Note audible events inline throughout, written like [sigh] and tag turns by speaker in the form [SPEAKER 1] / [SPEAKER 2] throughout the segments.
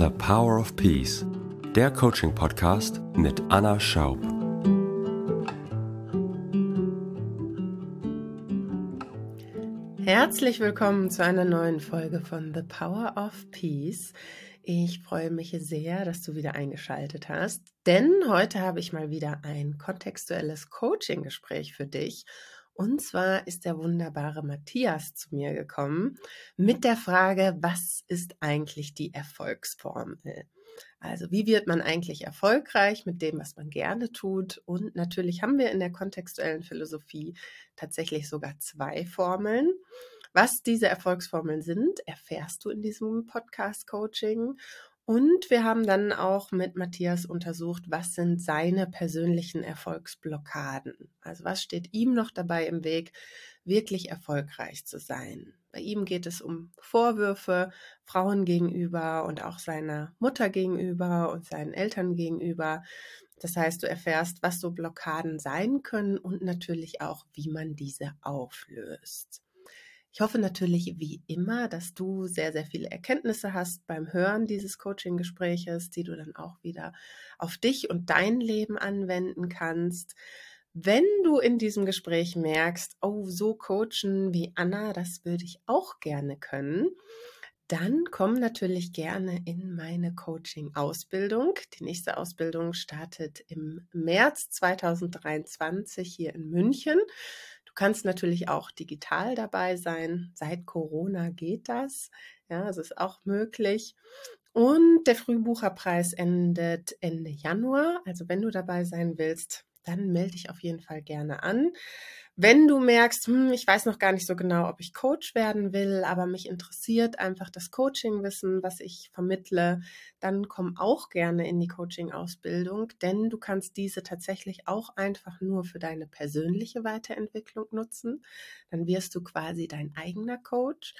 [SPEAKER 1] The Power of Peace, der Coaching-Podcast mit Anna Schaub.
[SPEAKER 2] Herzlich willkommen zu einer neuen Folge von The Power of Peace. Ich freue mich sehr, dass du wieder eingeschaltet hast, denn heute habe ich mal wieder ein kontextuelles Coaching-Gespräch für dich und zwar ist der wunderbare Matthias zu mir gekommen mit der Frage, was ist eigentlich die Erfolgsformel? Also wie wird man eigentlich erfolgreich mit dem, was man gerne tut? Und natürlich haben wir in der kontextuellen Philosophie tatsächlich sogar zwei Formeln. Was diese Erfolgsformeln sind, erfährst du in diesem Podcast-Coaching. Und wir haben dann auch mit Matthias untersucht, was sind seine persönlichen Erfolgsblockaden. Also was steht ihm noch dabei im Weg, wirklich erfolgreich zu sein. Bei ihm geht es um Vorwürfe Frauen gegenüber und auch seiner Mutter gegenüber und seinen Eltern gegenüber. Das heißt, du erfährst, was so Blockaden sein können und natürlich auch, wie man diese auflöst. Ich hoffe natürlich wie immer, dass du sehr, sehr viele Erkenntnisse hast beim Hören dieses Coaching-Gespräches, die du dann auch wieder auf dich und dein Leben anwenden kannst. Wenn du in diesem Gespräch merkst, oh, so coachen wie Anna, das würde ich auch gerne können, dann komm natürlich gerne in meine Coaching-Ausbildung. Die nächste Ausbildung startet im März 2023 hier in München. Du kannst natürlich auch digital dabei sein. Seit Corona geht das. Ja, es ist auch möglich. Und der Frühbucherpreis endet Ende Januar. Also wenn du dabei sein willst, dann melde dich auf jeden Fall gerne an. Wenn du merkst, hm, ich weiß noch gar nicht so genau, ob ich Coach werden will, aber mich interessiert einfach das Coaching-Wissen, was ich vermittle, dann komm auch gerne in die Coaching-Ausbildung, denn du kannst diese tatsächlich auch einfach nur für deine persönliche Weiterentwicklung nutzen. Dann wirst du quasi dein eigener Coach.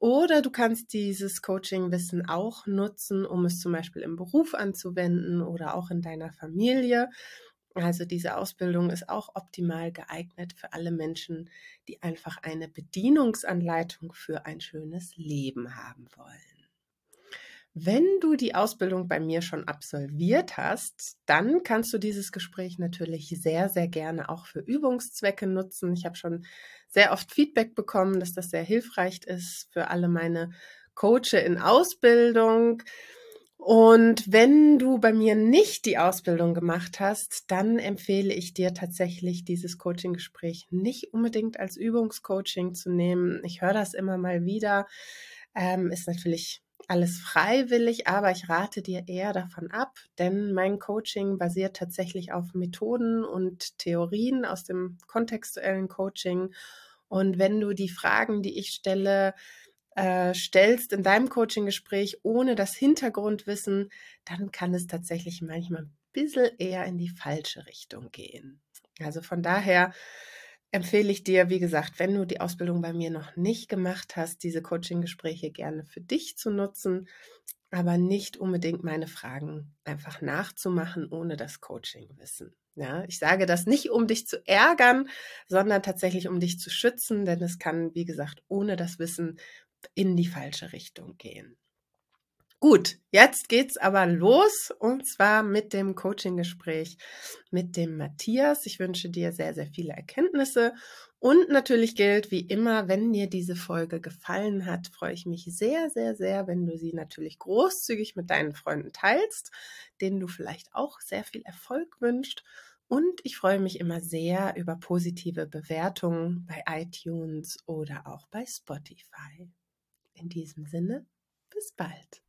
[SPEAKER 2] Oder du kannst dieses Coaching-Wissen auch nutzen, um es zum Beispiel im Beruf anzuwenden oder auch in deiner Familie. Also diese Ausbildung ist auch optimal geeignet für alle Menschen, die einfach eine Bedienungsanleitung für ein schönes Leben haben wollen. Wenn du die Ausbildung bei mir schon absolviert hast, dann kannst du dieses Gespräch natürlich sehr, sehr gerne auch für Übungszwecke nutzen. Ich habe schon sehr oft Feedback bekommen, dass das sehr hilfreich ist für alle meine Coache in Ausbildung. Und wenn du bei mir nicht die Ausbildung gemacht hast, dann empfehle ich dir tatsächlich dieses Coaching-Gespräch nicht unbedingt als Übungscoaching zu nehmen. Ich höre das immer mal wieder. Ähm, ist natürlich alles freiwillig, aber ich rate dir eher davon ab, denn mein Coaching basiert tatsächlich auf Methoden und Theorien aus dem kontextuellen Coaching. Und wenn du die Fragen, die ich stelle, äh, stellst in deinem Coaching-Gespräch ohne das Hintergrundwissen, dann kann es tatsächlich manchmal ein bisschen eher in die falsche Richtung gehen. Also von daher empfehle ich dir, wie gesagt, wenn du die Ausbildung bei mir noch nicht gemacht hast, diese Coaching-Gespräche gerne für dich zu nutzen, aber nicht unbedingt meine Fragen einfach nachzumachen ohne das Coaching-Wissen. Ja, ich sage das nicht, um dich zu ärgern, sondern tatsächlich, um dich zu schützen, denn es kann, wie gesagt, ohne das Wissen in die falsche Richtung gehen. Gut, jetzt geht's aber los und zwar mit dem Coaching-Gespräch mit dem Matthias. Ich wünsche dir sehr, sehr viele Erkenntnisse und natürlich gilt wie immer, wenn dir diese Folge gefallen hat, freue ich mich sehr, sehr, sehr, wenn du sie natürlich großzügig mit deinen Freunden teilst, denen du vielleicht auch sehr viel Erfolg wünscht. Und ich freue mich immer sehr über positive Bewertungen bei iTunes oder auch bei Spotify. In diesem Sinne, bis bald.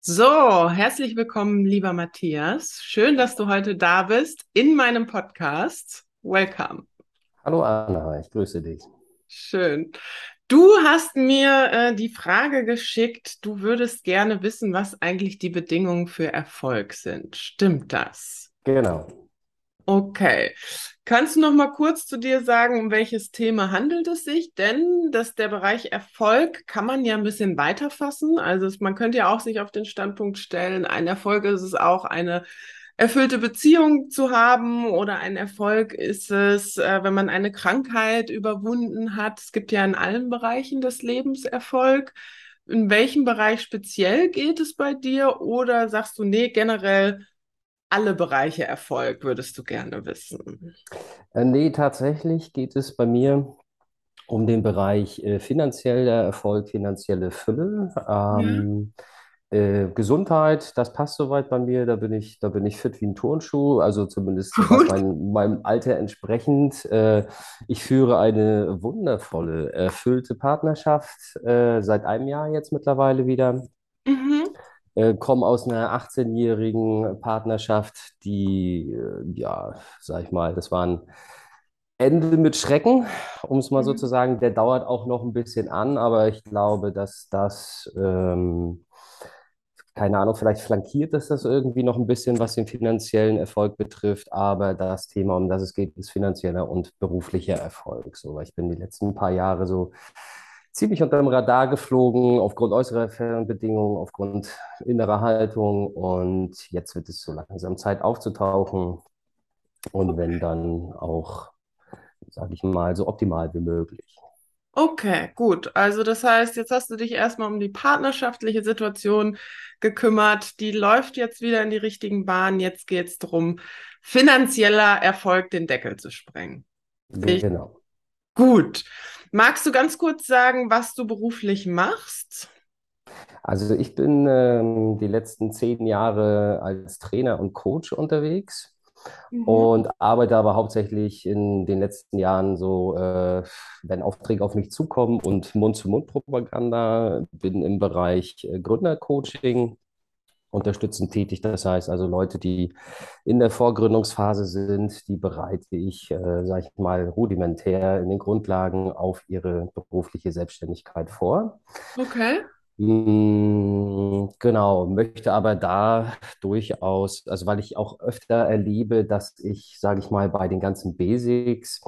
[SPEAKER 2] So, herzlich willkommen, lieber Matthias. Schön, dass du heute da bist in meinem Podcast. Welcome.
[SPEAKER 3] Hallo Anna, ich grüße dich.
[SPEAKER 2] Schön. Du hast mir äh, die Frage geschickt, du würdest gerne wissen, was eigentlich die Bedingungen für Erfolg sind. Stimmt das?
[SPEAKER 3] Genau.
[SPEAKER 2] Okay. Kannst du noch mal kurz zu dir sagen, um welches Thema handelt es sich? Denn dass der Bereich Erfolg kann man ja ein bisschen weiter fassen. Also man könnte ja auch sich auf den Standpunkt stellen, ein Erfolg ist es auch eine
[SPEAKER 4] erfüllte Beziehung zu haben oder ein Erfolg ist es, äh, wenn man eine Krankheit überwunden hat. Es gibt ja in allen Bereichen des Lebens Erfolg. In welchem Bereich speziell geht es bei dir oder sagst du, nee, generell alle Bereiche Erfolg würdest du gerne wissen?
[SPEAKER 3] Äh, nee, tatsächlich geht es bei mir um den Bereich äh, finanzieller Erfolg, finanzielle Fülle. Ähm, äh, Gesundheit, das passt soweit bei mir. Da bin ich, da bin ich fit wie ein Turnschuh, also zumindest [laughs] mein, meinem Alter entsprechend. Äh, ich führe eine wundervolle, erfüllte Partnerschaft äh, seit einem Jahr jetzt mittlerweile wieder.
[SPEAKER 4] Mhm.
[SPEAKER 3] Äh, komme aus einer 18-jährigen Partnerschaft, die, äh, ja, sag ich mal, das waren Ende mit Schrecken, um es mal so
[SPEAKER 4] Mhm.
[SPEAKER 3] zu sagen. Der dauert auch noch ein bisschen an, aber ich glaube, dass das, ähm, keine Ahnung, vielleicht flankiert es das irgendwie noch ein bisschen, was den finanziellen Erfolg betrifft, aber das Thema, um das es geht, ist finanzieller und beruflicher Erfolg. So, weil ich bin die letzten paar Jahre so ziemlich unter dem Radar geflogen, aufgrund äußerer Fernbedingungen, aufgrund innerer Haltung und jetzt wird es so langsam Zeit aufzutauchen und wenn dann auch sage ich mal, so optimal wie möglich.
[SPEAKER 4] Okay, gut. Also das heißt, jetzt hast du dich erstmal um die partnerschaftliche Situation gekümmert. Die läuft jetzt wieder in die richtigen Bahnen. Jetzt geht es darum, finanzieller Erfolg den Deckel zu sprengen.
[SPEAKER 3] Genau.
[SPEAKER 4] Gut. Magst du ganz kurz sagen, was du beruflich machst?
[SPEAKER 3] Also ich bin ähm, die letzten zehn Jahre als Trainer und Coach unterwegs
[SPEAKER 4] Mhm.
[SPEAKER 3] und arbeite aber hauptsächlich in den letzten Jahren so, äh, wenn Aufträge auf mich zukommen und Mund-zu-Mund-Propaganda, bin im Bereich äh, Gründercoaching unterstützend tätig. Das heißt also Leute, die in der Vorgründungsphase sind, die bereite ich, äh, sage ich mal, rudimentär in den Grundlagen auf ihre berufliche Selbstständigkeit vor.
[SPEAKER 4] Okay.
[SPEAKER 3] Mm, Genau, möchte aber da durchaus, also weil ich auch öfter erlebe, dass ich, sage ich mal, bei den ganzen Basics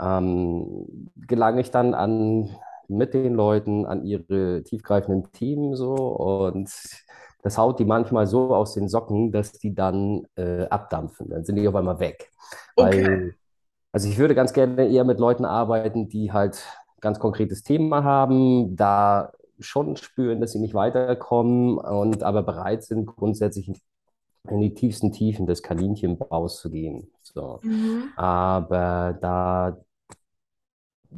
[SPEAKER 3] ähm, gelange ich dann an mit den Leuten an ihre tiefgreifenden Themen so und das haut die manchmal so aus den Socken, dass die dann äh, abdampfen. Dann sind die auf einmal weg.
[SPEAKER 4] Okay.
[SPEAKER 3] Weil, also ich würde ganz gerne eher mit Leuten arbeiten, die halt ganz konkretes Thema haben, da schon spüren, dass sie nicht weiterkommen und aber bereit sind, grundsätzlich in die tiefsten Tiefen des Kaninchenbaus zu gehen. So.
[SPEAKER 4] Mhm.
[SPEAKER 3] Aber da,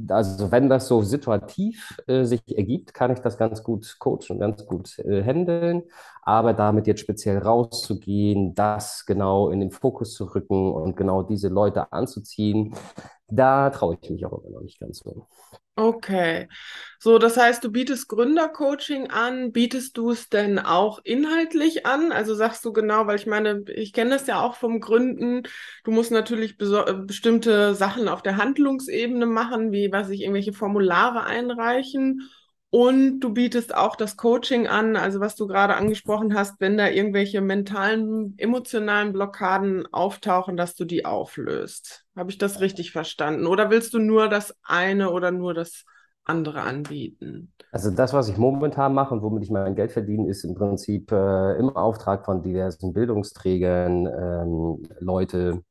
[SPEAKER 3] also wenn das so situativ äh, sich ergibt, kann ich das ganz gut coachen ganz gut äh, handeln. Aber damit jetzt speziell rauszugehen, das genau in den Fokus zu rücken und genau diese Leute anzuziehen, da traue ich mich auch immer noch nicht ganz so.
[SPEAKER 4] Okay. So, das heißt, du bietest Gründercoaching an. Bietest du es denn auch inhaltlich an? Also sagst du genau, weil ich meine, ich kenne das ja auch vom Gründen. Du musst natürlich äh, bestimmte Sachen auf der Handlungsebene machen, wie was ich irgendwelche Formulare einreichen. Und du bietest auch das Coaching an, also was du gerade angesprochen hast, wenn da irgendwelche mentalen, emotionalen Blockaden auftauchen, dass du die auflöst. Habe ich das richtig verstanden? Oder willst du nur das eine oder nur das andere anbieten?
[SPEAKER 3] Also das, was ich momentan mache und womit ich mein Geld verdiene, ist im Prinzip äh, im Auftrag von diversen Bildungsträgern ähm, Leute,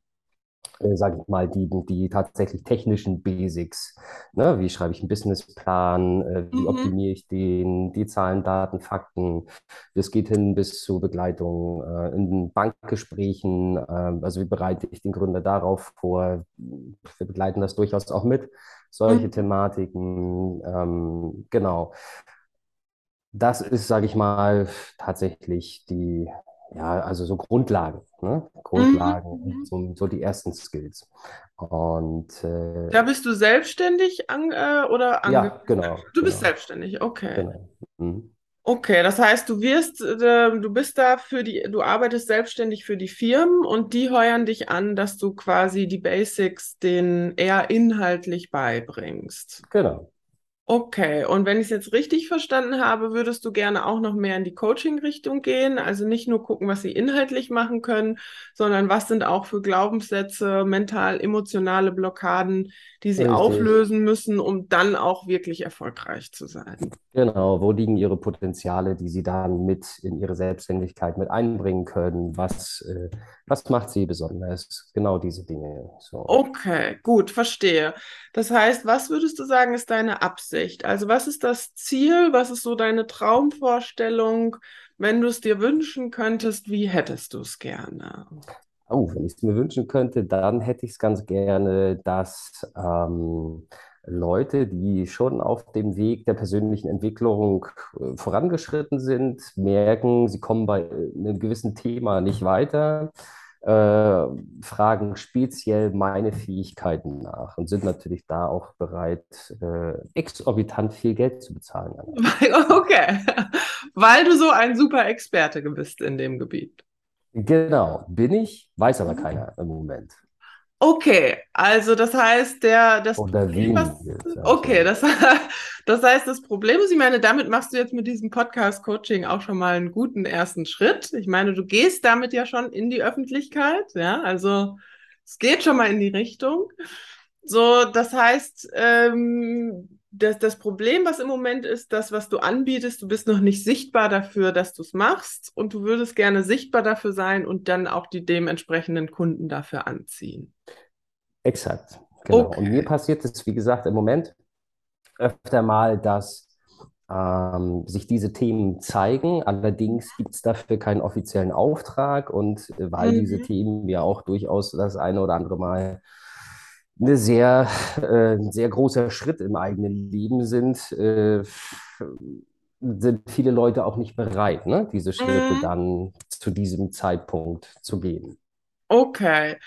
[SPEAKER 3] äh, sage ich mal, die, die tatsächlich technischen Basics, ne? Wie schreibe ich einen Businessplan, äh, wie
[SPEAKER 4] Mhm.
[SPEAKER 3] optimiere ich den, die Zahlen, Daten, Fakten. Das geht hin bis zur Begleitung äh, in Bankgesprächen, äh, also wie bereite ich den Gründer darauf vor. Wir begleiten das durchaus auch mit, solche
[SPEAKER 4] Mhm.
[SPEAKER 3] Thematiken, ähm, genau. Das ist, sage ich mal, tatsächlich die, ja, also so Grundlagen, ne? Grundlagen und
[SPEAKER 4] Mhm.
[SPEAKER 3] so, so die ersten Skills. Und äh,
[SPEAKER 4] Da bist du selbstständig an, äh, oder
[SPEAKER 3] ja,
[SPEAKER 4] angestellt?
[SPEAKER 3] genau,
[SPEAKER 4] Du bist
[SPEAKER 3] genau,
[SPEAKER 4] selbstständig, okay.
[SPEAKER 3] genau. Mhm.
[SPEAKER 4] Okay, das heißt, du wirst, äh, du bist da für die, du arbeitest selbstständig für die Firmen und die heuern dich an, dass du quasi die Basics denen eher inhaltlich beibringst.
[SPEAKER 3] Genau.
[SPEAKER 4] Okay, und wenn ich es jetzt richtig verstanden habe, würdest du gerne auch noch mehr in die Coaching-Richtung gehen? Also nicht nur gucken, was sie inhaltlich machen können, sondern was sind auch für Glaubenssätze, mental-emotionale Blockaden, die sie
[SPEAKER 3] Richtig.
[SPEAKER 4] auflösen müssen, um dann auch wirklich erfolgreich zu sein.
[SPEAKER 3] Genau, wo liegen ihre Potenziale, die sie dann mit in ihre Selbstständigkeit mit einbringen können? Was, äh, was macht sie besonders? Genau diese Dinge. So.
[SPEAKER 4] Okay, gut, verstehe. Das heißt, was würdest du sagen, ist deine Absicht? Also was ist das Ziel? Was ist so deine Traumvorstellung? Wenn du es dir wünschen könntest, wie hättest du es gerne?
[SPEAKER 3] Oh, wenn ich es mir wünschen könnte, dann hätte ich es ganz gerne, dass ähm, Leute, die schon auf dem Weg der persönlichen Entwicklung äh, vorangeschritten sind, merken, sie kommen bei äh, einem gewissen Thema nicht weiter, äh, fragen speziell meine Fähigkeiten nach und sind natürlich da auch bereit, äh, exorbitant viel Geld zu bezahlen. [laughs]
[SPEAKER 4] Okay, weil du so ein super Experte bist in dem Gebiet.
[SPEAKER 3] Genau, bin ich, weiß aber keiner im Moment.
[SPEAKER 4] Okay, also das heißt, der, das
[SPEAKER 3] Oder
[SPEAKER 4] Problem, was, okay, das, [laughs] das heißt, das Problem ist, ich meine, damit machst du jetzt mit diesem Podcast-Coaching auch schon mal einen guten ersten Schritt. Ich meine, du gehst damit ja schon in die Öffentlichkeit, ja, also es geht schon mal in die Richtung. So, das heißt, ähm, das, das Problem, was im Moment ist, das, was du anbietest, du bist noch nicht sichtbar dafür, dass du es machst und du würdest gerne sichtbar dafür sein und dann auch die dementsprechenden Kunden dafür anziehen.
[SPEAKER 3] Exakt, genau. Und mir
[SPEAKER 4] Okay.
[SPEAKER 3] passiert es, wie gesagt, im Moment öfter mal, dass ähm, sich diese Themen zeigen. Allerdings gibt es dafür keinen offiziellen Auftrag und äh, weil diese
[SPEAKER 4] Mhm.
[SPEAKER 3] Themen ja auch durchaus das eine oder andere Mal eine sehr, äh, ein sehr großer Schritt im eigenen Leben sind, äh, sind viele Leute auch nicht bereit, ne, diese Schritte
[SPEAKER 4] Mhm.
[SPEAKER 3] dann zu diesem Zeitpunkt zu gehen.
[SPEAKER 4] Okay.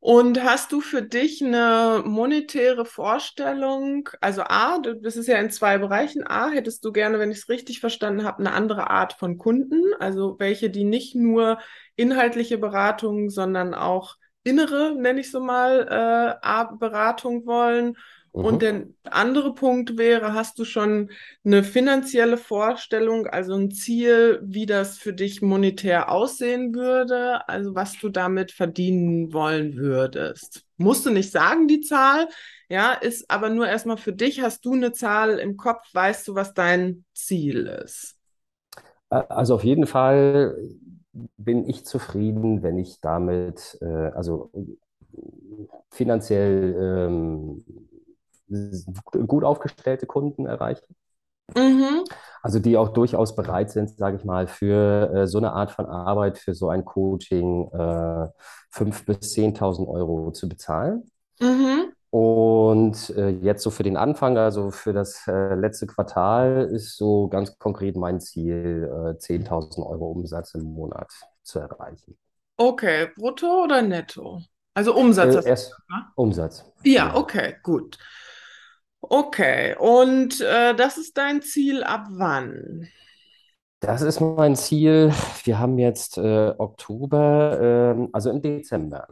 [SPEAKER 4] Und hast du für dich eine monetäre Vorstellung? Also A, du- das ist ja in zwei Bereichen. A, hättest du gerne, wenn ich es richtig verstanden habe, eine andere Art von Kunden, also welche, die nicht nur inhaltliche Beratung, sondern auch innere, nenne ich so mal, äh, Beratung wollen. Und
[SPEAKER 3] Mhm.
[SPEAKER 4] der andere Punkt wäre, hast du schon eine finanzielle Vorstellung, also ein Ziel, wie das für dich monetär aussehen würde, also was du damit verdienen wollen würdest. Musst du nicht sagen, die Zahl, ja, ist aber nur erstmal für dich. Hast du eine Zahl im Kopf, weißt du, was dein Ziel ist?
[SPEAKER 3] Ä- Also auf jeden Fall bin ich zufrieden, wenn ich damit, äh, also finanziell ähm, gut aufgestellte Kunden erreiche.
[SPEAKER 4] Mhm,
[SPEAKER 3] Also die auch durchaus bereit sind, sage ich mal, für äh, so eine Art von Arbeit, für so ein Coaching äh, 5.000 bis 10.000 Euro zu bezahlen.
[SPEAKER 4] mhm.
[SPEAKER 3] Und äh, jetzt so für den Anfang, also für das äh, letzte Quartal, ist so ganz konkret mein Ziel, äh, 10.000 Euro Umsatz im Monat zu erreichen.
[SPEAKER 4] Okay, brutto oder netto? Also Umsatz
[SPEAKER 3] Äh, erst
[SPEAKER 4] ne?
[SPEAKER 3] Umsatz,
[SPEAKER 4] Ja,
[SPEAKER 3] genau.
[SPEAKER 4] okay, gut. Okay, und äh, das ist dein Ziel ab wann?
[SPEAKER 3] Das ist mein Ziel. Wir haben jetzt äh, Oktober, ähm, also im Dezember.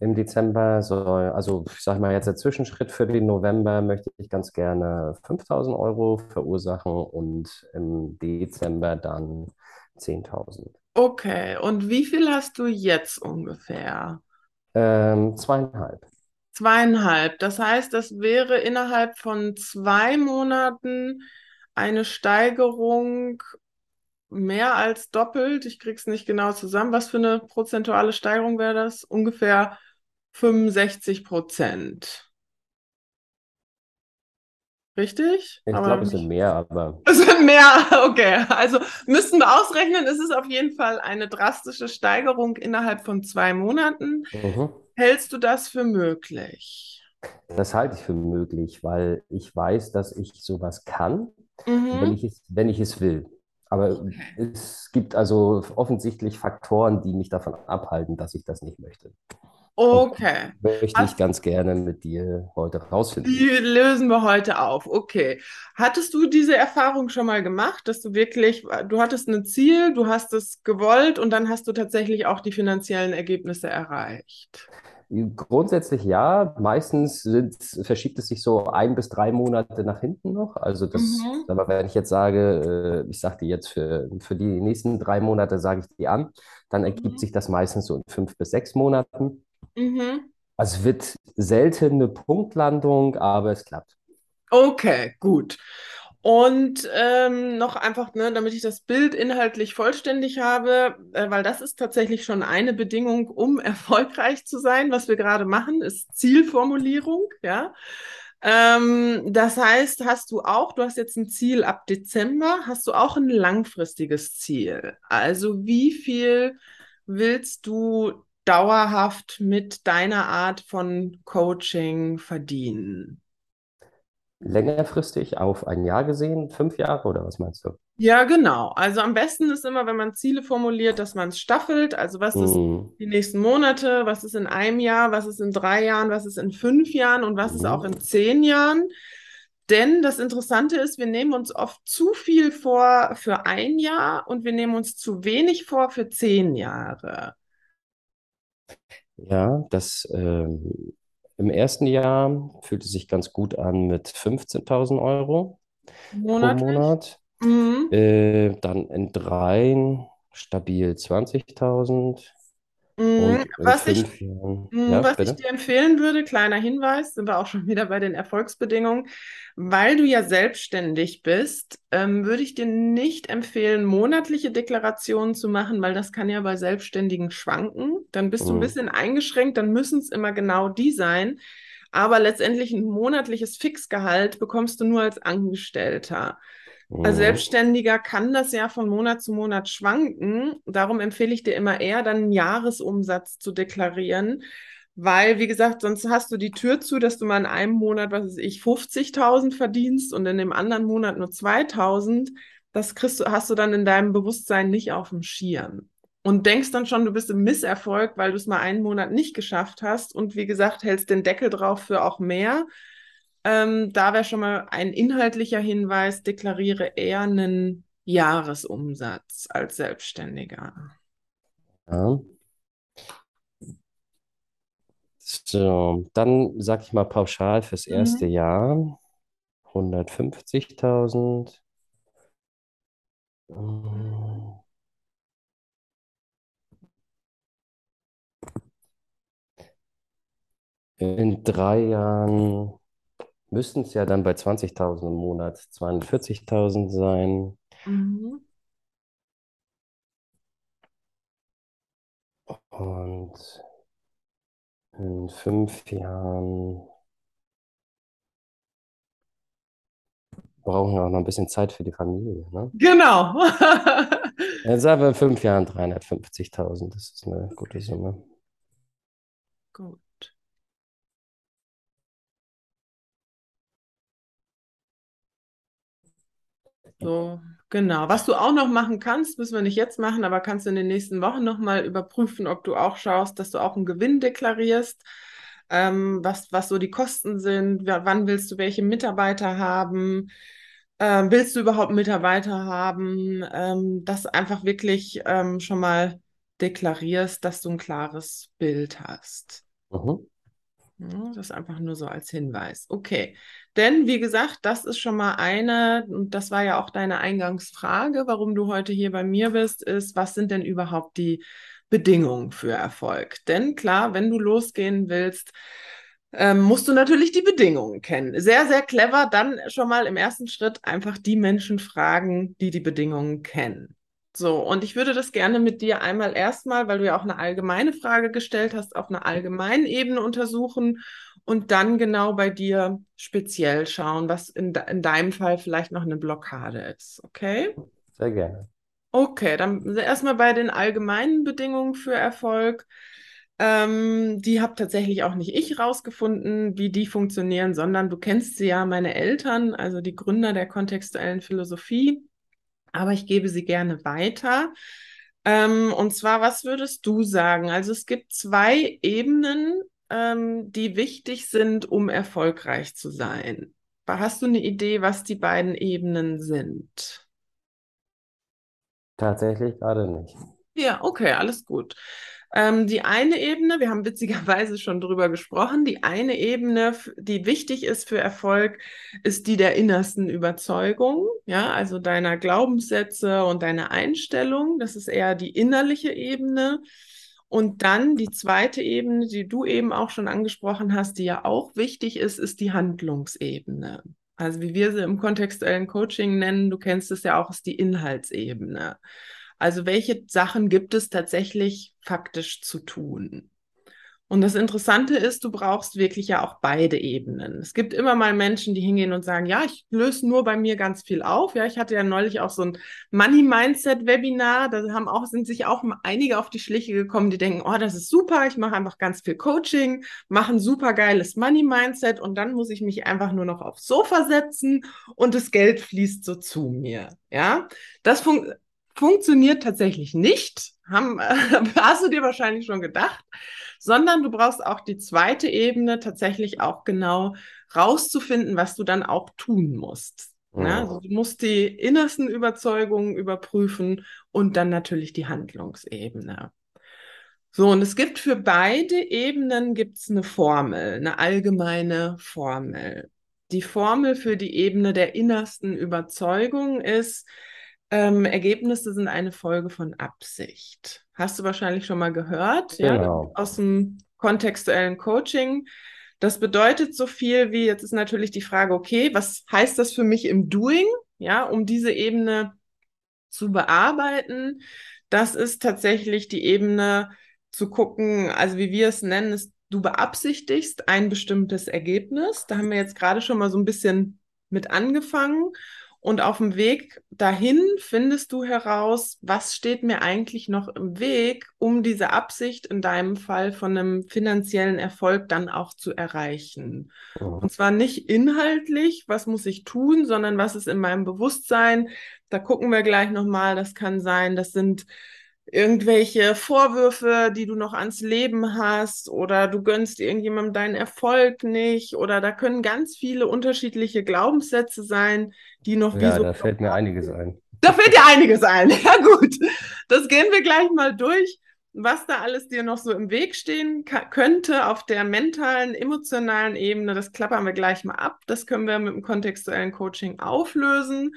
[SPEAKER 3] Im Dezember soll, also ich sage mal jetzt der Zwischenschritt für den November möchte ich ganz gerne 5000 Euro verursachen und im Dezember dann 10.000.
[SPEAKER 4] Okay, und wie viel hast du jetzt ungefähr?
[SPEAKER 3] Ähm, zweieinhalb.
[SPEAKER 4] Zweieinhalb. Das heißt, das wäre innerhalb von zwei Monaten eine Steigerung mehr als doppelt. Ich krieg's nicht genau zusammen. Was für eine prozentuale Steigerung wäre das? Ungefähr 65 Prozent. Richtig?
[SPEAKER 3] Ich glaube, es sind mehr, aber
[SPEAKER 4] Es sind mehr, [laughs] okay. Also müssten wir ausrechnen, es ist auf jeden Fall eine drastische Steigerung innerhalb von zwei Monaten.
[SPEAKER 3] mhm.
[SPEAKER 4] Hältst du das für möglich?
[SPEAKER 3] Das halte ich für möglich, weil ich weiß, dass ich sowas kann, wenn
[SPEAKER 4] Mhm.
[SPEAKER 3] ich es, wenn ich es will. Aber
[SPEAKER 4] Okay.
[SPEAKER 3] es gibt also offensichtlich Faktoren, die mich davon abhalten, dass ich das nicht möchte. Und
[SPEAKER 4] Okay.
[SPEAKER 3] die möchte ich
[SPEAKER 4] Hast,
[SPEAKER 3] ganz gerne mit dir heute rausfinden.
[SPEAKER 4] die lösen wir heute auf. Okay. Hattest du diese Erfahrung schon mal gemacht, dass du wirklich, du hattest ein Ziel, du hast es gewollt und dann hast du tatsächlich auch die finanziellen Ergebnisse erreicht?
[SPEAKER 3] Grundsätzlich ja. Meistens sind, verschiebt es sich so ein bis drei Monate nach hinten noch. Also das,
[SPEAKER 4] Mhm.
[SPEAKER 3] aber wenn ich jetzt sage, äh, ich sage die jetzt für, für die nächsten drei Monate, sage ich die an, dann ergibt
[SPEAKER 4] Mhm.
[SPEAKER 3] sich das meistens so in fünf bis sechs Monaten.
[SPEAKER 4] Mhm.
[SPEAKER 3] Also es wird selten eine Punktlandung, aber es klappt.
[SPEAKER 4] Okay, gut. Und ähm, noch einfach, ne, damit ich das Bild inhaltlich vollständig habe, äh, weil das ist tatsächlich schon eine Bedingung, um [laughs] erfolgreich zu sein. Was wir gerade machen, ist Zielformulierung, ja. Ähm, das heißt, hast du auch, du hast jetzt ein Ziel ab Dezember, hast du auch ein langfristiges Ziel? Also wie viel willst du dauerhaft mit deiner Art von Coaching verdienen?
[SPEAKER 3] Längerfristig auf ein Jahr gesehen, fünf Jahre oder was meinst du?
[SPEAKER 4] Ja, genau. Also am besten ist immer, wenn man Ziele formuliert, dass man es staffelt. Also was ist
[SPEAKER 3] Mhm.
[SPEAKER 4] die nächsten Monate, was ist in einem Jahr, was ist in drei Jahren, was ist in fünf Jahren und was ist auch
[SPEAKER 3] Mhm.
[SPEAKER 4] in zehn Jahren. Denn das Interessante ist, wir nehmen uns oft zu viel vor für ein Jahr und wir nehmen uns zu wenig vor für zehn Jahre.
[SPEAKER 3] Ja, das ähm, im ersten Jahr fühlt es sich ganz gut an mit 15.000 Euro pro
[SPEAKER 4] Monatlich?
[SPEAKER 3] Monat.
[SPEAKER 4] Mhm.
[SPEAKER 3] Äh, dann in dreien stabil 20.000
[SPEAKER 4] Mhm.
[SPEAKER 3] Und in
[SPEAKER 4] Was ich
[SPEAKER 3] ja,
[SPEAKER 4] Was ich
[SPEAKER 3] bitte.
[SPEAKER 4] dir empfehlen würde, kleiner Hinweis, sind wir auch schon [laughs] wieder bei den Erfolgsbedingungen. Weil du ja selbstständig bist, ähm, würde ich dir nicht empfehlen, monatliche Deklarationen zu machen, weil das kann ja bei Selbstständigen schwanken. Dann bist du ein
[SPEAKER 3] Mhm.
[SPEAKER 4] bisschen eingeschränkt, dann müssen es immer genau die sein. Aber letztendlich ein monatliches Fixgehalt bekommst du nur als Angestellter. Als
[SPEAKER 3] Mhm.
[SPEAKER 4] Selbstständiger kann das ja von Monat zu Monat schwanken. Darum empfehle ich dir immer eher, dann einen Jahresumsatz zu deklarieren, weil, wie gesagt, sonst hast du die Tür zu, dass du mal in einem Monat, was weiß ich, 50.000 verdienst und in dem anderen Monat nur 2.000. Das kriegst du, hast du dann in deinem Bewusstsein nicht auf dem Schirm. Und denkst dann schon, du bist im Misserfolg, weil du es mal einen Monat nicht geschafft hast und wie gesagt, hältst den Deckel drauf für auch mehr. Ähm, da wäre schon mal ein inhaltlicher Hinweis, deklariere eher einen Jahresumsatz als Selbstständiger.
[SPEAKER 3] Ja. So, dann sag ich mal pauschal fürs erste
[SPEAKER 4] Mhm.
[SPEAKER 3] Jahr 150.000. Mm, In drei Jahren müssten es ja dann bei 20.000 im Monat 42.000 sein.
[SPEAKER 4] Mhm.
[SPEAKER 3] Und in fünf Jahren brauchen wir auch noch ein bisschen Zeit für die Familie, ne?
[SPEAKER 4] Genau. [laughs]
[SPEAKER 3] Jetzt sagen wir in fünf Jahren 350.000. Das ist eine gute Summe.
[SPEAKER 4] Gut. So, genau. Was du auch noch machen kannst, müssen wir nicht jetzt machen, aber kannst du in den nächsten Wochen nochmal überprüfen, ob du auch schaust, dass du auch einen Gewinn deklarierst, ähm, was, was so die Kosten sind, wa- wann willst du welche Mitarbeiter haben, ähm, willst du überhaupt Mitarbeiter haben, ähm, dass einfach wirklich ähm, schon mal deklarierst, dass du ein klares Bild hast.
[SPEAKER 3] Mhm.
[SPEAKER 4] Ja, das einfach nur so als Hinweis. Okay. Denn, wie gesagt, das ist schon mal eine, und das war ja auch deine Eingangsfrage, warum du heute hier bei mir bist, ist, was sind denn überhaupt die Bedingungen für Erfolg? Denn klar, wenn du losgehen willst, ähm, musst du natürlich die Bedingungen kennen. Sehr, sehr clever, dann schon mal im ersten Schritt einfach die Menschen fragen, die die Bedingungen kennen. So, und ich würde das gerne mit dir einmal erstmal, weil du ja auch eine allgemeine Frage gestellt hast, auf einer allgemeinen Ebene untersuchen und dann genau bei dir speziell schauen, was in, de in deinem Fall vielleicht noch eine Blockade ist. Okay?
[SPEAKER 3] Sehr gerne.
[SPEAKER 4] Okay, dann erstmal bei den allgemeinen Bedingungen für Erfolg. Ähm, die habe tatsächlich auch nicht ich rausgefunden, wie die funktionieren, sondern du kennst sie ja, meine Eltern, also die Gründer der kontextuellen Philosophie. Aber ich gebe sie gerne weiter. Ähm, und zwar, was würdest du sagen? Also es gibt zwei Ebenen, ähm, die wichtig sind, um erfolgreich zu sein. Hast du eine Idee, was die beiden Ebenen sind?
[SPEAKER 3] Tatsächlich gerade nicht.
[SPEAKER 4] Ja, okay, alles gut. Ähm, die eine Ebene, wir haben witzigerweise schon drüber gesprochen, die eine Ebene, die wichtig ist für Erfolg, ist die der innersten Überzeugung, ja, also deiner Glaubenssätze und deiner Einstellung. Das ist eher die innerliche Ebene. Und dann die zweite Ebene, die du eben auch schon angesprochen hast, die ja auch wichtig ist, ist die Handlungsebene. Also wie wir sie im kontextuellen Coaching nennen, du kennst es ja auch, ist die Inhaltsebene. Also welche Sachen gibt es tatsächlich faktisch zu tun? Und das Interessante ist, du brauchst wirklich ja auch beide Ebenen. Es gibt immer mal Menschen, die hingehen und sagen, ja, ich löse nur bei mir ganz viel auf. Ja, ich hatte ja neulich auch so ein Money Mindset Webinar. Da haben auch, sind sich auch einige auf die Schliche gekommen, die denken, oh, das ist super. Ich mache einfach ganz viel Coaching, mache ein super geiles Money Mindset und dann muss ich mich einfach nur noch aufs Sofa setzen und das Geld fließt so zu mir. Ja, das funktioniert funktioniert tatsächlich nicht, haben, äh, [laughs] hast du dir wahrscheinlich schon gedacht, sondern du brauchst auch die zweite Ebene, tatsächlich auch genau rauszufinden, was du dann auch tun musst. Ja, also du musst die innersten Überzeugungen überprüfen und dann natürlich die Handlungsebene. So, und es gibt für beide Ebenen gibt's eine Formel, eine allgemeine Formel. Die Formel für die Ebene der innersten Überzeugung ist, ähm, Ergebnisse sind eine Folge von Absicht. Hast du wahrscheinlich schon mal gehört, genau. ja, aus dem kontextuellen Coaching. Das bedeutet so viel wie, jetzt ist natürlich die Frage, okay, was heißt das für mich im Doing, ja, um diese Ebene zu bearbeiten? Das ist tatsächlich die Ebene zu gucken, also wie wir es nennen, ist, du beabsichtigst ein bestimmtes Ergebnis. Da haben wir jetzt gerade schon mal so ein bisschen mit angefangen. Und auf dem Weg dahin findest du heraus, was steht mir eigentlich noch im Weg, um diese Absicht in deinem Fall von einem finanziellen Erfolg dann auch zu erreichen. Mhm. Und zwar nicht inhaltlich, was muss ich tun, sondern was ist in meinem Bewusstsein. Da gucken wir gleich nochmal. Das kann sein, das sind irgendwelche Vorwürfe, die du noch ans Leben hast oder du gönnst irgendjemandem deinen Erfolg nicht oder da können ganz viele unterschiedliche Glaubenssätze sein, die noch
[SPEAKER 3] ja, wie so. Da fällt mir einiges ein.
[SPEAKER 4] Da fällt dir einiges ein. [laughs] Ja gut, das gehen wir gleich mal durch, was da alles dir noch so im Weg stehen könnte auf der mentalen, emotionalen Ebene. Das klappern wir gleich mal ab. Das können wir mit dem kontextuellen Coaching auflösen.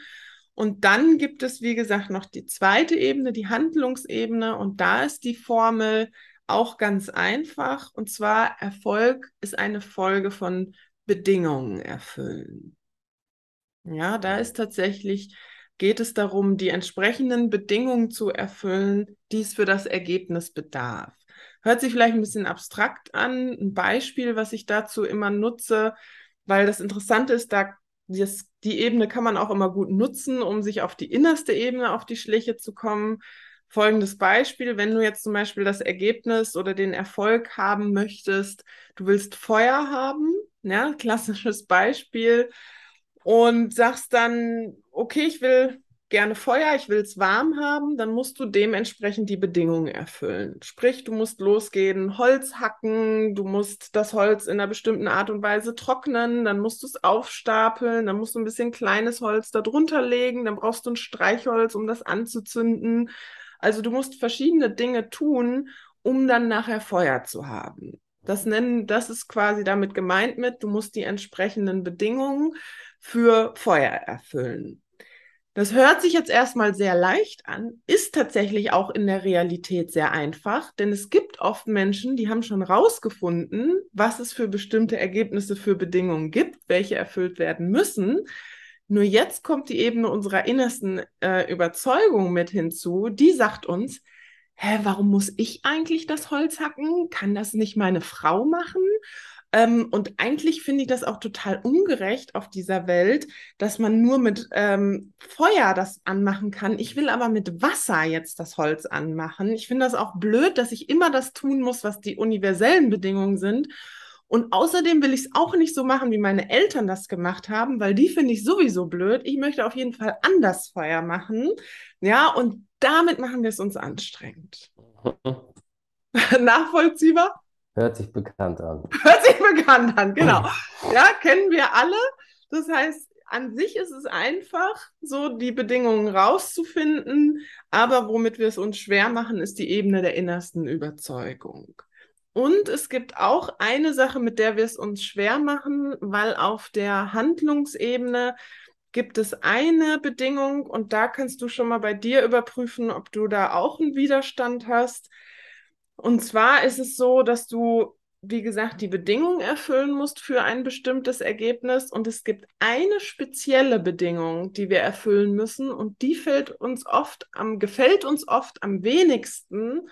[SPEAKER 4] Und dann gibt es, wie gesagt, noch die zweite Ebene, die Handlungsebene. Und da ist die Formel auch ganz einfach. Und zwar, Erfolg ist eine Folge von Bedingungen erfüllen. Ja, da ist tatsächlich, geht es darum, die entsprechenden Bedingungen zu erfüllen, die es für das Ergebnis bedarf. Hört sich vielleicht ein bisschen abstrakt an. Ein Beispiel, was ich dazu immer nutze, weil das Interessante ist, da das, die Ebene kann man auch immer gut nutzen, um sich auf die innerste Ebene auf die Schliche zu kommen. Folgendes Beispiel, wenn du jetzt zum Beispiel das Ergebnis oder den Erfolg haben möchtest, du willst Feuer haben, ja, klassisches Beispiel, und sagst dann, okay, ich will gerne Feuer, ich will es warm haben, dann musst du dementsprechend die Bedingungen erfüllen. Sprich, du musst losgehen, Holz hacken, du musst das Holz in einer bestimmten Art und Weise trocknen, dann musst du es aufstapeln, dann musst du ein bisschen kleines Holz da drunter legen, dann brauchst du ein Streichholz, um das anzuzünden. Also du musst verschiedene Dinge tun, um dann nachher Feuer zu haben. Das nennen, das ist quasi damit gemeint mit, du musst die entsprechenden Bedingungen für Feuer erfüllen. Das hört sich jetzt erstmal sehr leicht an, ist tatsächlich auch in der Realität sehr einfach, denn es gibt oft Menschen, die haben schon rausgefunden, was es für bestimmte Ergebnisse für Bedingungen gibt, welche erfüllt werden müssen. Nur jetzt kommt die Ebene unserer innersten äh, Überzeugung mit hinzu, die sagt uns, hä, warum muss ich eigentlich das Holz hacken? Kann das nicht meine Frau machen? Ähm, und eigentlich finde ich das auch total ungerecht auf dieser Welt, dass man nur mit ähm, Feuer das anmachen kann. Ich will aber mit Wasser jetzt das Holz anmachen. Ich finde das auch blöd, dass ich immer das tun muss, was die universellen Bedingungen sind. Und außerdem will ich es auch nicht so machen, wie meine Eltern das gemacht haben, weil die finde ich sowieso blöd. Ich möchte auf jeden Fall anders Feuer machen. Ja, und damit machen wir es uns anstrengend. [laughs] [laughs] Nachvollziehbar?
[SPEAKER 3] Hört sich bekannt an. [laughs]
[SPEAKER 4] Hört sich bekannt an, genau. [laughs] Ja, kennen wir alle. Das heißt, an sich ist es einfach, so die Bedingungen rauszufinden, aber womit wir es uns schwer machen, ist die Ebene der innersten Überzeugung. Und es gibt auch eine Sache, mit der wir es uns schwer machen, weil auf der Handlungsebene gibt es eine Bedingung und da kannst du schon mal bei dir überprüfen, ob du da auch einen Widerstand hast. Und zwar ist es so, dass du wie gesagt, die Bedingungen erfüllen musst für ein bestimmtes Ergebnis. Und es gibt eine spezielle Bedingung, die wir erfüllen müssen. Und die fällt uns oft am, gefällt uns oft am wenigsten.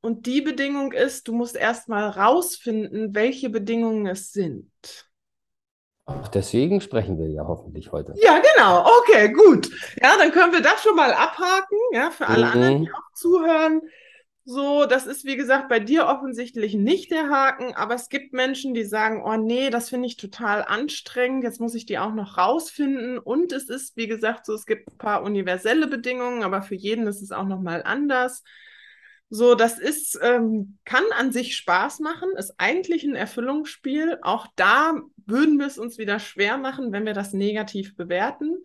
[SPEAKER 4] Und die Bedingung ist, du musst erstmal rausfinden, welche Bedingungen es sind.
[SPEAKER 3] Auch deswegen sprechen wir ja hoffentlich heute.
[SPEAKER 4] Ja, genau. Okay, gut. Ja, dann können wir das schon mal abhaken. Ja, für alle mhm. anderen, die auch zuhören. So, das ist wie gesagt bei dir offensichtlich nicht der Haken, aber es gibt Menschen, die sagen, oh nee, das finde ich total anstrengend, jetzt muss ich die auch noch rausfinden. Und es ist, wie gesagt, so, es gibt ein paar universelle Bedingungen, aber für jeden ist es auch nochmal anders. So, das ist, ähm, kann an sich Spaß machen, ist eigentlich ein Erfüllungsspiel. Auch da würden wir es uns wieder schwer machen, wenn wir das negativ bewerten.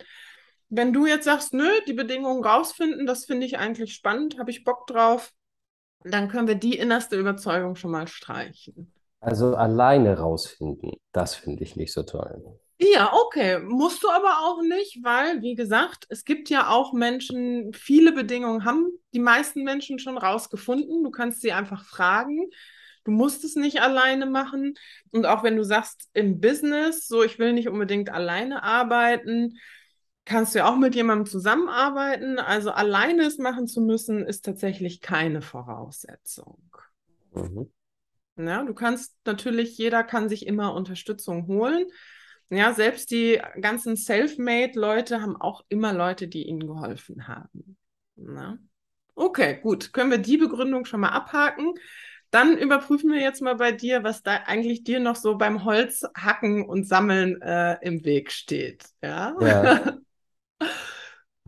[SPEAKER 4] Wenn du jetzt sagst, nö, die Bedingungen rausfinden, das finde ich eigentlich spannend, habe ich Bock drauf, dann können wir die innerste Überzeugung schon mal streichen.
[SPEAKER 3] Also alleine rausfinden, das finde ich nicht so toll.
[SPEAKER 4] Ja, okay. Musst du aber auch nicht, weil, wie gesagt, es gibt ja auch Menschen, viele Bedingungen haben die meisten Menschen schon rausgefunden. Du kannst sie einfach fragen. Du musst es nicht alleine machen. Und auch wenn du sagst, im Business, so, ich will nicht unbedingt alleine arbeiten, kannst du ja auch mit jemandem zusammenarbeiten. Also alleine es machen zu müssen, ist tatsächlich keine Voraussetzung. Mhm. Ja, du kannst natürlich, jeder kann sich immer Unterstützung holen. Ja, selbst die ganzen Selfmade-Leute haben auch immer Leute, die ihnen geholfen haben. Na? Okay, gut. Können wir die Begründung schon mal abhaken? Dann überprüfen wir jetzt mal bei dir, was da eigentlich dir noch so beim Holzhacken und Sammeln äh, im Weg steht. Ja. ja. [laughs]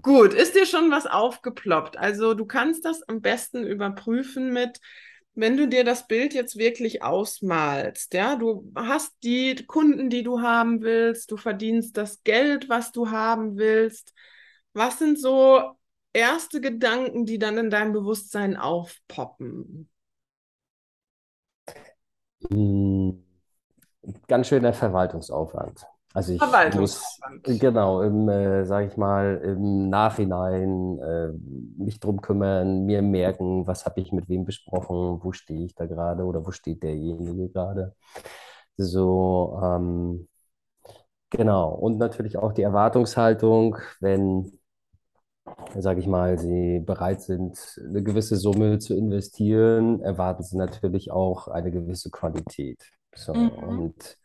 [SPEAKER 4] Gut, ist dir schon was aufgeploppt? Also du kannst das am besten überprüfen mit, wenn du dir das Bild jetzt wirklich ausmalst, ja, du hast die Kunden, die du haben willst, du verdienst das Geld, was du haben willst. Was sind so erste Gedanken, die dann in deinem Bewusstsein aufpoppen?
[SPEAKER 3] Hm, ganz schöner Verwaltungsaufwand. Also ich muss genau im, äh, sage ich mal, im Nachhinein äh, mich drum kümmern, mir merken, was habe ich mit wem besprochen, wo stehe ich da gerade oder wo steht derjenige gerade. So, ähm, genau. Und natürlich auch die Erwartungshaltung, wenn, sage ich mal, Sie bereit sind, eine gewisse Summe zu investieren, erwarten Sie natürlich auch eine gewisse Qualität. So, mhm. und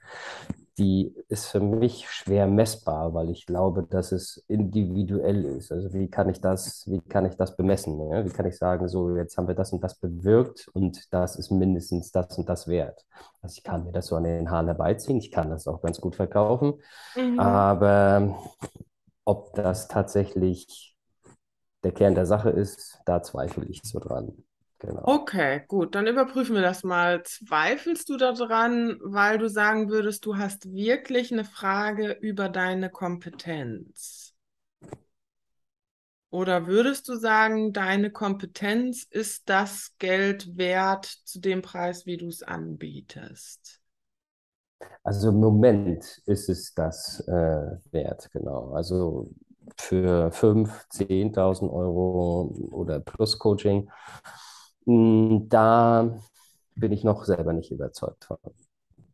[SPEAKER 3] die ist für mich schwer messbar, weil ich glaube, dass es individuell ist. Also wie kann ich das, wie kann ich das bemessen? Ne? Wie kann ich sagen, so jetzt haben wir das und das bewirkt und das ist mindestens das und das wert. Also ich kann mir das so an den Haaren herbeiziehen, ich kann das auch ganz gut verkaufen, mhm. aber ob das tatsächlich der Kern der Sache ist, da zweifle ich so dran.
[SPEAKER 4] Genau. Okay, gut, dann überprüfen wir das mal. Zweifelst du daran, weil du sagen würdest, du hast wirklich eine Frage über deine Kompetenz? Oder würdest du sagen, deine Kompetenz ist das Geld wert zu dem Preis, wie du es anbietest?
[SPEAKER 3] Also im Moment ist es das äh, wert, genau. Also für 5.000, 10.000 Euro oder plus Coaching da bin ich noch selber nicht überzeugt von.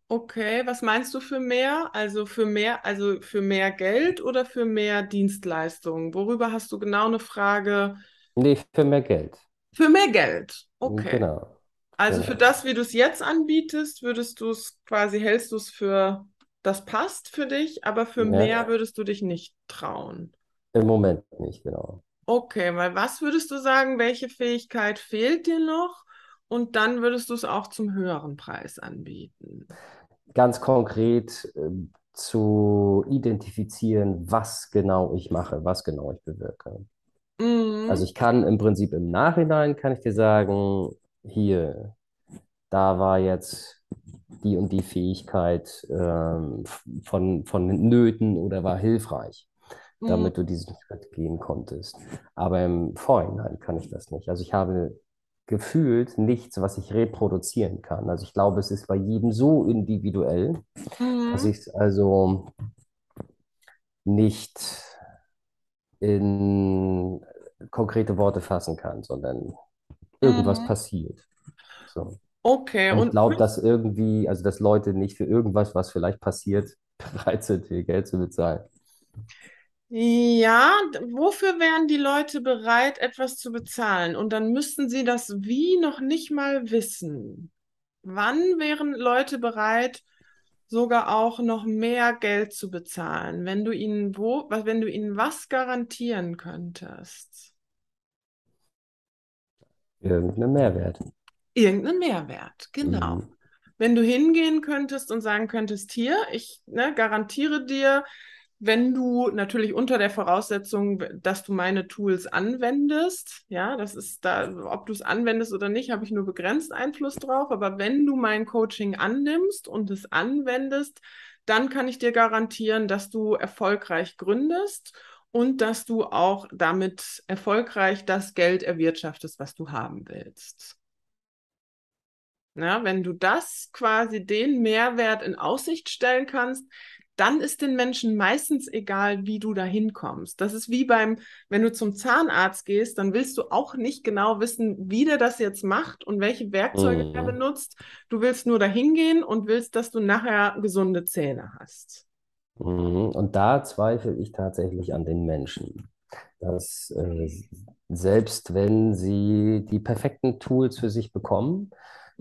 [SPEAKER 4] Okay, was meinst du für mehr? Also für mehr, also für mehr Geld oder für mehr Dienstleistungen? Worüber hast du genau eine Frage?
[SPEAKER 3] Nee, für mehr Geld.
[SPEAKER 4] Für mehr Geld. Okay.
[SPEAKER 3] Genau.
[SPEAKER 4] Also
[SPEAKER 3] genau.
[SPEAKER 4] für das, wie du es jetzt anbietest, würdest du es quasi, hältst du es für, das passt für dich, aber für ja. mehr würdest du dich nicht trauen.
[SPEAKER 3] Im Moment nicht, genau.
[SPEAKER 4] Okay, weil was würdest du sagen, welche Fähigkeit fehlt dir noch? Und dann würdest du es auch zum höheren Preis anbieten.
[SPEAKER 3] Ganz konkret äh, zu identifizieren, was genau ich mache, was genau ich bewirke. Mhm. Also ich kann im Prinzip im Nachhinein, kann ich dir sagen, hier, da war jetzt die und die Fähigkeit ähm, von, von Nöten oder war hilfreich,
[SPEAKER 4] Mhm.
[SPEAKER 3] damit du diesen Schritt gehen konntest. Aber im Vorhinein kann ich das nicht. Also ich habe gefühlt nichts, was ich reproduzieren kann. Also ich glaube, es ist bei jedem so individuell, dass
[SPEAKER 4] Mhm.
[SPEAKER 3] ich es also nicht in konkrete Worte fassen kann, sondern irgendwas
[SPEAKER 4] Mhm.
[SPEAKER 3] passiert. So.
[SPEAKER 4] Okay,
[SPEAKER 3] Und ich
[SPEAKER 4] und
[SPEAKER 3] glaube, dass irgendwie, also dass Leute nicht für irgendwas, was vielleicht passiert, [laughs] bereit sind, viel Geld zu bezahlen.
[SPEAKER 4] Ja, wofür wären die Leute bereit, etwas zu bezahlen? Und dann müssten sie das wie noch nicht mal wissen. Wann wären Leute bereit, sogar auch noch mehr Geld zu bezahlen, wenn du ihnen wo, was, wenn du ihnen was garantieren könntest?
[SPEAKER 3] Irgendeinen Mehrwert.
[SPEAKER 4] Irgendeinen Mehrwert, genau.
[SPEAKER 3] Mhm.
[SPEAKER 4] Wenn du hingehen könntest und sagen könntest, hier, ich ne, garantiere dir, wenn du natürlich unter der Voraussetzung, dass du meine Tools anwendest, ja, das ist da, ob du es anwendest oder nicht, habe ich nur begrenzt Einfluss drauf, aber wenn du mein Coaching annimmst und es anwendest, dann kann ich dir garantieren, dass du erfolgreich gründest und dass du auch damit erfolgreich das Geld erwirtschaftest, was du haben willst. Ja, wenn du das quasi den Mehrwert in Aussicht stellen kannst, dann ist den Menschen meistens egal, wie du da hinkommst. Das ist wie beim, wenn du zum Zahnarzt gehst, dann willst du auch nicht genau wissen, wie der das jetzt macht und welche Werkzeuge er
[SPEAKER 3] Mhm.
[SPEAKER 4] benutzt. Du willst nur dahin gehen und willst, dass du nachher gesunde Zähne hast.
[SPEAKER 3] Mhm. Und da zweifle ich tatsächlich an den Menschen, dass äh, selbst wenn sie die perfekten Tools für sich bekommen,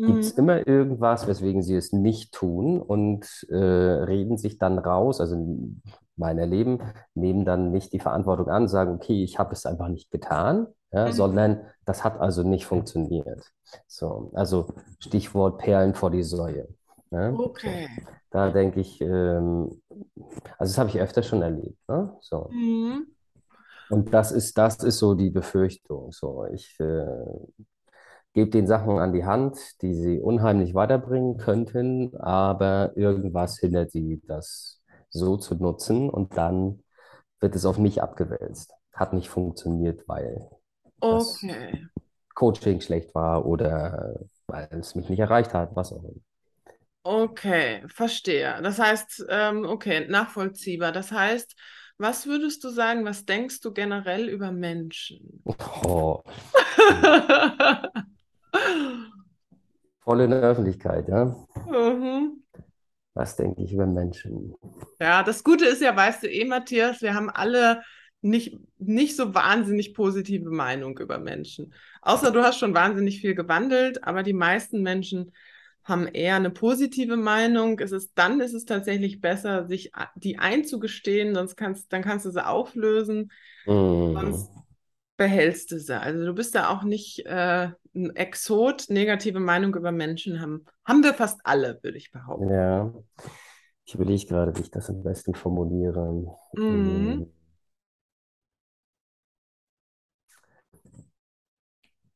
[SPEAKER 3] gibt es
[SPEAKER 4] Mhm.
[SPEAKER 3] immer irgendwas, weswegen sie es nicht tun und äh, reden sich dann raus, also in mein Erleben, nehmen dann nicht die Verantwortung an, sagen, okay, ich habe es einfach nicht getan, ja,
[SPEAKER 4] Mhm.
[SPEAKER 3] sondern das hat also nicht funktioniert. So, also Stichwort Perlen vor die Säue. Ne?
[SPEAKER 4] Okay.
[SPEAKER 3] Da denke ich, ähm, also das habe ich öfter schon erlebt, ne? So.
[SPEAKER 4] Mhm.
[SPEAKER 3] Und das ist, das ist so die Befürchtung. So, ich äh, gebe den Sachen an die Hand, die sie unheimlich weiterbringen könnten, aber irgendwas hindert sie, das so zu nutzen und dann wird es auf mich abgewälzt. Hat nicht funktioniert, weil das
[SPEAKER 4] Okay.
[SPEAKER 3] Coaching schlecht war oder weil es mich nicht erreicht hat, was auch immer.
[SPEAKER 4] Okay, verstehe. Das heißt, ähm, okay, nachvollziehbar. Das heißt, was würdest du sagen, was denkst du generell über Menschen?
[SPEAKER 3] Oh, [laughs] [laughs] voll in der Öffentlichkeit, ja.
[SPEAKER 4] Mhm.
[SPEAKER 3] Was denke ich über Menschen?
[SPEAKER 4] Ja, das Gute ist ja, weißt du eh, Matthias, wir haben alle nicht, nicht so wahnsinnig positive Meinung über Menschen. Außer du hast schon wahnsinnig viel gewandelt, aber die meisten Menschen haben eher eine positive Meinung. Es ist, dann ist es tatsächlich besser, sich die einzugestehen, sonst kannst, dann kannst du sie auflösen, sonst
[SPEAKER 3] Mhm.
[SPEAKER 4] behältst du sie. Also du bist da auch nicht äh, ein Exot. Negative Meinung über Menschen haben, haben wir fast alle, würde ich behaupten.
[SPEAKER 3] Ja, ich überlege gerade, wie ich das am besten formuliere.
[SPEAKER 4] Mhm.
[SPEAKER 3] Hm,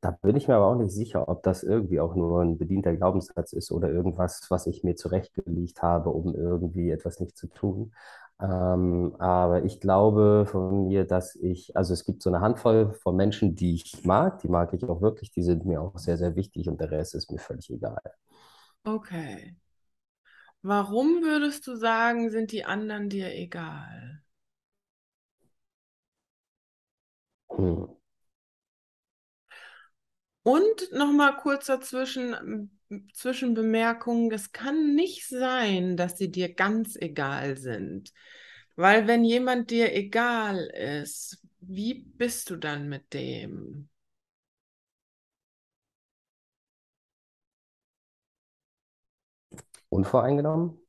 [SPEAKER 3] Da bin ich mir aber auch nicht sicher, ob das irgendwie auch nur ein bedienter Glaubenssatz ist oder irgendwas, was ich mir zurechtgelegt habe, um irgendwie etwas nicht zu tun. Ähm, aber ich glaube von mir, dass ich, also es gibt so eine Handvoll von Menschen, die ich mag, die mag ich auch wirklich, die sind mir auch sehr, sehr wichtig und der Rest ist mir völlig egal.
[SPEAKER 4] Okay. Warum würdest du sagen, sind die anderen dir egal?
[SPEAKER 3] Hm.
[SPEAKER 4] Und nochmal kurz dazwischen, Zwischenbemerkung, es kann nicht sein, dass sie dir ganz egal sind. Weil wenn jemand dir egal ist, wie bist du dann mit dem?
[SPEAKER 3] Unvoreingenommen?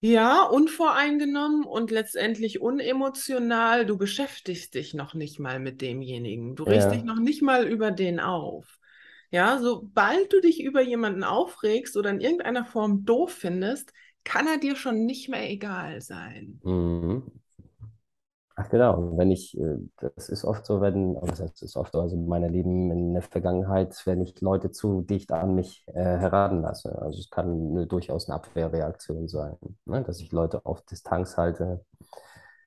[SPEAKER 4] Ja, unvoreingenommen und letztendlich unemotional. Du beschäftigst dich noch nicht mal mit demjenigen. Du regst dich
[SPEAKER 3] Ja.
[SPEAKER 4] noch nicht mal über den auf. Ja, sobald du dich über jemanden aufregst oder in irgendeiner Form doof findest, kann er dir schon nicht mehr egal sein.
[SPEAKER 3] Mhm. Ach genau, wenn ich, äh, das ist oft so, wenn, das ist oft so, also in meinem Leben in der Vergangenheit, wenn ich Leute zu dicht an mich äh, heranlasse. Also es kann eine, durchaus eine Abwehrreaktion sein, ne? Dass ich Leute auf Distanz halte.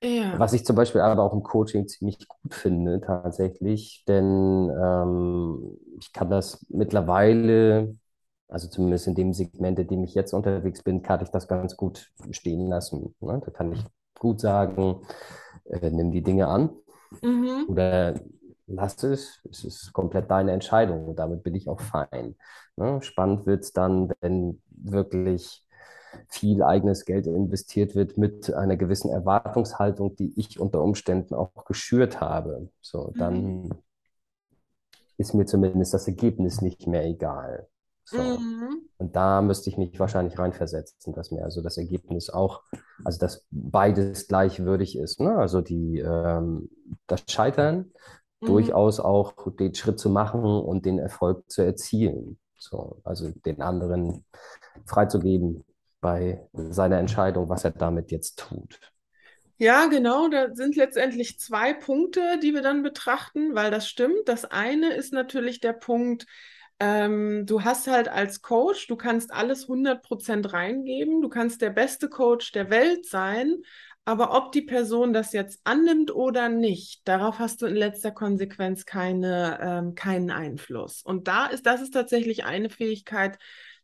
[SPEAKER 4] Ja.
[SPEAKER 3] Was ich zum Beispiel aber auch im Coaching ziemlich gut finde, tatsächlich, denn ähm, ich kann das mittlerweile, also zumindest in dem Segment, in dem ich jetzt unterwegs bin, kann ich das ganz gut stehen lassen. Ne? Da kann ich gut sagen, äh, nimm die Dinge an
[SPEAKER 4] Mhm.
[SPEAKER 3] oder lass es. Es ist komplett deine Entscheidung und damit bin ich auch fein. Ne? Spannend wird es dann, wenn wirklich viel eigenes Geld investiert wird mit einer gewissen Erwartungshaltung, die ich unter Umständen auch geschürt habe. So,
[SPEAKER 4] Mhm.
[SPEAKER 3] dann ist mir zumindest das Ergebnis nicht mehr egal. So.
[SPEAKER 4] Mhm.
[SPEAKER 3] Und da müsste ich mich wahrscheinlich reinversetzen, dass mir also das Ergebnis auch, also dass beides gleichwürdig ist. Ne? Also die, ähm, das Scheitern
[SPEAKER 4] Mhm.
[SPEAKER 3] durchaus auch den Schritt zu machen und den Erfolg zu erzielen. So, also den anderen freizugeben bei seiner Entscheidung, was er damit jetzt tut.
[SPEAKER 4] Ja, genau, da sind letztendlich zwei Punkte, die wir dann betrachten, weil das stimmt. Das eine ist natürlich der Punkt, ähm, du hast halt als Coach, du kannst alles 100% reingeben, du kannst der beste Coach der Welt sein, aber ob die Person das jetzt annimmt oder nicht, darauf hast du in letzter Konsequenz keine, ähm, keinen Einfluss. Und da ist, das ist tatsächlich eine Fähigkeit,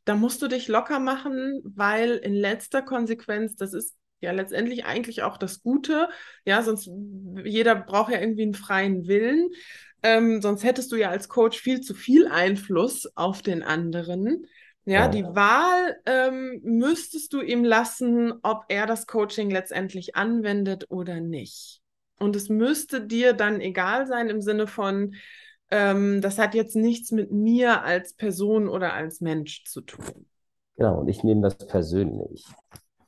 [SPEAKER 4] da musst du dich locker machen, weil in letzter Konsequenz, das ist ja letztendlich eigentlich auch das Gute. Ja, sonst jeder braucht ja irgendwie einen freien Willen. Ähm, sonst hättest du ja als Coach viel zu viel Einfluss auf den anderen. Ja, die
[SPEAKER 3] Ja,
[SPEAKER 4] Wahl ähm, müsstest du ihm lassen, ob er das Coaching letztendlich anwendet oder nicht. Und es müsste dir dann egal sein im Sinne von, ähm, das hat jetzt nichts mit mir als Person oder als Mensch zu tun.
[SPEAKER 3] genau. Und ich nehme das persönlich.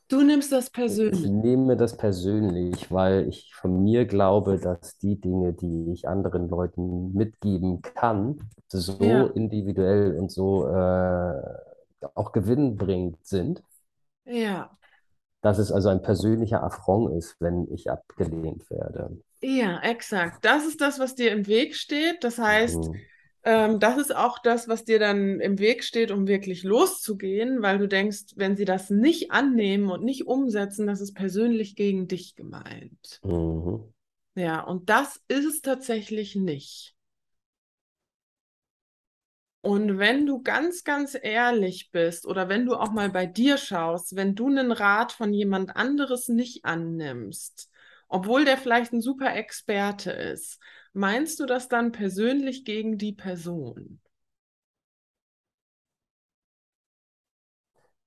[SPEAKER 4] Du nimmst das
[SPEAKER 3] Ich
[SPEAKER 4] persönlich.
[SPEAKER 3] nehme das persönlich, weil ich von mir glaube, dass die Dinge, die ich anderen Leuten mitgeben kann, so
[SPEAKER 4] Ja,
[SPEAKER 3] individuell und so äh, auch gewinnbringend sind,
[SPEAKER 4] ja.
[SPEAKER 3] dass es also ein persönlicher Affront ist, wenn ich abgelehnt werde.
[SPEAKER 4] Ja, exakt. Das ist das, was dir im Weg steht. Das heißt,
[SPEAKER 3] Mhm.
[SPEAKER 4] ähm, das ist auch das, was dir dann im Weg steht, um wirklich loszugehen, weil du denkst, wenn sie das nicht annehmen und nicht umsetzen, das ist persönlich gegen dich gemeint.
[SPEAKER 3] Mhm.
[SPEAKER 4] Ja, und das ist es tatsächlich nicht. Und wenn du ganz, ganz ehrlich bist oder wenn du auch mal bei dir schaust, wenn du einen Rat von jemand anderes nicht annimmst, obwohl der vielleicht ein super Experte ist, meinst du das dann persönlich gegen die Person?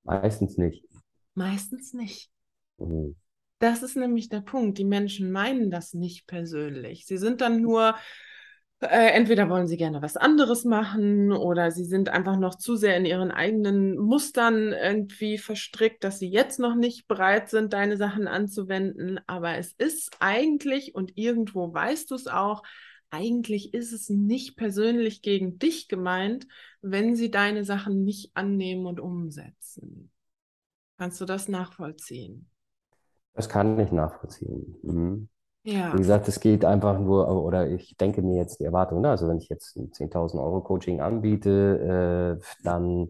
[SPEAKER 3] Meistens nicht.
[SPEAKER 4] Meistens nicht.
[SPEAKER 3] Mhm.
[SPEAKER 4] Das ist nämlich der Punkt. Die Menschen meinen das nicht persönlich. Sie sind dann nur, äh, entweder wollen sie gerne was anderes machen oder sie sind einfach noch zu sehr in ihren eigenen Mustern irgendwie verstrickt, dass sie jetzt noch nicht bereit sind, deine Sachen anzuwenden. Aber es ist eigentlich, und irgendwo weißt du es auch, eigentlich ist es nicht persönlich gegen dich gemeint, wenn sie deine Sachen nicht annehmen und umsetzen. Kannst du das nachvollziehen?
[SPEAKER 3] Das kann ich nachvollziehen. Mhm. Wie
[SPEAKER 4] Ja.
[SPEAKER 3] gesagt, es geht einfach nur, oder ich denke mir jetzt die Erwartung, ne? Also wenn ich jetzt ein 10.000 Euro Coaching anbiete, äh, dann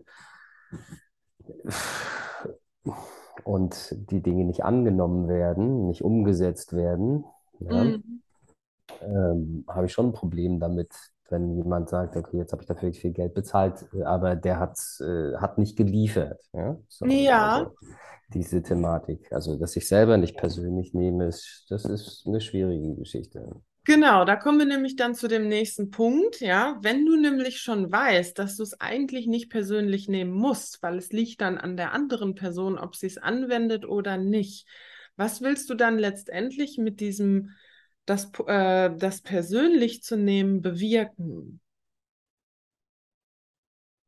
[SPEAKER 3] und die Dinge nicht angenommen werden, nicht umgesetzt werden, ja,
[SPEAKER 4] Mhm.
[SPEAKER 3] ähm, habe ich schon ein Problem damit, wenn jemand sagt, okay, jetzt habe ich dafür viel Geld bezahlt, äh, aber der hat, äh, hat nicht geliefert. Ja? So,
[SPEAKER 4] Ja,
[SPEAKER 3] also diese Thematik, also dass ich selber nicht persönlich nehme, ist, das ist eine schwierige Geschichte.
[SPEAKER 4] genau, da kommen wir nämlich dann zu dem nächsten Punkt, ja. Wenn du nämlich schon weißt, dass du es eigentlich nicht persönlich nehmen musst, weil es liegt dann an der anderen Person, ob sie es anwendet oder nicht. Was willst du dann letztendlich mit diesem, das, äh, das persönlich zu nehmen, bewirken?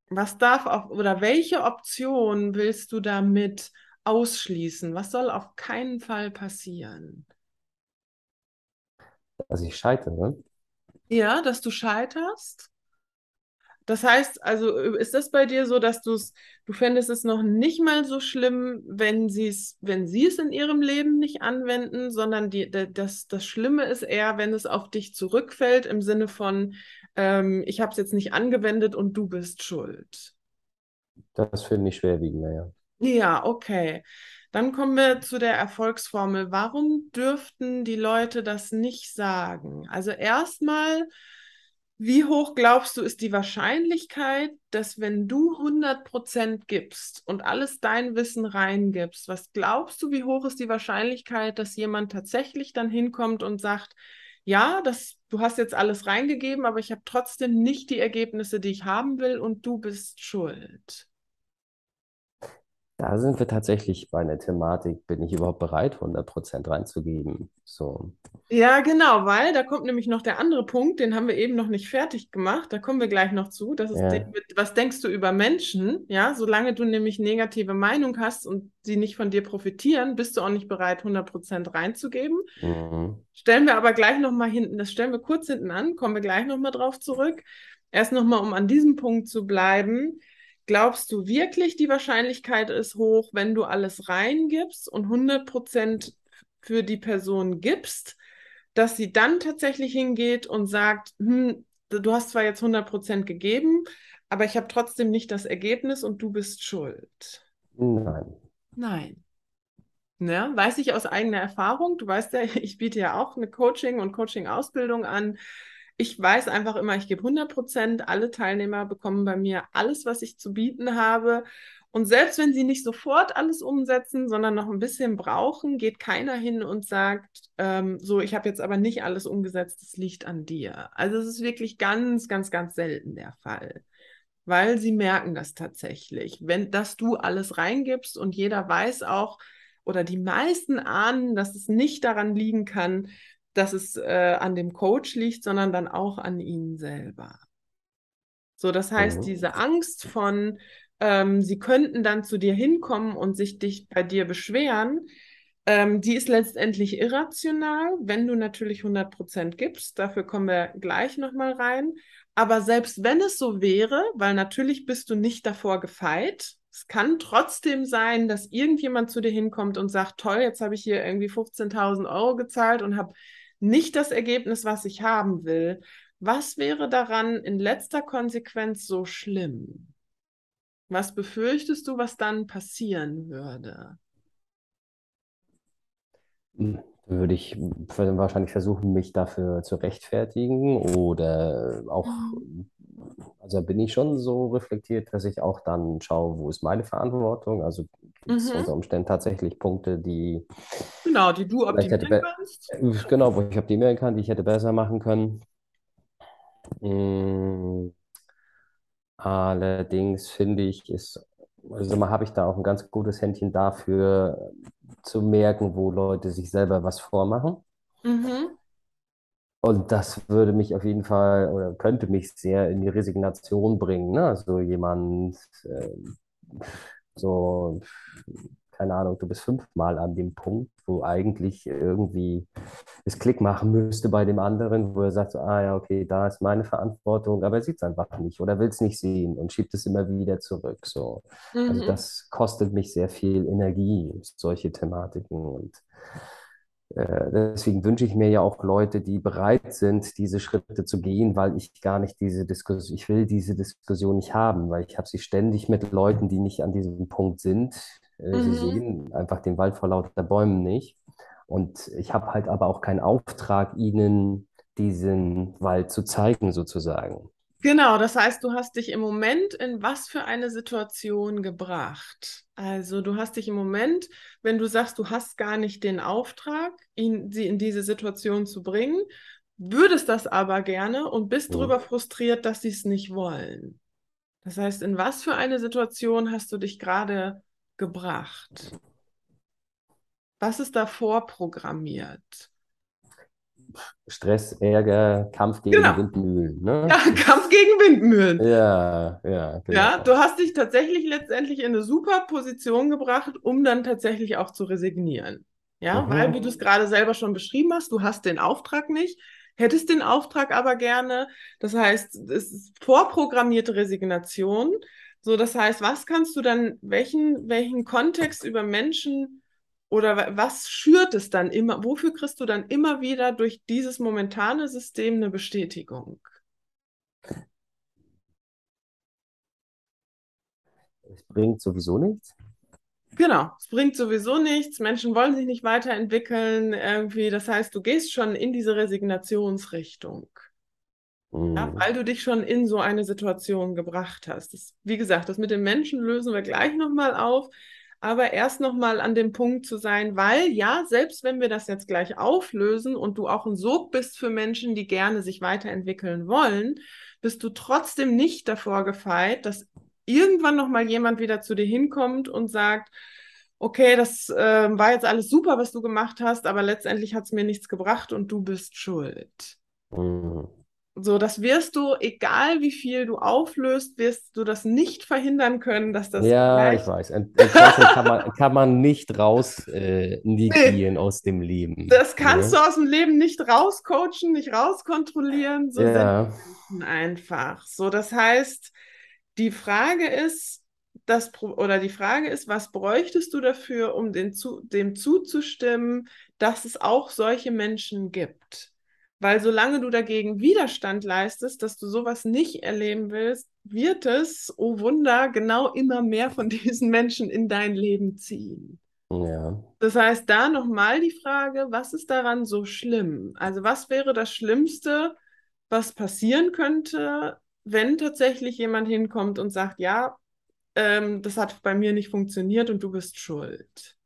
[SPEAKER 4] Was darf auf, oder welche Option willst du damit ausschließen? Was soll auf keinen Fall passieren?
[SPEAKER 3] Dass ich scheitere,
[SPEAKER 4] Ja, dass du scheiterst? Das heißt, also ist das bei dir so, dass du es, du fändest es noch nicht mal so schlimm, wenn sie es, wenn sie es in ihrem Leben nicht anwenden, sondern die, das, das Schlimme ist eher, wenn es auf dich zurückfällt, im Sinne von, ähm, ich habe es jetzt nicht angewendet und du bist schuld.
[SPEAKER 3] Das finde ich schwerwiegend, ja.
[SPEAKER 4] Ja, okay. Dann kommen wir zu der Erfolgsformel. Warum dürften die Leute das nicht sagen? Also erstmal, wie hoch glaubst du, ist die Wahrscheinlichkeit, dass wenn du 100% gibst und alles dein Wissen reingibst, was glaubst du, wie hoch ist die Wahrscheinlichkeit, dass jemand tatsächlich dann hinkommt und sagt, ja, das, du hast jetzt alles reingegeben, aber ich habe trotzdem nicht die Ergebnisse, die ich haben will und du bist schuld?
[SPEAKER 3] Da sind wir tatsächlich bei einer Thematik, bin ich überhaupt bereit, 100% reinzugeben? So.
[SPEAKER 4] Ja, genau, weil da kommt nämlich noch der andere Punkt, den haben wir eben noch nicht fertig gemacht, da kommen wir gleich noch zu. Das ist
[SPEAKER 3] Ja.
[SPEAKER 4] der mit, was denkst du über Menschen? Ja, solange du nämlich negative Meinung hast und sie nicht von dir profitieren, bist du auch nicht bereit, 100% reinzugeben.
[SPEAKER 3] Mhm.
[SPEAKER 4] Stellen wir aber gleich nochmal hinten, das stellen wir kurz hinten an, kommen wir gleich nochmal drauf zurück. Erst nochmal, um an diesem Punkt zu bleiben. Glaubst du wirklich, die Wahrscheinlichkeit ist hoch, wenn du alles reingibst und 100% für die Person gibst, dass sie dann tatsächlich hingeht und sagt, hm, du hast zwar jetzt 100% gegeben, aber ich habe trotzdem nicht das Ergebnis und du bist schuld?
[SPEAKER 3] Nein.
[SPEAKER 4] Nein. Ne? Weiß ich aus eigener Erfahrung. Du weißt ja, [laughs] ich biete ja auch eine Coaching- und Coaching-Ausbildung an. Ich weiß einfach immer, ich gebe 100 Prozent. Alle Teilnehmer bekommen bei mir alles, was ich zu bieten habe. Und selbst wenn sie nicht sofort alles umsetzen, sondern noch ein bisschen brauchen, geht keiner hin und sagt, ähm, so, ich habe jetzt aber nicht alles umgesetzt, das liegt an dir. Also es ist wirklich ganz, ganz, ganz selten der Fall weil sie merken das tatsächlich. Wenn, dass du alles reingibst und jeder weiß auch, oder die meisten ahnen, dass es nicht daran liegen kann, dass es äh, an dem Coach liegt, sondern dann auch an ihnen selber. So, das heißt,
[SPEAKER 3] Mhm.
[SPEAKER 4] diese Angst von, ähm, sie könnten dann zu dir hinkommen und sich dich bei dir beschweren, ähm, die ist letztendlich irrational, wenn du natürlich 100% gibst. Dafür kommen wir gleich nochmal rein. Aber selbst wenn es so wäre, weil natürlich bist du nicht davor gefeit, es kann trotzdem sein, dass irgendjemand zu dir hinkommt und sagt, toll, jetzt habe ich hier irgendwie 15.000 Euro gezahlt und habe nicht das Ergebnis, was ich haben will. Was wäre daran in letzter Konsequenz so schlimm? Was befürchtest du, was dann passieren würde?
[SPEAKER 3] Würde ich wahrscheinlich versuchen, mich dafür zu rechtfertigen oder auch, also bin ich schon so reflektiert, dass ich auch dann schaue, wo ist meine Verantwortung? Also gibt es
[SPEAKER 4] Mhm.
[SPEAKER 3] unter Umständen tatsächlich Punkte, die
[SPEAKER 4] Genau, die du
[SPEAKER 3] hätte,
[SPEAKER 4] optimieren
[SPEAKER 3] be-
[SPEAKER 4] kannst.
[SPEAKER 3] genau, wo ich optimieren kann, die ich hätte besser machen können. Mm, Allerdings finde ich, ist, also mal habe ich da auch ein ganz gutes Händchen dafür, zu merken, wo Leute sich selber was vormachen.
[SPEAKER 4] Mhm.
[SPEAKER 3] Und das würde mich auf jeden Fall oder könnte mich sehr in die Resignation bringen. Ne? Also jemand, ähm, so, keine Ahnung, du bist fünfmal an dem Punkt, wo eigentlich irgendwie es Klick machen müsste bei dem anderen, wo er sagt, so, ah ja, okay, da ist meine Verantwortung, aber er sieht es einfach nicht oder will es nicht sehen und schiebt es immer wieder zurück. So. Also
[SPEAKER 4] Mhm.
[SPEAKER 3] das kostet mich sehr viel Energie, solche Thematiken. Und äh, deswegen wünsche ich mir ja auch Leute, die bereit sind, diese Schritte zu gehen, weil ich gar nicht diese Diskussion, ich will diese Diskussion nicht haben, weil ich habe sie ständig mit Leuten, die nicht an diesem Punkt sind. Äh, Sie
[SPEAKER 4] Mhm.
[SPEAKER 3] sehen einfach den Wald vor lauter Bäumen nicht. Und ich habe halt aber auch keinen Auftrag, ihnen diesen Wald zu zeigen, sozusagen.
[SPEAKER 4] Genau, das heißt, du hast dich im Moment in was für eine Situation gebracht? Also du hast dich im Moment, wenn du sagst, du hast gar nicht den Auftrag, ihn, sie in diese Situation zu bringen, würdest das aber gerne und bist
[SPEAKER 3] Mhm.
[SPEAKER 4] darüber frustriert, dass sie es nicht wollen. Das heißt, in was für eine Situation hast du dich gerade gebracht? Was ist da vorprogrammiert?
[SPEAKER 3] Stress, Ärger, Kampf gegen
[SPEAKER 4] Genau.
[SPEAKER 3] Windmühlen, ne?
[SPEAKER 4] Ja, [laughs] Kampf gegen Windmühlen.
[SPEAKER 3] Ja, ja,
[SPEAKER 4] Ja,
[SPEAKER 3] genau.
[SPEAKER 4] du hast dich tatsächlich letztendlich in eine super Position gebracht, um dann tatsächlich auch zu resignieren. Ja,
[SPEAKER 3] Mhm.
[SPEAKER 4] weil, wie du es gerade selber schon beschrieben hast, du hast den Auftrag nicht. hättest den Auftrag aber gerne. Das heißt, es ist vorprogrammierte Resignation. So, das heißt, was kannst du dann, welchen, welchen Kontext über Menschen oder was schürt es dann immer, wofür kriegst du dann immer wieder durch dieses momentane System eine Bestätigung?
[SPEAKER 3] Es bringt sowieso nichts.
[SPEAKER 4] Genau, es bringt sowieso nichts. Menschen wollen sich nicht weiterentwickeln irgendwie. Das heißt, du gehst schon in diese Resignationsrichtung. Mhm. Ja, weil du dich schon in so eine Situation gebracht hast. Das, wie gesagt, das mit den Menschen lösen wir gleich nochmal auf. Aber erst nochmal an dem Punkt zu sein, weil ja, selbst wenn wir das jetzt gleich auflösen und du auch ein Sog bist für Menschen, die gerne sich weiterentwickeln wollen, bist du trotzdem nicht davor gefeit, dass irgendwann noch mal jemand wieder zu dir hinkommt und sagt, okay, das äh, war jetzt alles super, was du gemacht hast, aber letztendlich hat es mir nichts gebracht und du bist schuld. Mhm. So, das wirst du, egal wie viel du auflöst, wirst du das nicht verhindern können, dass das.
[SPEAKER 3] Ja, ich weiß. Enttäuschung kann man, [laughs] kann man nicht raus äh, nee, aus dem Leben.
[SPEAKER 4] Das kannst ja. du aus dem Leben nicht rauscoachen, nicht rauskontrollieren. So
[SPEAKER 3] ja.
[SPEAKER 4] sind einfach. So, das heißt, die Frage ist, das, oder die Frage ist, was bräuchtest du dafür, um den zu, dem zuzustimmen, dass es auch solche Menschen gibt? Weil solange du dagegen Widerstand leistest, dass du sowas nicht erleben willst, wird es, oh Wunder, genau immer mehr von [laughs] diesen Menschen in dein Leben ziehen.
[SPEAKER 3] Ja.
[SPEAKER 4] Das heißt, da nochmal die Frage, was ist daran so schlimm? Also was wäre das Schlimmste, was passieren könnte, wenn tatsächlich jemand hinkommt und sagt, ja, ähm, das hat bei mir nicht funktioniert und du bist schuld.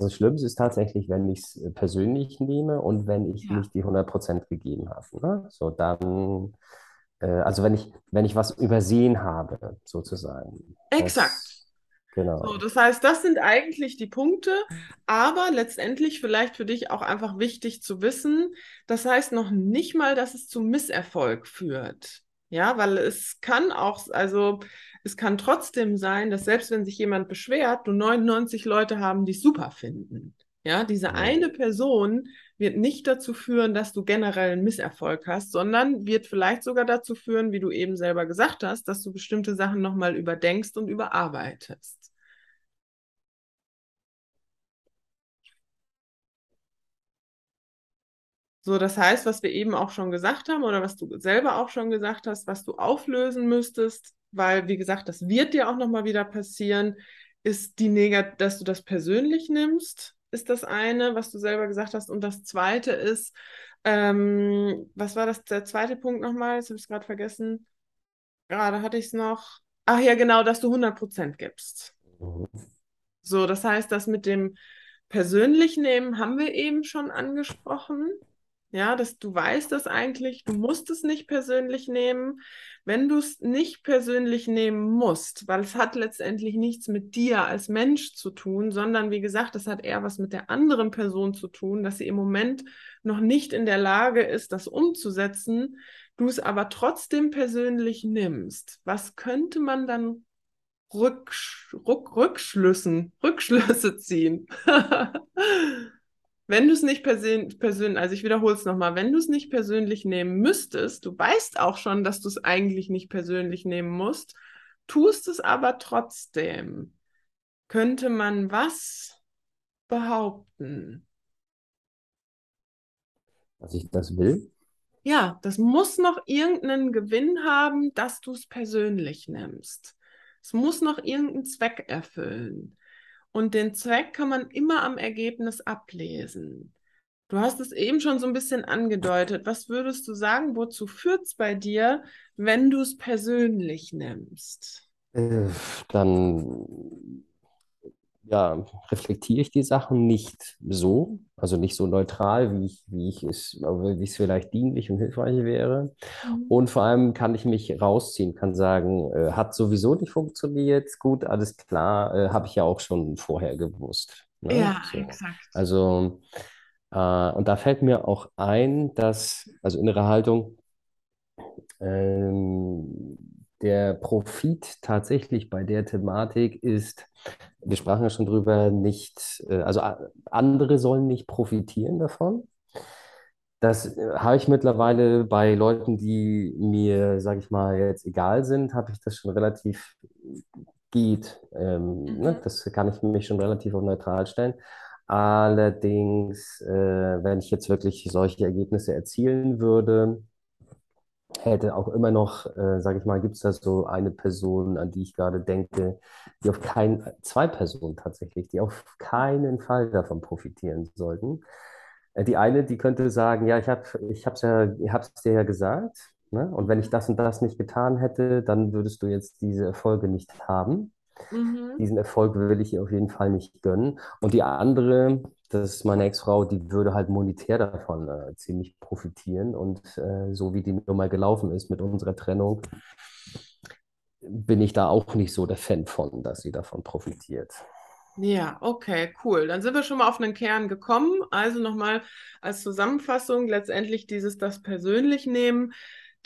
[SPEAKER 3] Das Schlimmste ist tatsächlich, wenn ich es äh, persönlich nehme und wenn ich ja. nicht die 100% gegeben habe. Ne? So dann, äh, also wenn ich, wenn ich was übersehen habe, sozusagen.
[SPEAKER 4] Exakt. Das,
[SPEAKER 3] Genau.
[SPEAKER 4] So, das heißt, das sind eigentlich die Punkte, aber letztendlich vielleicht für dich auch einfach wichtig zu wissen. Das heißt noch nicht mal, dass es zum Misserfolg führt. Ja, weil es kann auch, also es kann trotzdem sein, dass selbst wenn sich jemand beschwert, du 99 Leute haben, die es super finden. Ja, diese eine Person wird nicht dazu führen, dass du generell einen Misserfolg hast, sondern wird vielleicht sogar dazu führen, wie du eben selber gesagt hast, dass du bestimmte Sachen nochmal überdenkst und überarbeitest. So, das heißt, was wir eben auch schon gesagt haben oder was du selber auch schon gesagt hast, was du auflösen müsstest, weil, wie gesagt, das wird dir auch nochmal wieder passieren, ist die Negat dass du das persönlich nimmst, ist das eine, was du selber gesagt hast. Und das zweite ist, ähm, was war das, der zweite Punkt nochmal? Jetzt habe ich es gerade vergessen. Gerade hatte ich es noch. Ach ja, genau, dass du 100% gibst. So, das heißt, das mit dem persönlich nehmen haben wir eben schon angesprochen. Ja, dass du weißt das eigentlich, du musst es nicht persönlich nehmen. Wenn du es nicht persönlich nehmen musst, weil es hat letztendlich nichts mit dir als Mensch zu tun, sondern wie gesagt, es hat eher was mit der anderen Person zu tun, dass sie im Moment noch nicht in der Lage ist, das umzusetzen, du es aber trotzdem persönlich nimmst. Was könnte man dann Rücksch Rück Rückschlüssen, Rückschlüsse ziehen? [laughs] Wenn du es nicht persönlich, persön also ich wiederhole es nochmal, wenn du es nicht persönlich nehmen müsstest, du weißt auch schon, dass du es eigentlich nicht persönlich nehmen musst, tust es aber trotzdem, könnte man was behaupten?
[SPEAKER 3] Dass ich das will?
[SPEAKER 4] Ja, das muss noch irgendeinen Gewinn haben, dass du es persönlich nimmst. Es muss noch irgendeinen Zweck erfüllen. Und den Zweck kann man immer am Ergebnis ablesen. Du hast es eben schon so ein bisschen angedeutet. Was würdest du sagen, wozu führt es bei dir, wenn du es persönlich nimmst?
[SPEAKER 3] Äh, dann ja, reflektiere ich die Sachen nicht so, also nicht so neutral, wie ich, wie ich es, wie es vielleicht dienlich und hilfreich wäre. Mhm. Und vor allem kann ich mich rausziehen, kann sagen, äh, hat sowieso nicht funktioniert, gut, alles klar, äh, habe ich ja auch schon vorher gewusst.
[SPEAKER 4] Ne? Ja, so. exakt.
[SPEAKER 3] Also, äh, und da fällt mir auch ein, dass, also innere Haltung, ähm, der Profit tatsächlich bei der Thematik ist, wir sprachen ja schon drüber, nicht, äh, also andere sollen nicht profitieren davon. Das äh, habe ich mittlerweile bei Leuten, die mir, sage ich mal, jetzt egal sind, habe ich das schon relativ geht. Ähm, ne?
[SPEAKER 4] Mhm.
[SPEAKER 3] Das kann ich mich schon relativ auf neutral stellen. Allerdings, äh, wenn ich jetzt wirklich solche Ergebnisse erzielen würde, hätte auch immer noch, äh, sage ich mal, gibt es da so eine Person, an die ich gerade denke, die auf keinen, zwei Personen tatsächlich, die auf keinen Fall davon profitieren sollten. Äh, Die eine, die könnte sagen, ja, ich habe, ich hab's ja, ich hab's dir ja gesagt, ne? Und wenn ich das und das nicht getan hätte, dann würdest du jetzt diese Erfolge nicht haben.
[SPEAKER 4] Mhm.
[SPEAKER 3] Diesen Erfolg will ich ihr auf jeden Fall nicht gönnen. Und die andere, das ist meine Ex-Frau, die würde halt monetär davon äh, ziemlich profitieren. Und äh, so wie die Nummer gelaufen ist mit unserer Trennung, bin ich da auch nicht so der Fan von, dass sie davon profitiert.
[SPEAKER 4] Ja, okay, cool. Dann sind wir schon mal auf einen Kern gekommen. Also nochmal als Zusammenfassung, letztendlich dieses das persönlich nehmen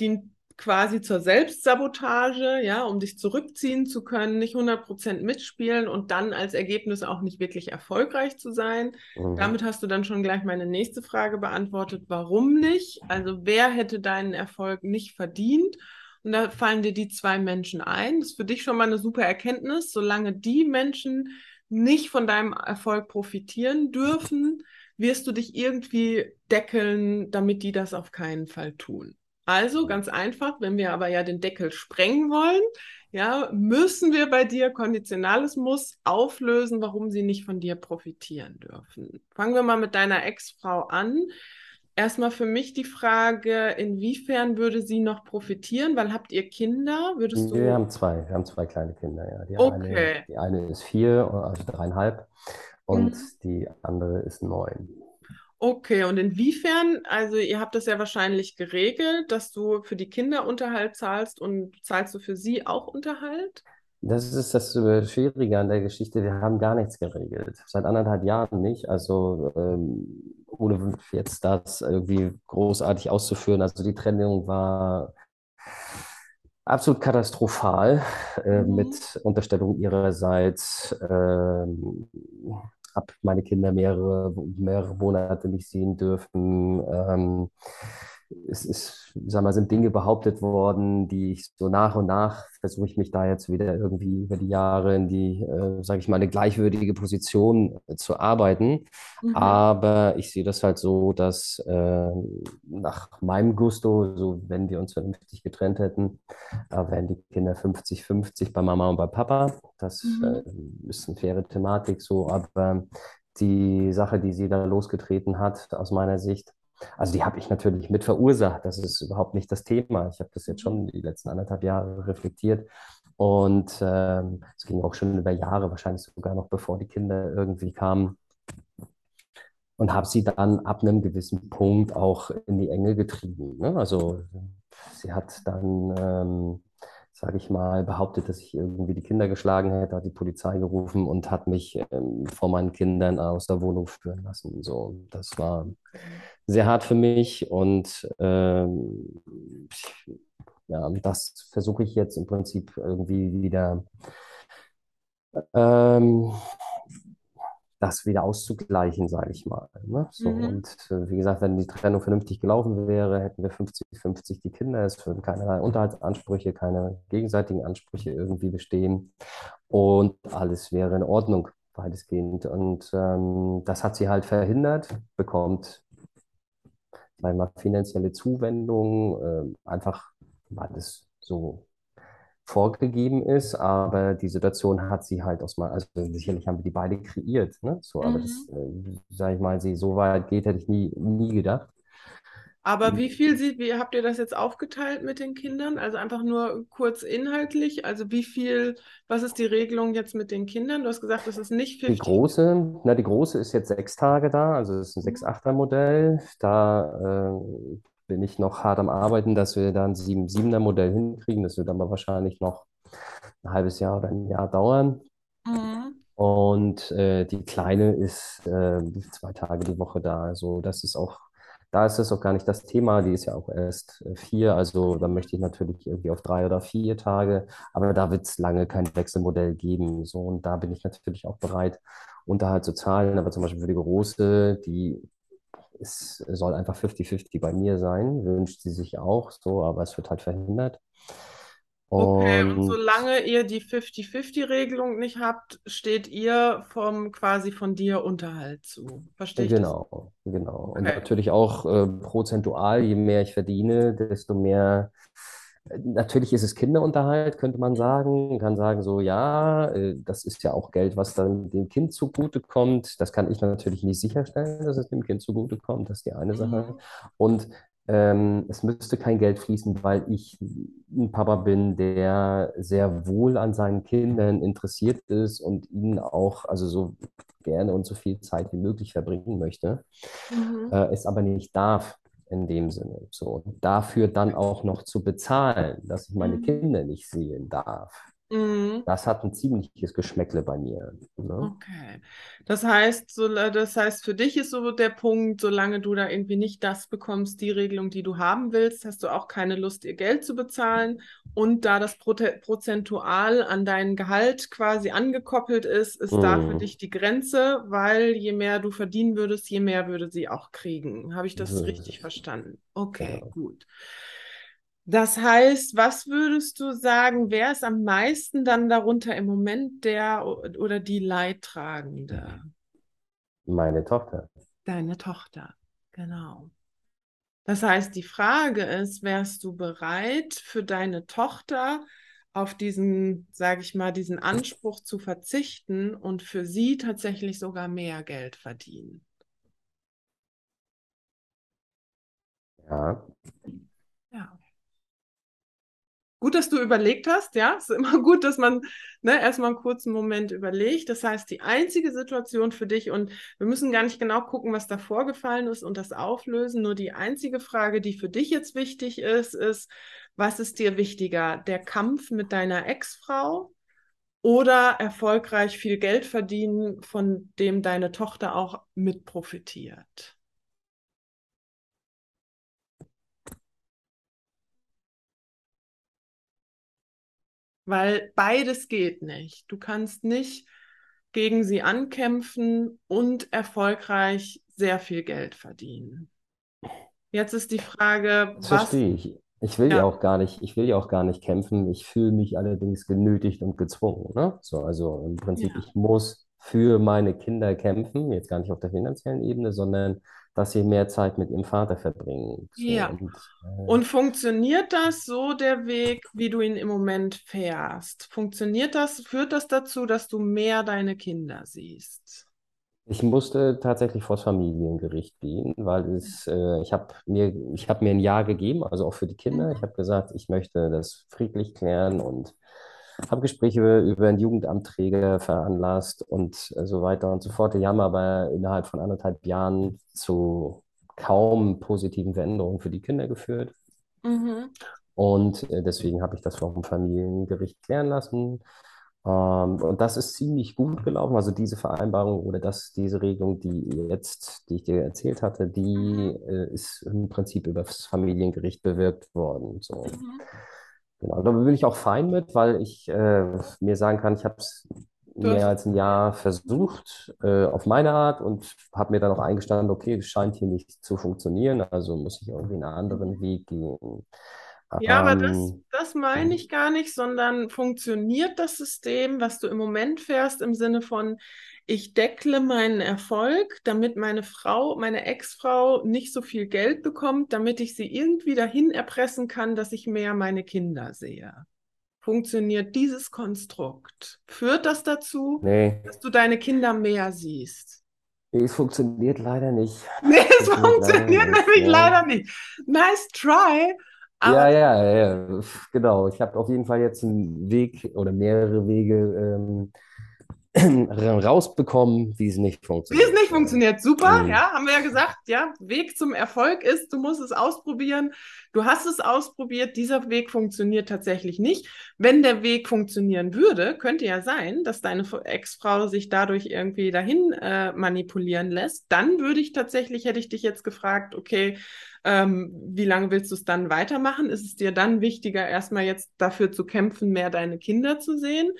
[SPEAKER 4] dient quasi zur Selbstsabotage, ja, um dich zurückziehen zu können, nicht 100% mitspielen und dann als Ergebnis auch nicht wirklich erfolgreich zu sein.
[SPEAKER 3] Mhm.
[SPEAKER 4] Damit hast du dann schon gleich meine nächste Frage beantwortet, warum nicht? Also wer hätte deinen Erfolg nicht verdient? Und da fallen dir die zwei Menschen ein. Das ist für dich schon mal eine super Erkenntnis. Solange die Menschen nicht von deinem Erfolg profitieren dürfen, wirst du dich irgendwie deckeln, damit die das auf keinen Fall tun. Also ganz einfach, wenn wir aber ja den Deckel sprengen wollen, ja, müssen wir bei dir konditionales Muss auflösen, warum sie nicht von dir profitieren dürfen. Fangen wir mal mit deiner Ex-Frau an. Erstmal für mich die Frage, inwiefern würde sie noch profitieren? Weil habt ihr Kinder? Würdest
[SPEAKER 3] Wir
[SPEAKER 4] du.
[SPEAKER 3] haben zwei, wir haben zwei kleine Kinder, ja. Die eine,
[SPEAKER 4] Okay.
[SPEAKER 3] die eine ist vier, also dreieinhalb, und
[SPEAKER 4] Mhm.
[SPEAKER 3] die andere ist neun.
[SPEAKER 4] Okay, und inwiefern, also ihr habt das ja wahrscheinlich geregelt, dass du für die Kinder Unterhalt zahlst und zahlst du für sie auch Unterhalt?
[SPEAKER 3] Das ist das äh, Schwierige an der Geschichte. Wir haben gar nichts geregelt. Seit anderthalb Jahren nicht. Also ähm, ohne jetzt das irgendwie großartig auszuführen. Also die Trennung war absolut katastrophal äh,
[SPEAKER 4] Mhm.
[SPEAKER 3] mit Unterstellung ihrerseits. Ähm, habe meine Kinder mehrere, mehrere Monate nicht sehen dürfen. Ähm, es ist, sag mal, sind Dinge behauptet worden, die ich so nach und nach versuche ich mich da jetzt wieder irgendwie über die Jahre in die, äh, sage ich mal, eine gleichwürdige Position äh, zu arbeiten.
[SPEAKER 4] Mhm.
[SPEAKER 3] Aber ich sehe das halt so, dass äh, nach meinem Gusto, so wenn wir uns vernünftig getrennt hätten, äh, wären die Kinder 50-50 bei Mama und bei Papa. Das äh,
[SPEAKER 4] Mhm.
[SPEAKER 3] ist eine faire Thematik so, aber die Sache, die sie da losgetreten hat, aus meiner Sicht, also die habe ich natürlich mit verursacht. Das ist überhaupt nicht das Thema. Ich habe das jetzt schon die letzten anderthalb Jahre reflektiert. Und ähm, es ging auch schon über Jahre, wahrscheinlich sogar noch bevor die Kinder irgendwie kamen. Und habe sie dann ab einem gewissen Punkt auch in die Enge getrieben. Ne? Also sie hat dann, ähm, sage ich mal, behauptet, dass ich irgendwie die Kinder geschlagen hätte, hat die Polizei gerufen und hat mich ähm, vor meinen Kindern aus der Wohnung führen lassen. So, das war sehr hart für mich und ähm, ja, das versuche ich jetzt im Prinzip irgendwie wieder ähm, das wieder auszugleichen, sage ich mal. Ne? So,
[SPEAKER 4] Mhm.
[SPEAKER 3] und äh, wie gesagt, wenn die Trennung vernünftig gelaufen wäre, hätten wir 50-50 die Kinder. Es würden keine Unterhaltsansprüche, keine gegenseitigen Ansprüche irgendwie bestehen. Und alles wäre in Ordnung, weitestgehend. Und ähm, das hat sie halt verhindert, bekommt einmal finanzielle Zuwendungen, äh, einfach weil es so vorgegeben ist, aber die Situation hat sie halt aus meiner, also sicherlich haben wir die beide kreiert, ne? So, aber das,
[SPEAKER 4] Mhm.
[SPEAKER 3] äh, sag ich mal, sie so weit geht, hätte ich nie, nie gedacht.
[SPEAKER 4] Aber wie viel sie, wie habt ihr das jetzt aufgeteilt mit den Kindern? Also einfach nur kurz inhaltlich. Also wie viel, was ist die Regelung jetzt mit den Kindern? Du hast gesagt, das ist nicht
[SPEAKER 3] Die
[SPEAKER 4] 50.
[SPEAKER 3] große, na, die große ist jetzt sechs Tage da, also es ist ein
[SPEAKER 4] Mhm.
[SPEAKER 3] 6-8er-Modell. Da äh, bin ich noch hart am Arbeiten, dass wir da ein 7-7er-Modell hinkriegen. Das wird aber wahrscheinlich noch ein halbes Jahr oder ein Jahr dauern.
[SPEAKER 4] Mhm.
[SPEAKER 3] Und äh, die Kleine ist äh, zwei Tage die Woche da. Also das ist auch, da ist das auch gar nicht das Thema. Die ist ja auch erst äh, vier. Also da möchte ich natürlich irgendwie auf drei oder vier Tage. Aber da wird es lange kein Wechselmodell geben. So, und da bin ich natürlich auch bereit, Unterhalt zu zahlen. Aber zum Beispiel für die Große, die es soll einfach 50-50 bei mir sein, wünscht sie sich auch so, aber es wird halt verhindert.
[SPEAKER 4] Okay, und
[SPEAKER 3] Und
[SPEAKER 4] solange ihr die 50-50-Regelung nicht habt, steht ihr vom quasi von dir Unterhalt zu. Verstehe ich das?
[SPEAKER 3] genau, genau. Und
[SPEAKER 4] Okay.
[SPEAKER 3] natürlich auch äh, prozentual, je mehr ich verdiene, desto mehr. Natürlich ist es Kinderunterhalt, könnte man sagen. Man kann sagen, so, ja, äh, das ist ja auch Geld, was dann dem Kind zugutekommt. Das kann ich natürlich nicht sicherstellen, dass es dem Kind zugutekommt. Das ist die eine Sache.
[SPEAKER 4] Mhm.
[SPEAKER 3] Und ähm, es müsste kein Geld fließen, weil ich ein Papa bin, der sehr wohl an seinen Kindern interessiert ist und ihnen auch, also so gerne und so viel Zeit wie möglich verbringen möchte,
[SPEAKER 4] Mhm.
[SPEAKER 3] äh, es aber nicht darf in dem Sinne. So, dafür dann auch noch zu bezahlen, dass ich meine
[SPEAKER 4] Mhm.
[SPEAKER 3] Kinder nicht sehen darf.
[SPEAKER 4] Mhm.
[SPEAKER 3] Das hat ein ziemliches Geschmäckle bei mir. Ne?
[SPEAKER 4] Okay. Das heißt, so, das heißt, für dich ist so der Punkt, solange du da irgendwie nicht das bekommst, die Regelung, die du haben willst, hast du auch keine Lust, ihr Geld zu bezahlen. Und da das prozentual an dein Gehalt quasi angekoppelt ist, ist da für
[SPEAKER 3] Hm,
[SPEAKER 4] dich die Grenze, weil je mehr du verdienen würdest, je mehr würde sie auch kriegen. Habe ich das
[SPEAKER 3] ist
[SPEAKER 4] richtig verstanden? Okay,
[SPEAKER 3] Genau.
[SPEAKER 4] gut. Das heißt, was würdest du sagen, wer ist am meisten dann darunter im Moment der oder die Leidtragende?
[SPEAKER 3] Meine Tochter.
[SPEAKER 4] Deine Tochter, genau. Das heißt, die Frage ist, wärst du bereit für deine Tochter auf diesen, sage ich mal, diesen Anspruch zu verzichten und für sie tatsächlich sogar mehr Geld verdienen?
[SPEAKER 3] Ja.
[SPEAKER 4] Ja. Gut, dass du überlegt hast, ja. Es ist immer gut, dass man ne, erstmal einen kurzen Moment überlegt. Das heißt, die einzige Situation für dich, und wir müssen gar nicht genau gucken, was da vorgefallen ist und das auflösen. Nur die einzige Frage, die für dich jetzt wichtig ist, ist, was ist dir wichtiger? Der Kampf mit deiner Ex-Frau oder erfolgreich viel Geld verdienen, von dem deine Tochter auch mit profitiert? Weil beides geht nicht. Du kannst nicht gegen sie ankämpfen und erfolgreich sehr viel Geld verdienen. Jetzt ist die Frage,
[SPEAKER 3] Das
[SPEAKER 4] was,
[SPEAKER 3] verstehe ich. Ich will ja
[SPEAKER 4] ja,
[SPEAKER 3] auch gar nicht, ich will ja auch gar nicht kämpfen. Ich fühle mich allerdings genötigt und gezwungen, ne? So, also im Prinzip,
[SPEAKER 4] ja,
[SPEAKER 3] ich muss für meine Kinder kämpfen, jetzt gar nicht auf der finanziellen Ebene, sondern dass sie mehr Zeit mit ihrem Vater verbringen. So,
[SPEAKER 4] ja.
[SPEAKER 3] und äh,
[SPEAKER 4] Und funktioniert das so, der Weg, wie du ihn im Moment fährst? Funktioniert das, führt das dazu, dass du mehr deine Kinder siehst?
[SPEAKER 3] ich musste tatsächlich vor das Familiengericht gehen, weil es, äh, ich habe mir, ich habe mir ein Ja gegeben, also auch für die Kinder. Ich
[SPEAKER 4] Mhm.
[SPEAKER 3] habe gesagt, ich möchte das friedlich klären und habe Gespräche über, über einen Jugendamtträger veranlasst und so weiter und so fort. Die haben aber innerhalb von anderthalb Jahren zu kaum positiven Veränderungen für die Kinder geführt.
[SPEAKER 4] Mhm.
[SPEAKER 3] Und äh, deswegen habe ich das vor dem Familiengericht klären lassen. Ähm, und das ist ziemlich gut gelaufen. Also diese Vereinbarung oder das, diese Regelung, die jetzt, die ich dir erzählt hatte, die
[SPEAKER 4] Mhm.
[SPEAKER 3] äh, ist im Prinzip über das Familiengericht bewirkt worden. So.
[SPEAKER 4] Mhm.
[SPEAKER 3] Genau, da bin ich auch fein mit, weil ich äh, mir sagen kann, ich habe es mehr als ein Jahr versucht, äh, auf meine Art und habe mir dann auch eingestanden, okay, es scheint hier nicht zu funktionieren, also muss ich irgendwie einen anderen Weg gehen.
[SPEAKER 4] Ja, aber das,
[SPEAKER 3] Ähm,
[SPEAKER 4] das meine ich gar nicht, sondern funktioniert das System, was du im Moment fährst, im Sinne von, ich deckle meinen Erfolg, damit meine Frau, meine Ex-Frau nicht so viel Geld bekommt, damit ich sie irgendwie dahin erpressen kann, dass ich mehr meine Kinder sehe. Funktioniert dieses Konstrukt? Führt das dazu,
[SPEAKER 3] nee,
[SPEAKER 4] dass du deine Kinder mehr siehst?
[SPEAKER 3] es funktioniert leider nicht.
[SPEAKER 4] Nee, es
[SPEAKER 3] Funktioniert leider
[SPEAKER 4] funktioniert
[SPEAKER 3] nicht,
[SPEAKER 4] nämlich
[SPEAKER 3] ne?
[SPEAKER 4] leider nicht. Nice try,
[SPEAKER 3] ja, ja, ja, genau. Ich habe auf jeden Fall jetzt einen Weg oder mehrere Wege ähm, [clears throat] rausbekommen, wie es nicht
[SPEAKER 4] Wie es
[SPEAKER 3] funktioniert.
[SPEAKER 4] nicht funktioniert, super,
[SPEAKER 3] Mhm.
[SPEAKER 4] ja, haben wir ja gesagt, ja, Weg zum Erfolg ist, du musst es ausprobieren. Du hast es ausprobiert, dieser Weg funktioniert tatsächlich nicht. Wenn der Weg funktionieren würde, könnte ja sein, dass deine Ex-Frau sich dadurch irgendwie dahin äh, manipulieren lässt. Dann würde ich tatsächlich, hätte ich dich jetzt gefragt, okay, ähm, wie lange willst du es dann weitermachen? Ist es dir dann wichtiger, erstmal jetzt dafür zu kämpfen, mehr deine Kinder zu sehen?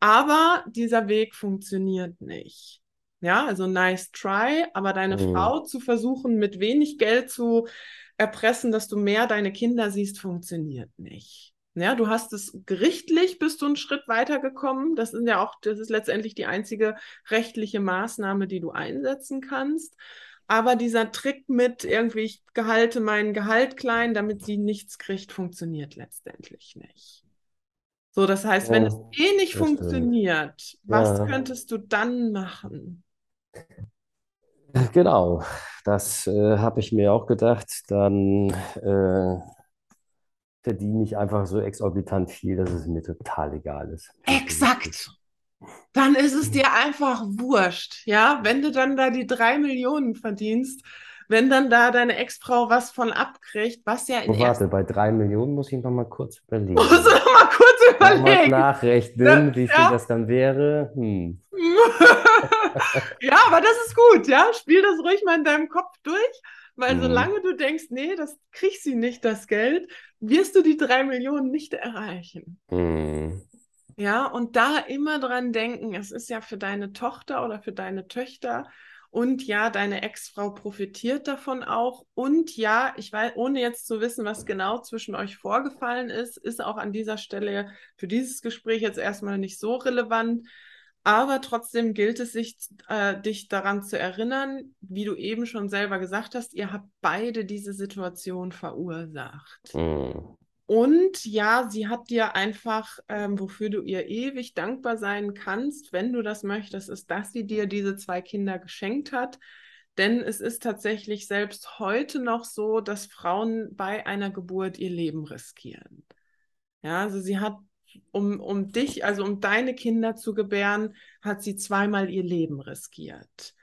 [SPEAKER 4] Aber dieser Weg funktioniert nicht. Ja, also nice try, aber deine
[SPEAKER 3] Mhm.
[SPEAKER 4] Frau zu versuchen, mit wenig Geld zu erpressen, dass du mehr deine Kinder siehst, funktioniert nicht. Ja, du hast es gerichtlich, bist du einen Schritt weitergekommen. Das ist ja auch, das ist letztendlich die einzige rechtliche Maßnahme, die du einsetzen kannst. Aber dieser Trick mit irgendwie, ich gehalte mein Gehalt klein, damit sie nichts kriegt, funktioniert letztendlich nicht. So, das heißt, wenn es
[SPEAKER 3] Ja,
[SPEAKER 4] eh nicht
[SPEAKER 3] das stimmt.
[SPEAKER 4] funktioniert, was
[SPEAKER 3] Ja.
[SPEAKER 4] könntest du dann machen?
[SPEAKER 3] Genau, das äh, habe ich mir auch gedacht. Dann äh, verdiene ich einfach so exorbitant viel, dass es mir total egal ist.
[SPEAKER 4] Exakt. Dann ist es dir einfach wurscht, ja, wenn du dann da die drei Millionen verdienst, wenn dann da deine Ex-Frau was von abkriegt, was ja in
[SPEAKER 3] Oh, warte, bei drei Millionen muss ich noch mal kurz [laughs] überlegen.
[SPEAKER 4] Musst du noch mal kurz überlegen.
[SPEAKER 3] nachrechnen, wie viel
[SPEAKER 4] Ja.
[SPEAKER 3] das dann wäre. Hm. [laughs]
[SPEAKER 4] Ja, aber das ist gut, ja. Spiel das ruhig mal in deinem Kopf durch, weil
[SPEAKER 3] Mhm.
[SPEAKER 4] solange du denkst, nee, das kriegst sie nicht, das Geld, wirst du die drei Millionen nicht erreichen.
[SPEAKER 3] Hm.
[SPEAKER 4] Ja, und da immer dran denken, es ist ja für deine Tochter oder für deine Töchter und ja, deine Ex-Frau profitiert davon auch. Und ja, ich weiß, ohne jetzt zu wissen, was genau zwischen euch vorgefallen ist, ist auch an dieser Stelle für dieses Gespräch jetzt erstmal nicht so relevant. Aber trotzdem gilt es sich, äh, dich daran zu erinnern, wie du eben schon selber gesagt hast, ihr habt beide diese Situation verursacht.
[SPEAKER 3] Hm.
[SPEAKER 4] Und ja, sie hat dir einfach, ähm, wofür du ihr ewig dankbar sein kannst, wenn du das möchtest, ist, dass sie dir diese zwei Kinder geschenkt hat. Denn es ist tatsächlich selbst heute noch so, dass Frauen bei einer Geburt ihr Leben riskieren. Ja, also sie hat, um, um dich, also um deine Kinder zu gebären, hat sie zweimal ihr Leben riskiert.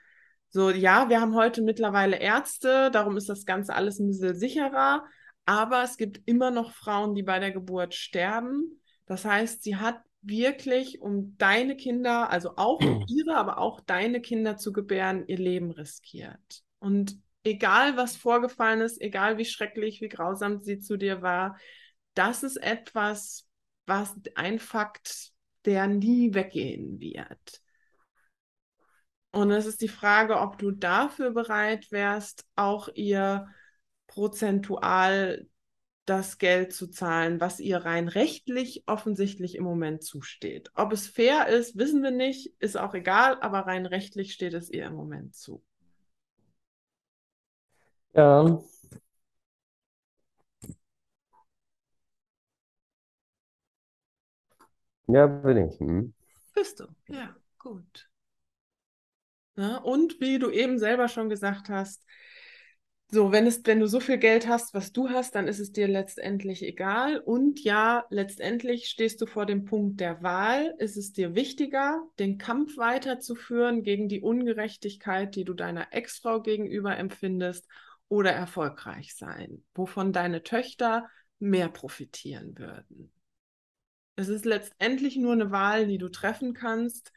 [SPEAKER 4] So, ja, wir haben heute mittlerweile Ärzte, darum ist das Ganze alles ein bisschen sicherer. Aber es gibt immer noch Frauen, die bei der Geburt sterben. Das heißt, sie hat wirklich, um deine Kinder, also auch [clears throat] ihre, aber auch deine Kinder zu gebären, ihr Leben riskiert. Und egal, was vorgefallen ist, egal wie schrecklich, wie grausam sie zu dir war, das ist etwas, was ein Fakt, der nie weggehen wird. Und es ist die Frage, ob du dafür bereit wärst, auch ihr prozentual das Geld zu zahlen, was ihr rein rechtlich offensichtlich im Moment zusteht. Ob es fair ist, wissen wir nicht, ist auch egal, aber rein rechtlich steht es ihr im Moment zu.
[SPEAKER 3] Ja, ja, bin ich. Hm.
[SPEAKER 4] Bist du? Ja, gut. Ja, und wie du eben selber schon gesagt hast, so, wenn es, wenn du so viel Geld hast, was du hast, dann ist es dir letztendlich egal. Und ja, letztendlich stehst du vor dem Punkt der Wahl. Ist es dir wichtiger, den Kampf weiterzuführen gegen die Ungerechtigkeit, die du deiner Ex-Frau gegenüber empfindest, oder erfolgreich sein, wovon deine Töchter mehr profitieren würden? Es ist letztendlich nur eine Wahl, die du treffen kannst,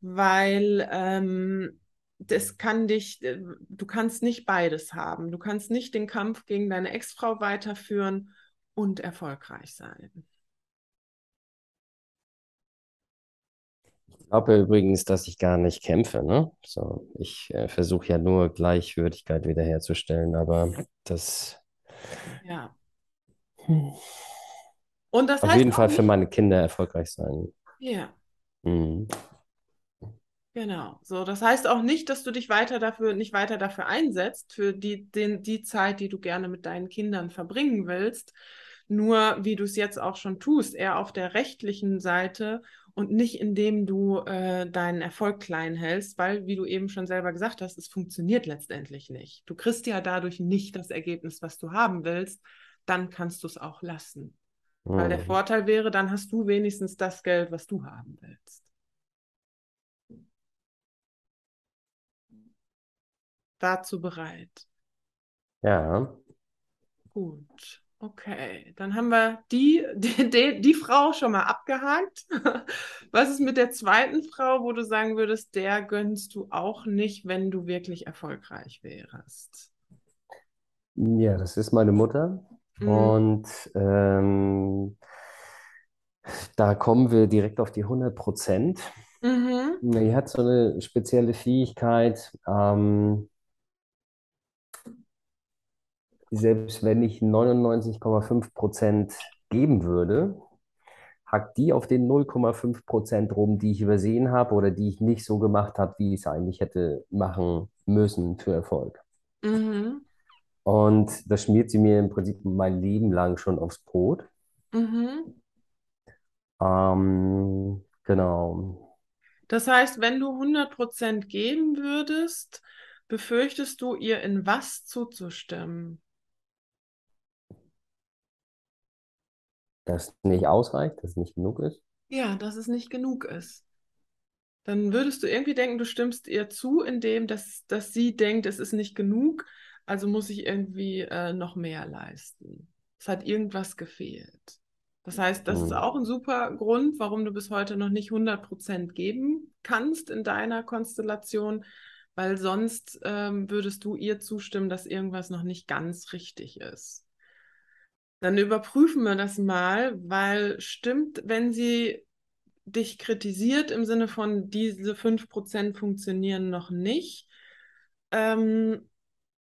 [SPEAKER 4] weil ähm, das kann dich, äh, du kannst nicht beides haben. Du kannst nicht den Kampf gegen deine Ex-Frau weiterführen und erfolgreich sein.
[SPEAKER 3] Ich glaube übrigens, dass ich gar nicht kämpfe, ne? So, ich äh, versuche ja nur Gleichwürdigkeit wiederherzustellen, aber das
[SPEAKER 4] Ja.
[SPEAKER 3] hm,
[SPEAKER 4] Und das
[SPEAKER 3] auf jeden Fall für meine Kinder erfolgreich sein.
[SPEAKER 4] ja,
[SPEAKER 3] Hm.
[SPEAKER 4] Genau. So, das heißt auch nicht, dass du dich weiter dafür, nicht weiter dafür einsetzt, für die, den, die Zeit, die du gerne mit deinen Kindern verbringen willst. Nur, wie du es jetzt auch schon tust, eher auf der rechtlichen Seite und nicht indem du äh, deinen Erfolg klein hältst, weil, wie du eben schon selber gesagt hast, es funktioniert letztendlich nicht. Du kriegst ja dadurch nicht das Ergebnis, was du haben willst, dann kannst du es auch lassen. Weil der
[SPEAKER 3] Hm.
[SPEAKER 4] Vorteil wäre, dann hast du wenigstens das Geld, was du haben willst. Dazu bereit.
[SPEAKER 3] Ja,
[SPEAKER 4] Gut. Okay, dann haben wir die, die, die, die Frau schon mal abgehakt. [laughs] Was ist mit der zweiten Frau, wo du sagen würdest, der gönnst du auch nicht, wenn du wirklich erfolgreich wärst?
[SPEAKER 3] ja, das ist meine Mutter.
[SPEAKER 4] Mhm.
[SPEAKER 3] Und ähm, da kommen wir direkt auf die 100 Prozent.
[SPEAKER 4] Mhm.
[SPEAKER 3] Die hat so eine spezielle Fähigkeit, ähm, selbst wenn ich 99,5 Prozent geben würde, hackt die auf den 0,5 Prozent rum, die ich übersehen habe oder die ich nicht so gemacht habe, wie ich es eigentlich hätte machen müssen für Erfolg.
[SPEAKER 4] Mhm.
[SPEAKER 3] Und das schmiert sie mir im Prinzip mein Leben lang schon aufs Brot.
[SPEAKER 4] Mhm.
[SPEAKER 3] Ähm, genau.
[SPEAKER 4] Das heißt, wenn du 100% geben würdest, befürchtest du, ihr in was zuzustimmen?
[SPEAKER 3] Dass nicht ausreicht, dass es nicht genug ist.
[SPEAKER 4] Ja, dass es nicht genug ist. Dann würdest du irgendwie denken, du stimmst ihr zu, indem dass, dass sie denkt, es ist nicht genug, also muss ich irgendwie äh, noch mehr leisten. Es hat irgendwas gefehlt. Das heißt, das ist
[SPEAKER 3] Hm.
[SPEAKER 4] auch ein super Grund, warum du bis heute noch nicht 100% geben kannst in deiner Konstellation, weil sonst ähm, würdest du ihr zustimmen, dass irgendwas noch nicht ganz richtig ist. Dann überprüfen wir das mal, weil stimmt, wenn sie dich kritisiert im Sinne von, diese 5% funktionieren noch nicht, ähm,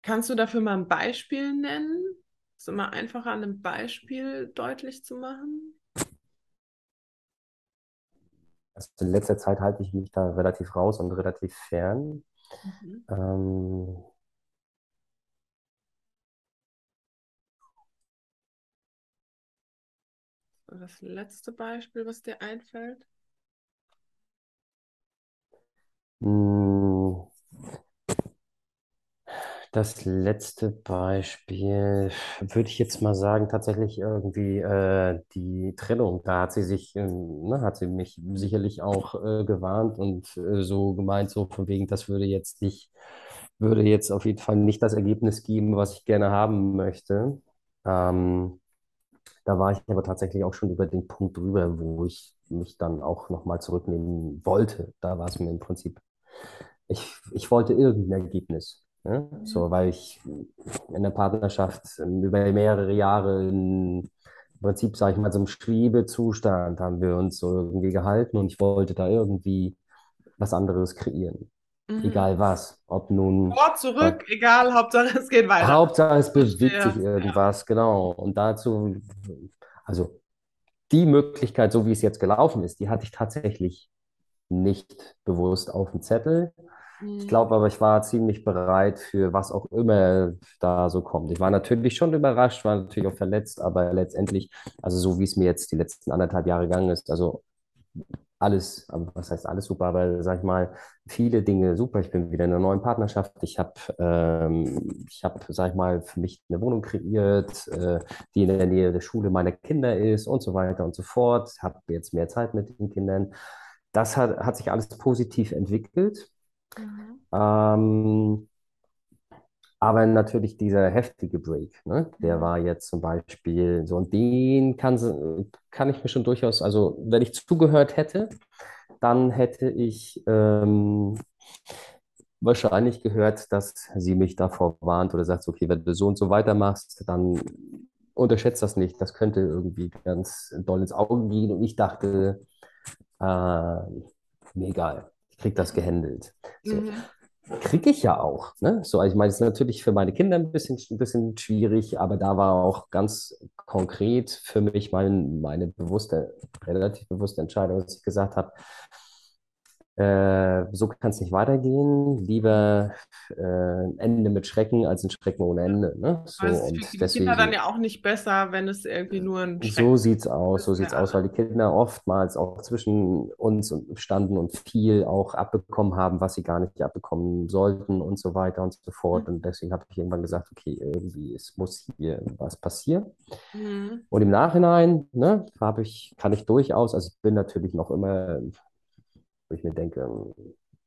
[SPEAKER 4] kannst du dafür mal ein Beispiel nennen? Ist immer einfacher, an einem Beispiel deutlich zu machen.
[SPEAKER 3] Also in letzter Zeit halte ich mich da relativ raus und relativ fern.
[SPEAKER 4] Mhm.
[SPEAKER 3] Ähm,
[SPEAKER 4] Das letzte Beispiel, was dir einfällt.
[SPEAKER 3] mh, das letzte Beispiel würde ich jetzt mal sagen, tatsächlich irgendwie äh, die Trennung. Da hat sie sich, ne, hat sie mich sicherlich auch äh, gewarnt und äh, so gemeint, so von wegen, das würde jetzt nicht, würde jetzt auf jeden Fall nicht das Ergebnis geben, was ich gerne haben möchte. Ähm, Da war ich aber tatsächlich auch schon über den Punkt drüber, wo ich mich dann auch nochmal zurücknehmen wollte. Da war es mir im Prinzip, ich, ich wollte irgendein Ergebnis. Ne?
[SPEAKER 4] Mhm.
[SPEAKER 3] So, weil ich in der Partnerschaft ähm, über mehrere Jahre in, im Prinzip, sage ich mal, so im Schwebezustand haben wir uns so irgendwie gehalten und ich wollte da irgendwie was anderes kreieren.
[SPEAKER 4] Mhm.
[SPEAKER 3] Egal was. Ob nun
[SPEAKER 4] Vor, zurück, egal, Hauptsache es geht weiter.
[SPEAKER 3] Hauptsache, es bewegt sich
[SPEAKER 4] Verstehe. Ja.
[SPEAKER 3] irgendwas, genau. Und dazu, also die Möglichkeit, so wie es jetzt gelaufen ist, die hatte ich tatsächlich nicht bewusst auf dem Zettel. Ich
[SPEAKER 4] Mhm.
[SPEAKER 3] glaube aber, ich war ziemlich bereit für was auch immer da so kommt. Ich war natürlich schon überrascht, war natürlich auch verletzt, aber letztendlich, also so wie es mir jetzt die letzten anderthalb Jahre gegangen ist, also alles, aber was heißt alles super, aber sag ich mal, viele Dinge super. Ich bin wieder in einer neuen Partnerschaft. Ich habe, ähm, ich habe, sag ich mal, für mich eine Wohnung kreiert, äh, die in der Nähe der Schule meiner Kinder ist und so weiter und so fort. Habe jetzt mehr Zeit mit den Kindern. Das hat, hat sich alles positiv entwickelt.
[SPEAKER 4] Mhm.
[SPEAKER 3] Ähm, aber natürlich dieser heftige Break, ne? Der war jetzt zum Beispiel so, und den kann, kann ich mir schon durchaus, also wenn ich zugehört hätte, dann hätte ich ähm, wahrscheinlich gehört, dass sie mich davor warnt oder sagt, okay, wenn du so und so weitermachst, dann unterschätzt das nicht. Das könnte irgendwie ganz doll ins Auge gehen. Und ich dachte, äh, mir egal, ich krieg das gehandelt. So,
[SPEAKER 4] Mhm.
[SPEAKER 3] Kriege ich ja auch. Ne? So, also ich meine, es ist natürlich für meine Kinder ein bisschen, ein bisschen schwierig, aber da war auch ganz konkret für mich mein, meine bewusste, relativ bewusste Entscheidung, dass ich gesagt habe, äh, so kann es nicht weitergehen. Lieber äh, ein Ende mit Schrecken als ein Schrecken ohne Ende. Ne? So,
[SPEAKER 4] es für
[SPEAKER 3] und
[SPEAKER 4] die Kinder dann
[SPEAKER 3] deswegen,
[SPEAKER 4] ja auch nicht besser, wenn es irgendwie nur ein
[SPEAKER 3] so
[SPEAKER 4] Schrecken
[SPEAKER 3] sieht's aus, so
[SPEAKER 4] für
[SPEAKER 3] sieht's aus, weil die Kinder oftmals auch zwischen uns und standen und viel auch abbekommen haben, was sie gar nicht abbekommen sollten und so weiter und so fort. Und deswegen habe ich irgendwann gesagt, okay, irgendwie, es muss hier was passieren.
[SPEAKER 4] Mhm.
[SPEAKER 3] Und im Nachhinein, ne, habe ich, kann ich durchaus, also ich bin natürlich noch immer, wo ich mir denke,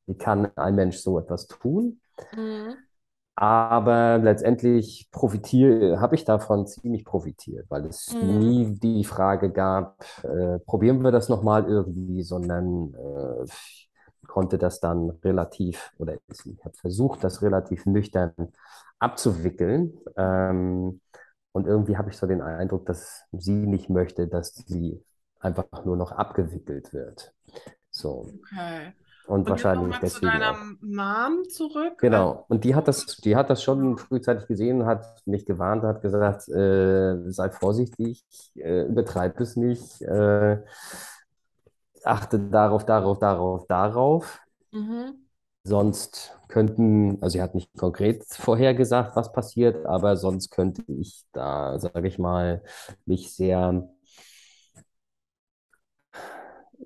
[SPEAKER 3] wie kann ein Mensch so etwas tun?
[SPEAKER 4] Mhm.
[SPEAKER 3] Aber letztendlich profitiere, habe ich davon ziemlich profitiert, weil es
[SPEAKER 4] Mhm.
[SPEAKER 3] nie die Frage gab, äh, probieren wir das nochmal irgendwie, sondern äh, konnte das dann relativ, oder ich habe versucht, das relativ nüchtern abzuwickeln. Ähm, und irgendwie habe ich so den Eindruck, dass sie nicht möchte, dass sie einfach nur noch abgewickelt wird. So.
[SPEAKER 4] Okay.
[SPEAKER 3] Und,
[SPEAKER 4] Und
[SPEAKER 3] wahrscheinlich deswegen
[SPEAKER 4] zu deiner
[SPEAKER 3] auch.
[SPEAKER 4] Mom zurück.
[SPEAKER 3] Genau. Und die hat das, die hat das schon frühzeitig gesehen, hat mich gewarnt, hat gesagt, äh, sei vorsichtig, äh, übertreib es nicht, äh, achte darauf, darauf, darauf, darauf.
[SPEAKER 4] Mhm.
[SPEAKER 3] Sonst könnten, also sie hat nicht konkret vorhergesagt, was passiert, aber sonst könnte ich da, sage ich mal, mich sehr,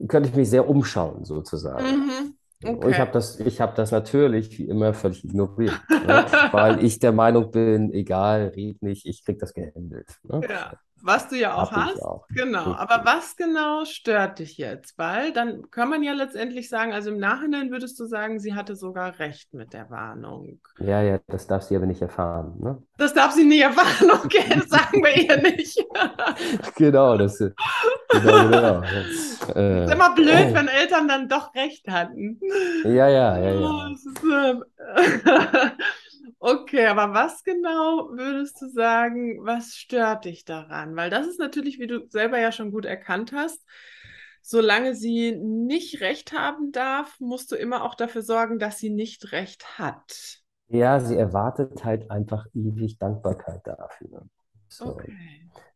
[SPEAKER 3] könnte ich mich sehr umschauen, sozusagen.
[SPEAKER 4] Mhm.
[SPEAKER 3] Und ich
[SPEAKER 4] Okay.
[SPEAKER 3] habe das, ich habe das natürlich wie immer völlig ignoriert, ne? [laughs] Weil ich der Meinung bin, egal, red nicht, ich krieg das gehandelt. Ne?
[SPEAKER 4] Ja, was du ja auch hast.
[SPEAKER 3] auch.
[SPEAKER 4] Genau. Aber was genau stört dich jetzt? Weil dann kann man ja letztendlich sagen, also im Nachhinein würdest du sagen, sie hatte sogar recht mit der Warnung.
[SPEAKER 3] Ja, ja, das darf sie aber nicht erfahren. Ne?
[SPEAKER 4] Das darf sie nicht erfahren, [laughs] okay, das sagen wir ihr nicht. [laughs]
[SPEAKER 3] Genau, das ist, genau, genau. Das, [laughs]
[SPEAKER 4] ist
[SPEAKER 3] äh,
[SPEAKER 4] immer blöd, wenn Eltern dann doch recht hatten.
[SPEAKER 3] ja, ja, ja,
[SPEAKER 4] Oh,
[SPEAKER 3] ja.
[SPEAKER 4] ist, ähm, Okay, aber was genau würdest du sagen, was stört dich daran? Weil das ist natürlich, wie du selber ja schon gut erkannt hast, solange sie nicht recht haben darf, musst du immer auch dafür sorgen, dass sie nicht recht hat.
[SPEAKER 3] Ja, sie erwartet halt einfach ewig Dankbarkeit dafür. So,
[SPEAKER 4] Okay.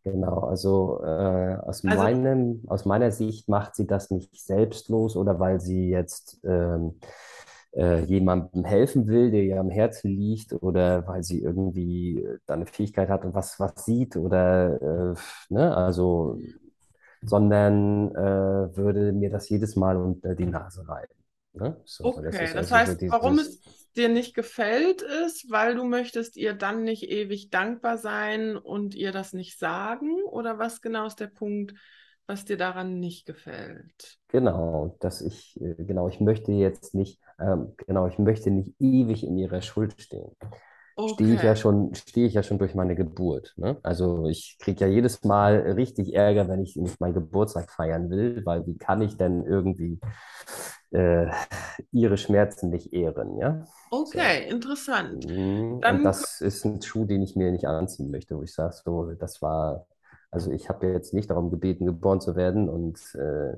[SPEAKER 3] genau. Also äh, aus
[SPEAKER 4] Also-
[SPEAKER 3] meinem, aus meiner Sicht macht sie das nicht selbstlos oder weil sie jetzt ähm, äh, jemandem helfen will, der ihr am Herzen liegt, oder weil sie irgendwie äh, da eine Fähigkeit hat und was, was sieht oder äh, ne, also, sondern äh, würde mir das jedes Mal unter die Nase reiben. Ne? So, das
[SPEAKER 4] Okay,
[SPEAKER 3] ist
[SPEAKER 4] das
[SPEAKER 3] also so
[SPEAKER 4] heißt, warum
[SPEAKER 3] dieses.
[SPEAKER 4] es dir nicht gefällt, ist, weil du möchtest ihr dann nicht ewig dankbar sein und ihr das nicht sagen? Oder was genau ist der Punkt, was dir daran nicht gefällt?
[SPEAKER 3] Genau, dass ich, äh, genau, ich möchte jetzt nicht, ähm, genau, ich möchte nicht ewig in ihrer Schuld stehen. Stehe ich ja
[SPEAKER 4] Okay.
[SPEAKER 3] schon, stehe ich ja schon durch meine Geburt, ne? Also ich kriege ja jedes Mal richtig Ärger, wenn ich nicht meinen Geburtstag feiern will, weil wie kann ich denn irgendwie äh, ihre Schmerzen nicht ehren, ja?
[SPEAKER 4] Okay, interessant.
[SPEAKER 3] Mhm,
[SPEAKER 4] Dann-
[SPEAKER 3] Und das ist ein Schuh, den ich mir nicht anziehen möchte, wo ich sage, so, das war, also ich habe jetzt nicht darum gebeten, geboren zu werden und äh,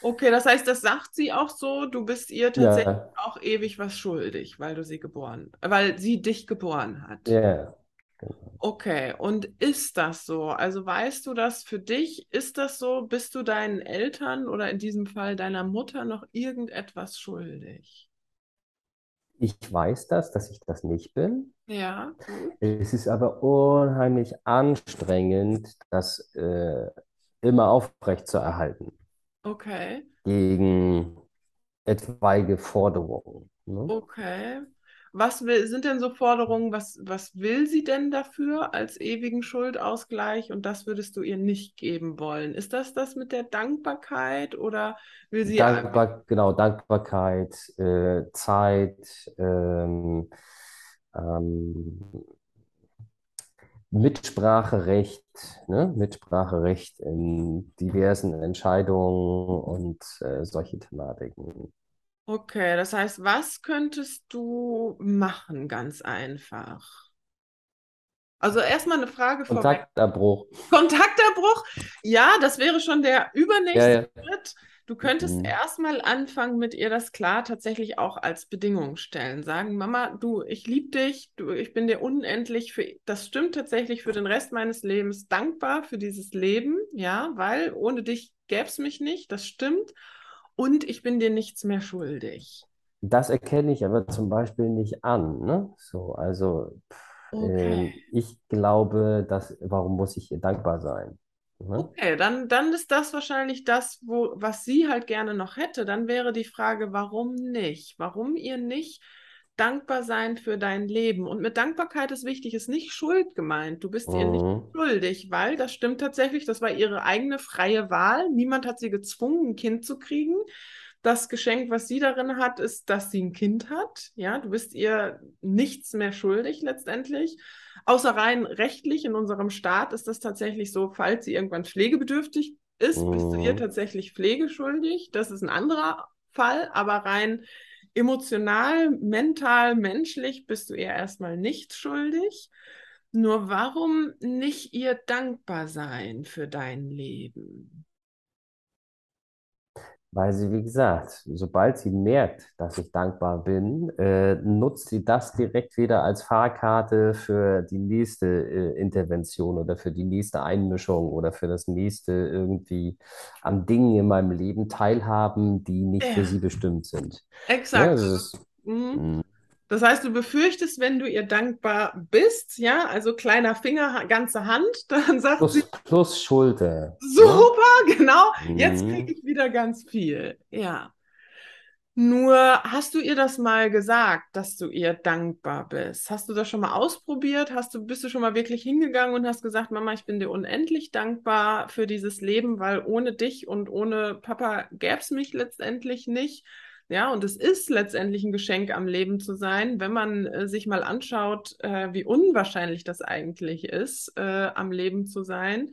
[SPEAKER 4] Okay, das heißt, das sagt sie auch so, du bist ihr tatsächlich
[SPEAKER 3] ja,
[SPEAKER 4] auch ewig was schuldig, weil du sie geboren, weil sie dich geboren hat.
[SPEAKER 3] ja, genau.
[SPEAKER 4] Okay, und ist das so? Also weißt du das für dich? Ist das so? Bist du deinen Eltern oder in diesem Fall deiner Mutter noch irgendetwas schuldig?
[SPEAKER 3] Ich weiß das, dass ich das nicht bin.
[SPEAKER 4] Ja.
[SPEAKER 3] Es ist aber unheimlich anstrengend, das äh, immer aufrecht zu erhalten
[SPEAKER 4] Okay,
[SPEAKER 3] gegen etwaige Forderungen. Ne?
[SPEAKER 4] okay. Was will, sind denn so Forderungen, was, was will sie denn dafür als ewigen Schuldausgleich und das würdest du ihr nicht geben wollen? Ist das das mit der Dankbarkeit oder will sie
[SPEAKER 3] Dankbar, genau, Dankbarkeit, äh, Zeit, ähm, ähm, Mitspracherecht, ne? Mitspracherecht in diversen Entscheidungen und äh, solche Thematiken.
[SPEAKER 4] Okay, das heißt, was könntest du machen, ganz einfach? Also erstmal eine Frage vorweg.
[SPEAKER 3] Kontaktabbruch.
[SPEAKER 4] Kontaktabbruch? Ja, das wäre schon der übernächste
[SPEAKER 3] Ja, ja.
[SPEAKER 4] Schritt. Du könntest
[SPEAKER 3] Mhm.
[SPEAKER 4] erstmal anfangen, mit ihr das klar tatsächlich auch als Bedingung stellen. Sagen, Mama, du, ich liebe dich, du, ich bin dir unendlich für, das stimmt tatsächlich für den Rest meines Lebens dankbar für dieses Leben, ja, weil ohne dich gäbe es mich nicht, das stimmt. Und ich bin dir nichts mehr schuldig.
[SPEAKER 3] Das erkenne ich aber zum Beispiel nicht an, ne? So, also pff,
[SPEAKER 4] Okay.
[SPEAKER 3] ähm, ich glaube, dass, warum muss ich ihr dankbar sein? Ne?
[SPEAKER 4] Okay, dann, dann ist das wahrscheinlich das, wo, was sie halt gerne noch hätte. Dann wäre die Frage, warum nicht? Warum ihr nicht dankbar sein für dein Leben? Und mit Dankbarkeit ist wichtig, ist nicht Schuld gemeint. Du bist ihr nicht
[SPEAKER 3] Mhm.
[SPEAKER 4] schuldig, weil das stimmt tatsächlich, das war ihre eigene freie Wahl. Niemand hat sie gezwungen, ein Kind zu kriegen. Das Geschenk, was sie darin hat, ist, dass sie ein Kind hat. Ja, du bist ihr nichts mehr schuldig letztendlich. Außer rein rechtlich in unserem Staat ist das tatsächlich so, falls sie irgendwann pflegebedürftig ist, bist du ihr
[SPEAKER 3] Mhm.
[SPEAKER 4] tatsächlich pflegeschuldig. Das ist ein anderer Fall, aber rein emotional, mental, menschlich bist du ihr erstmal nicht schuldig. Nur warum nicht ihr dankbar sein für dein Leben?
[SPEAKER 3] Weil sie, wie gesagt, sobald sie merkt, dass ich dankbar bin, äh, nutzt sie das direkt wieder als Fahrkarte für die nächste äh, Intervention oder für die nächste Einmischung oder für das nächste irgendwie an Dingen in meinem Leben teilhaben, die nicht für sie
[SPEAKER 4] Ja,
[SPEAKER 3] bestimmt sind. Ne,
[SPEAKER 4] exakt. Also,
[SPEAKER 3] ist,
[SPEAKER 4] mhm. Das heißt, du befürchtest, wenn du ihr dankbar bist, ja, also kleiner Finger, ganze Hand, [laughs] dann sagt sie,
[SPEAKER 3] plus, plus Schulter. Ne?
[SPEAKER 4] super, genau, jetzt kriege
[SPEAKER 3] Mhm.
[SPEAKER 4] ich wieder ganz viel. Ja. Nur hast du ihr das mal gesagt, dass du ihr dankbar bist? Hast du das schon mal ausprobiert? Hast du, bist du schon mal wirklich hingegangen und hast gesagt, Mama, ich bin dir unendlich dankbar für dieses Leben, weil ohne dich und ohne Papa gäbe es mich letztendlich nicht. Ja, und es ist letztendlich ein Geschenk am Leben zu sein, wenn man äh, sich mal anschaut, äh, wie unwahrscheinlich das eigentlich ist, äh, am Leben zu sein.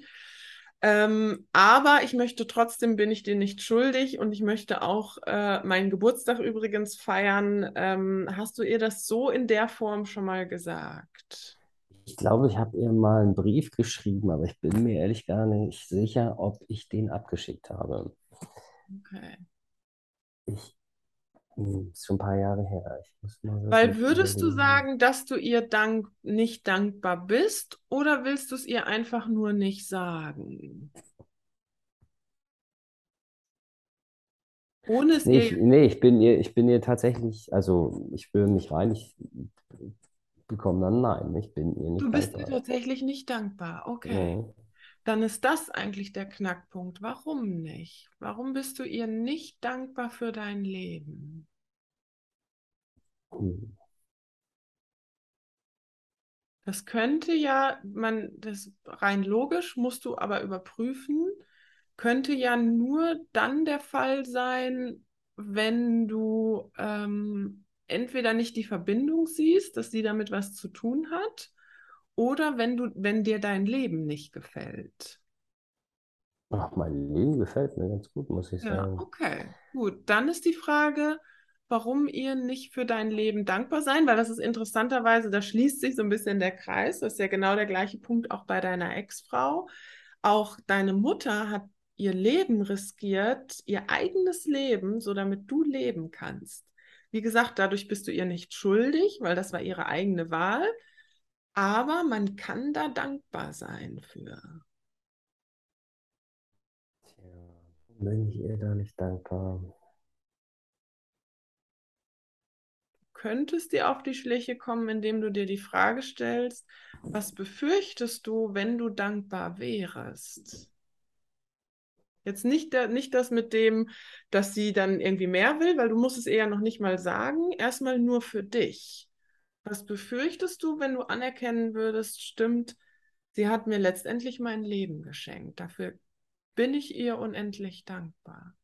[SPEAKER 4] Ähm, aber ich möchte trotzdem, bin ich dir nicht schuldig und ich möchte auch äh, meinen Geburtstag übrigens feiern. Ähm, hast du ihr das so in der Form schon mal gesagt?
[SPEAKER 3] Ich glaube, ich habe ihr mal einen Brief geschrieben, aber ich bin mir ehrlich gar nicht sicher, ob ich den abgeschickt habe.
[SPEAKER 4] Okay.
[SPEAKER 3] Ich, hm, ist schon ein paar Jahre her. Mal
[SPEAKER 4] Weil würdest du
[SPEAKER 3] überlegen.
[SPEAKER 4] sagen, dass du ihr dank nicht dankbar bist oder willst du es ihr einfach nur nicht sagen? Ohne es
[SPEAKER 3] Nee,
[SPEAKER 4] ihr
[SPEAKER 3] ich, nee, ich bin ihr, ich bin ihr tatsächlich, also ich spüre mich rein, ich bekomme dann Nein, ich bin ihr
[SPEAKER 4] Du
[SPEAKER 3] nicht
[SPEAKER 4] bist dir
[SPEAKER 3] dankbar.
[SPEAKER 4] tatsächlich nicht dankbar. Okay.
[SPEAKER 3] Nee.
[SPEAKER 4] Dann ist das eigentlich der Knackpunkt. Warum nicht? Warum bist du ihr nicht dankbar für dein Leben? Das könnte ja, man, das rein logisch musst du aber überprüfen, könnte ja nur dann der Fall sein, wenn du ähm, entweder nicht die Verbindung siehst, dass sie damit was zu tun hat, oder wenn du, wenn dir dein Leben nicht gefällt.
[SPEAKER 3] Ach, mein Leben gefällt mir ganz gut, muss ich
[SPEAKER 4] Ja,
[SPEAKER 3] sagen.
[SPEAKER 4] okay, gut. Dann ist die Frage, warum ihr nicht für dein Leben dankbar sein, weil das ist interessanterweise, da schließt sich so ein bisschen der Kreis. Das ist ja genau der gleiche Punkt auch bei deiner Ex-Frau. Auch deine Mutter hat ihr Leben riskiert, ihr eigenes Leben, so damit du leben kannst. Wie gesagt, dadurch bist du ihr nicht schuldig, weil das war ihre eigene Wahl. Aber man kann da dankbar sein für.
[SPEAKER 3] Tja, bin ich ihr da nicht dankbar?
[SPEAKER 4] könntest dir auf die Schliche kommen, indem du dir die Frage stellst, was befürchtest du, wenn du dankbar wärst? Jetzt nicht, der, nicht das mit dem, dass sie dann irgendwie mehr will, weil du musst es eher noch nicht mal sagen, erstmal nur für dich. Was befürchtest du, wenn du anerkennen würdest, stimmt, sie hat mir letztendlich mein Leben geschenkt. Dafür bin ich ihr unendlich dankbar.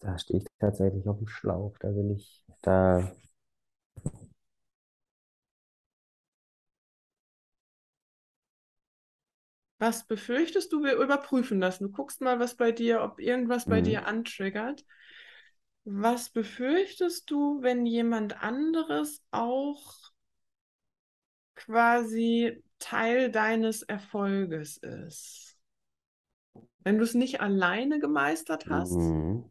[SPEAKER 3] Da stehe ich tatsächlich auf dem Schlauch. Da will ich, da,
[SPEAKER 4] Was befürchtest du? Wir überprüfen das. Du guckst mal, was bei dir, ob irgendwas bei
[SPEAKER 3] hm,
[SPEAKER 4] dir antriggert. Was befürchtest du, wenn jemand anderes auch quasi Teil deines Erfolges ist? Wenn du es nicht alleine gemeistert hast,
[SPEAKER 3] hm.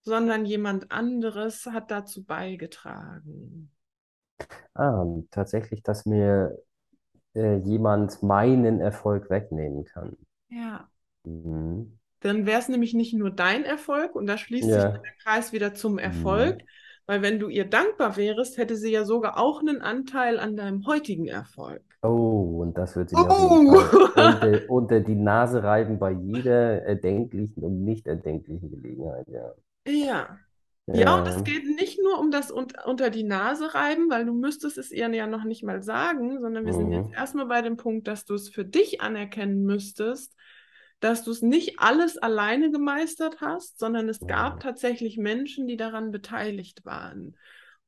[SPEAKER 4] sondern jemand anderes hat dazu beigetragen.
[SPEAKER 3] Ah, tatsächlich, dass mir äh, jemand meinen Erfolg wegnehmen kann.
[SPEAKER 4] Ja.
[SPEAKER 3] Mhm.
[SPEAKER 4] Dann wäre es nämlich nicht nur dein Erfolg und da schließt sich dann
[SPEAKER 3] Ja.
[SPEAKER 4] der Kreis wieder zum Erfolg,
[SPEAKER 3] Mhm.
[SPEAKER 4] weil wenn du ihr dankbar wärst, hätte sie ja sogar auch einen Anteil an deinem heutigen Erfolg.
[SPEAKER 3] Oh, und das wird sie
[SPEAKER 4] Oh! [laughs]
[SPEAKER 3] Unter, unter die Nase reiben bei jeder erdenklichen und nicht erdenklichen Gelegenheit, ja.
[SPEAKER 4] Ja. Ja, und es
[SPEAKER 3] Ja.
[SPEAKER 4] geht nicht nur um das un unter die Nase reiben, weil du müsstest es ihr ja noch nicht mal sagen, sondern wir sind jetzt
[SPEAKER 3] Mhm.
[SPEAKER 4] erstmal bei dem Punkt, dass du es für dich anerkennen müsstest, dass du es nicht alles alleine gemeistert hast, sondern es gab tatsächlich Menschen, die daran beteiligt waren.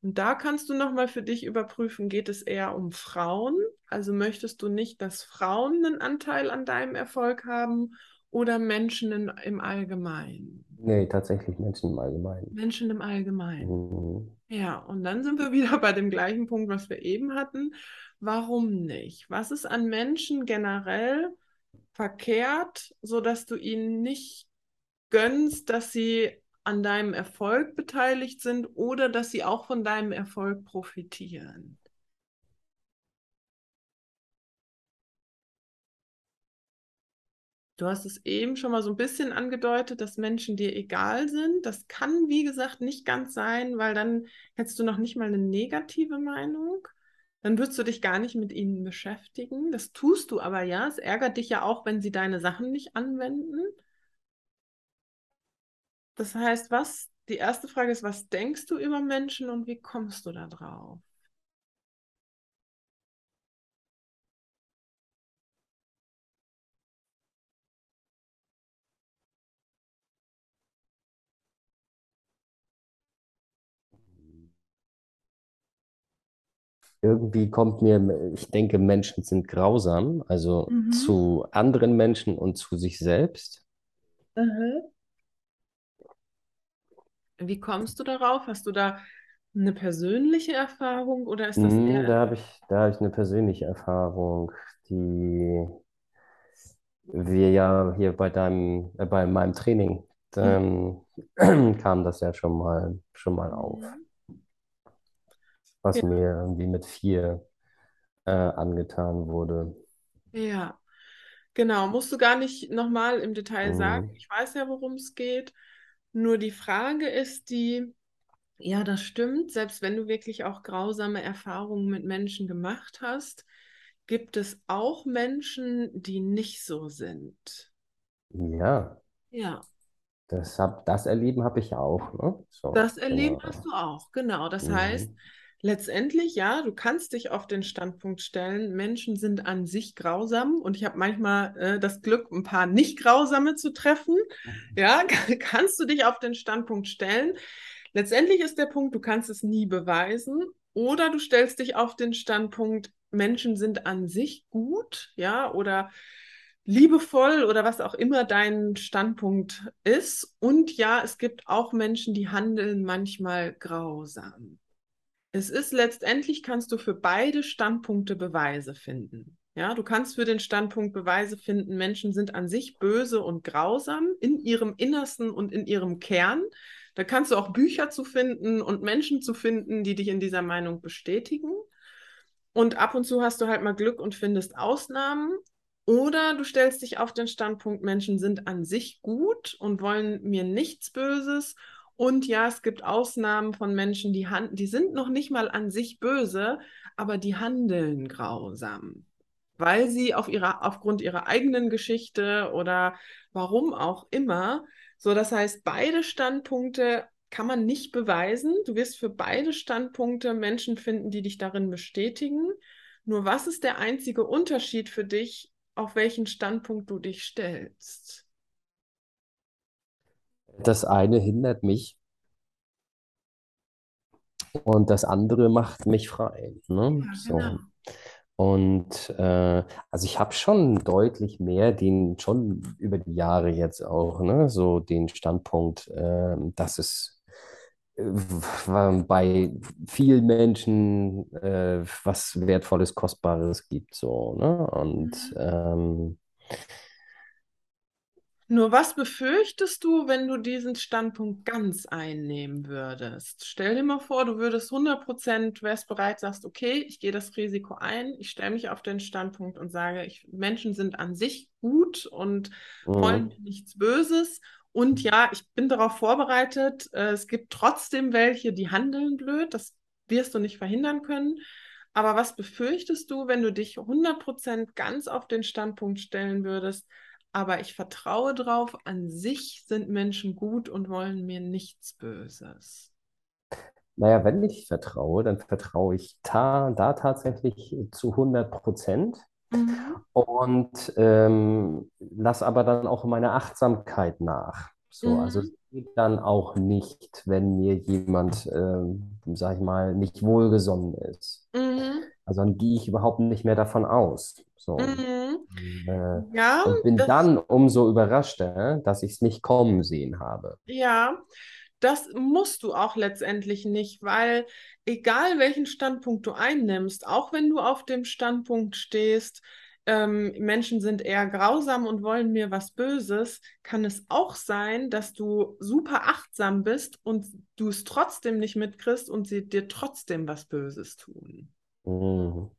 [SPEAKER 4] Und da kannst du nochmal für dich überprüfen, geht es eher um Frauen? Also möchtest du nicht, dass Frauen einen Anteil an deinem Erfolg haben oder Menschen in, im Allgemeinen?
[SPEAKER 3] Nee, tatsächlich Menschen im Allgemeinen.
[SPEAKER 4] Menschen im Allgemeinen.
[SPEAKER 3] Mhm.
[SPEAKER 4] Ja, und dann sind wir wieder [laughs] bei dem gleichen Punkt, was wir eben hatten. Warum nicht? Was ist an Menschen generell verkehrt, sodass du ihnen nicht gönnst, dass sie an deinem Erfolg beteiligt sind oder dass sie auch von deinem Erfolg profitieren? Du hast es eben schon mal so ein bisschen angedeutet, dass Menschen dir egal sind. Das kann, wie gesagt, nicht ganz sein, weil dann hättest du noch nicht mal eine negative Meinung. Dann würdest du dich gar nicht mit ihnen beschäftigen. Das tust du aber ja. Es ärgert dich ja auch, wenn sie deine Sachen nicht anwenden. Das heißt, was, die erste Frage ist, was denkst du über Menschen und wie kommst du da drauf?
[SPEAKER 3] Irgendwie kommt mir, ich denke, Menschen sind grausam, also
[SPEAKER 4] Mhm.
[SPEAKER 3] zu anderen Menschen und zu sich selbst.
[SPEAKER 4] Mhm. Wie kommst du darauf? Hast du da eine persönliche Erfahrung oder ist das
[SPEAKER 3] Mhm,
[SPEAKER 4] eher
[SPEAKER 3] da habe ich, da habe ich eine persönliche Erfahrung, die wir ja hier bei deinem, äh, bei meinem Training,
[SPEAKER 4] Mhm.
[SPEAKER 3] dann [clears throat] kam das ja schon mal, schon mal auf,
[SPEAKER 4] Mhm.
[SPEAKER 3] Was
[SPEAKER 4] Ja,
[SPEAKER 3] mir irgendwie mit vier äh, angetan wurde.
[SPEAKER 4] ja, genau. Musst du gar nicht nochmal im Detail sagen.
[SPEAKER 3] Mhm.
[SPEAKER 4] Ich weiß ja, worum es geht. Nur die Frage ist die, ja, das stimmt, selbst wenn du wirklich auch grausame Erfahrungen mit Menschen gemacht hast, gibt es auch Menschen, die nicht so sind.
[SPEAKER 3] Ja,
[SPEAKER 4] Ja.
[SPEAKER 3] das, hab, das Erleben habe ich auch, ne? So,
[SPEAKER 4] Das Erleben hast
[SPEAKER 3] genau.
[SPEAKER 4] du auch, genau. Das heißt,
[SPEAKER 3] Mhm.
[SPEAKER 4] Letztendlich, ja, du kannst dich auf den Standpunkt stellen, Menschen sind an sich grausam und ich habe manchmal äh, das Glück, ein paar nicht grausame zu treffen. Ja, [laughs] kannst du dich auf den Standpunkt stellen. Letztendlich ist der Punkt, du kannst es nie beweisen oder du stellst dich auf den Standpunkt, Menschen sind an sich gut, ja, oder liebevoll oder was auch immer dein Standpunkt ist. Und ja, es gibt auch Menschen, die handeln manchmal grausam. Es ist letztendlich, kannst du für beide Standpunkte Beweise finden. Ja, du kannst für den Standpunkt Beweise finden, Menschen sind an sich böse und grausam in ihrem Innersten und in ihrem Kern. Da kannst du auch Bücher zu finden und Menschen zu finden, die dich in dieser Meinung bestätigen. Und ab und zu hast du halt mal Glück und findest Ausnahmen. Oder du stellst dich auf den Standpunkt, Menschen sind an sich gut und wollen mir nichts Böses. Und ja, es gibt Ausnahmen von Menschen, die, die sind noch nicht mal an sich böse, aber die handeln grausam, weil sie auf ihrer, aufgrund ihrer eigenen Geschichte oder warum auch immer. So, das heißt, beide Standpunkte kann man nicht beweisen. Du wirst für beide Standpunkte Menschen finden, die dich darin bestätigen. Nur was ist der einzige Unterschied für dich, auf welchen Standpunkt du dich stellst?
[SPEAKER 3] Das eine hindert mich und das andere macht mich frei, ne?
[SPEAKER 4] Ja,
[SPEAKER 3] So.
[SPEAKER 4] genau.
[SPEAKER 3] Und äh, also ich habe schon deutlich mehr den, schon über die Jahre jetzt auch, ne, so den Standpunkt, äh, dass es äh, bei vielen Menschen äh, was Wertvolles, Kostbares gibt, so, ne? Und
[SPEAKER 4] Mhm.
[SPEAKER 3] ähm,
[SPEAKER 4] Nur was befürchtest du, wenn du diesen Standpunkt ganz einnehmen würdest? Stell dir mal vor, du würdest 100 Prozent, wärst bereit, sagst, okay, ich gehe das Risiko ein, ich stelle mich auf den Standpunkt und sage, ich, Menschen sind an sich gut und wollen
[SPEAKER 3] mh,
[SPEAKER 4] mir nichts Böses. Und ja, ich bin darauf vorbereitet, äh, es gibt trotzdem welche, die handeln blöd, das wirst du nicht verhindern können. Aber was befürchtest du, wenn du dich 100 Prozent ganz auf den Standpunkt stellen würdest? Aber ich vertraue drauf, an sich sind Menschen gut und wollen mir nichts Böses.
[SPEAKER 3] naja, wenn ich vertraue, dann vertraue ich ta da tatsächlich zu 100 Prozent.
[SPEAKER 4] Mhm.
[SPEAKER 3] Und ähm, lass aber dann auch meine Achtsamkeit nach. So, also es
[SPEAKER 4] Mhm.
[SPEAKER 3] geht dann auch nicht, wenn mir jemand, ähm, sag ich mal, nicht wohlgesonnen ist.
[SPEAKER 4] Mhm.
[SPEAKER 3] Also dann gehe ich überhaupt nicht mehr davon aus. So.
[SPEAKER 4] Mhm.
[SPEAKER 3] Äh,
[SPEAKER 4] Ja,
[SPEAKER 3] und bin dann umso überraschter, dass ich es nicht kommen sehen habe.
[SPEAKER 4] ja, das musst du auch letztendlich nicht, weil egal welchen Standpunkt du einnimmst, auch wenn du auf dem Standpunkt stehst, ähm, Menschen sind eher grausam und wollen mir was Böses, kann es auch sein, dass du super achtsam bist und du es trotzdem nicht mitkriegst und sie dir trotzdem was Böses tun. Mhm.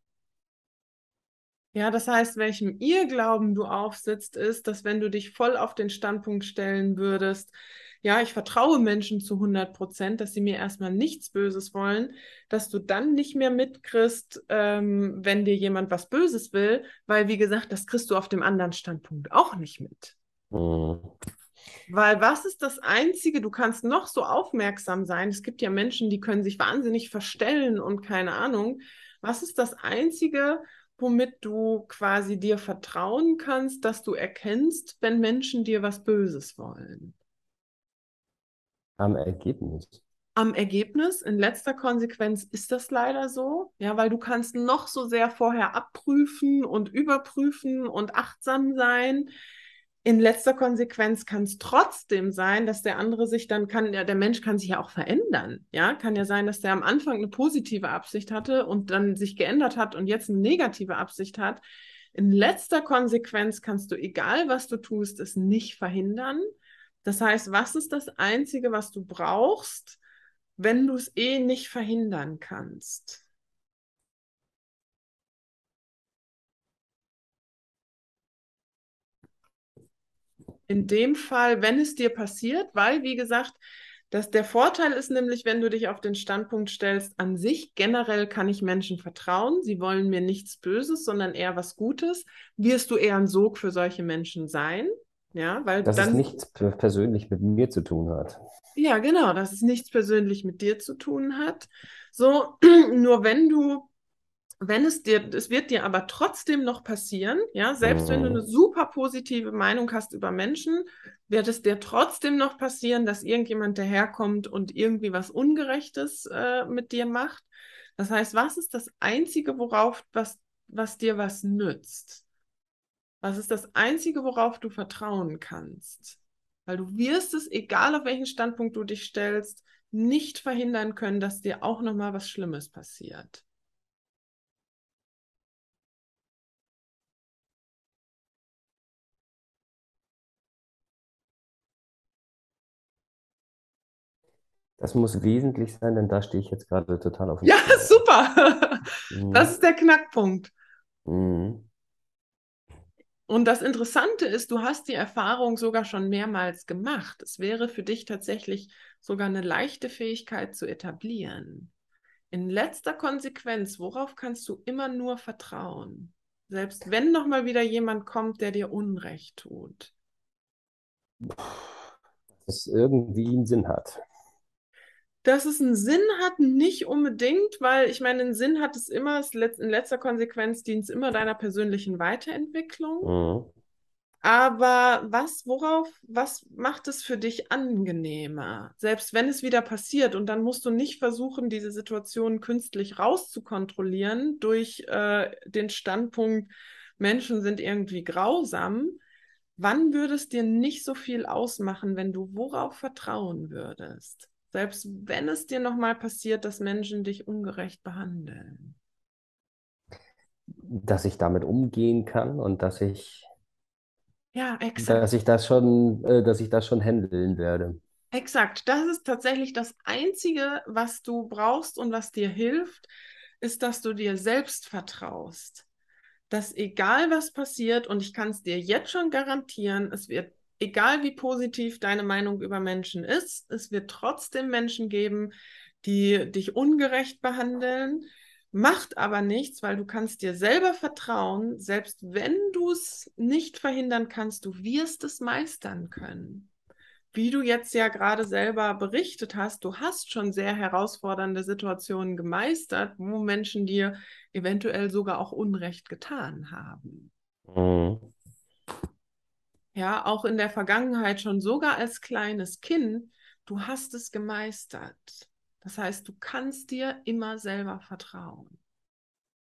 [SPEAKER 4] Ja, das heißt, welchem Irrglauben du aufsitzt, ist, dass wenn du dich voll auf den Standpunkt stellen würdest, ja, ich vertraue Menschen zu 100 Prozent, dass sie mir erstmal nichts Böses wollen, dass du dann nicht mehr mitkriegst, ähm, wenn dir jemand was Böses will, weil, wie gesagt, das kriegst du auf dem anderen Standpunkt auch nicht mit. Mhm. Weil was ist das Einzige, du kannst noch so aufmerksam sein, es gibt ja Menschen, die können sich wahnsinnig verstellen und keine Ahnung. Was ist das Einzige, womit du quasi dir vertrauen kannst, dass du erkennst, wenn Menschen dir was Böses wollen?
[SPEAKER 3] Am Ergebnis.
[SPEAKER 4] Am Ergebnis, in letzter Konsequenz ist das leider so, ja, weil du kannst noch so sehr vorher abprüfen und überprüfen und achtsam sein. In letzter Konsequenz kann es trotzdem sein, dass der andere sich dann kann, ja, der Mensch kann sich ja auch verändern. Ja, kann ja sein, dass der am Anfang eine positive Absicht hatte und dann sich geändert hat und jetzt eine negative Absicht hat. In letzter Konsequenz kannst du, egal was du tust, es nicht verhindern. Das heißt, was ist das Einzige, was du brauchst, wenn du es eh nicht verhindern kannst? In dem Fall, wenn es dir passiert, weil, wie gesagt, dass der Vorteil ist nämlich, wenn du dich auf den Standpunkt stellst, an sich generell kann ich Menschen vertrauen, sie wollen mir nichts Böses, sondern eher was Gutes, wirst du eher ein Sog für solche Menschen sein. Ja, weil
[SPEAKER 3] dass
[SPEAKER 4] dann,
[SPEAKER 3] es nichts persönlich mit mir zu tun hat.
[SPEAKER 4] Ja, genau, dass es nichts persönlich mit dir zu tun hat. So, [clears throat] nur wenn du, wenn es dir, es wird dir aber trotzdem noch passieren, ja, selbst wenn du eine mhm. super positive Meinung hast über Menschen, wird es dir trotzdem noch passieren, dass irgendjemand daherkommt und irgendwie was Ungerechtes äh, mit dir macht. Das heißt, was ist das Einzige, worauf, was, was dir was nützt? Was ist das Einzige, worauf du vertrauen kannst? Weil du wirst es, egal auf welchen Standpunkt du dich stellst, nicht verhindern können, dass dir auch noch mal was Schlimmes passiert.
[SPEAKER 3] Das muss wesentlich sein, denn da stehe ich jetzt gerade total auf
[SPEAKER 4] dem Ja, Fall. [laughs] super. Mhm. Das ist der Knackpunkt. Mhm. Und das Interessante ist, du hast die Erfahrung sogar schon mehrmals gemacht. Es wäre für dich tatsächlich sogar eine leichte Fähigkeit zu etablieren. In letzter Konsequenz, worauf kannst du immer nur vertrauen? Selbst wenn noch mal wieder jemand kommt, der dir Unrecht tut.
[SPEAKER 3] Dass es irgendwie einen Sinn hat
[SPEAKER 4] dass es einen Sinn hat, nicht unbedingt, weil ich meine, einen Sinn hat es immer, es in letzter Konsequenz dient es immer deiner persönlichen Weiterentwicklung. Mhm. Aber was, worauf, was macht es für dich angenehmer? Selbst wenn es wieder passiert und dann musst du nicht versuchen, diese Situation künstlich rauszukontrollieren durch äh, den Standpunkt, Menschen sind irgendwie grausam. Wann würde es dir nicht so viel ausmachen, wenn du worauf vertrauen würdest? Selbst wenn es dir nochmal passiert, dass Menschen dich ungerecht behandeln.
[SPEAKER 3] Dass ich damit umgehen kann und dass ich,
[SPEAKER 4] ja, exakt.
[SPEAKER 3] dass ich das schon, äh, dass ich das schon handeln werde.
[SPEAKER 4] Exakt. Das ist tatsächlich das Einzige, was du brauchst und was dir hilft, ist, dass du dir selbst vertraust. Dass egal was passiert, und ich kann es dir jetzt schon garantieren, es wird egal wie positiv deine Meinung über Menschen ist, es wird trotzdem Menschen geben, die dich ungerecht behandeln, macht aber nichts, weil du kannst dir selber vertrauen, selbst wenn du es nicht verhindern kannst, du wirst es meistern können. Wie du jetzt ja gerade selber berichtet hast, du hast schon sehr herausfordernde Situationen gemeistert, wo Menschen dir eventuell sogar auch Unrecht getan haben. Mhm ja, auch in der Vergangenheit schon sogar als kleines Kind, du hast es gemeistert. Das heißt, du kannst dir immer selber vertrauen.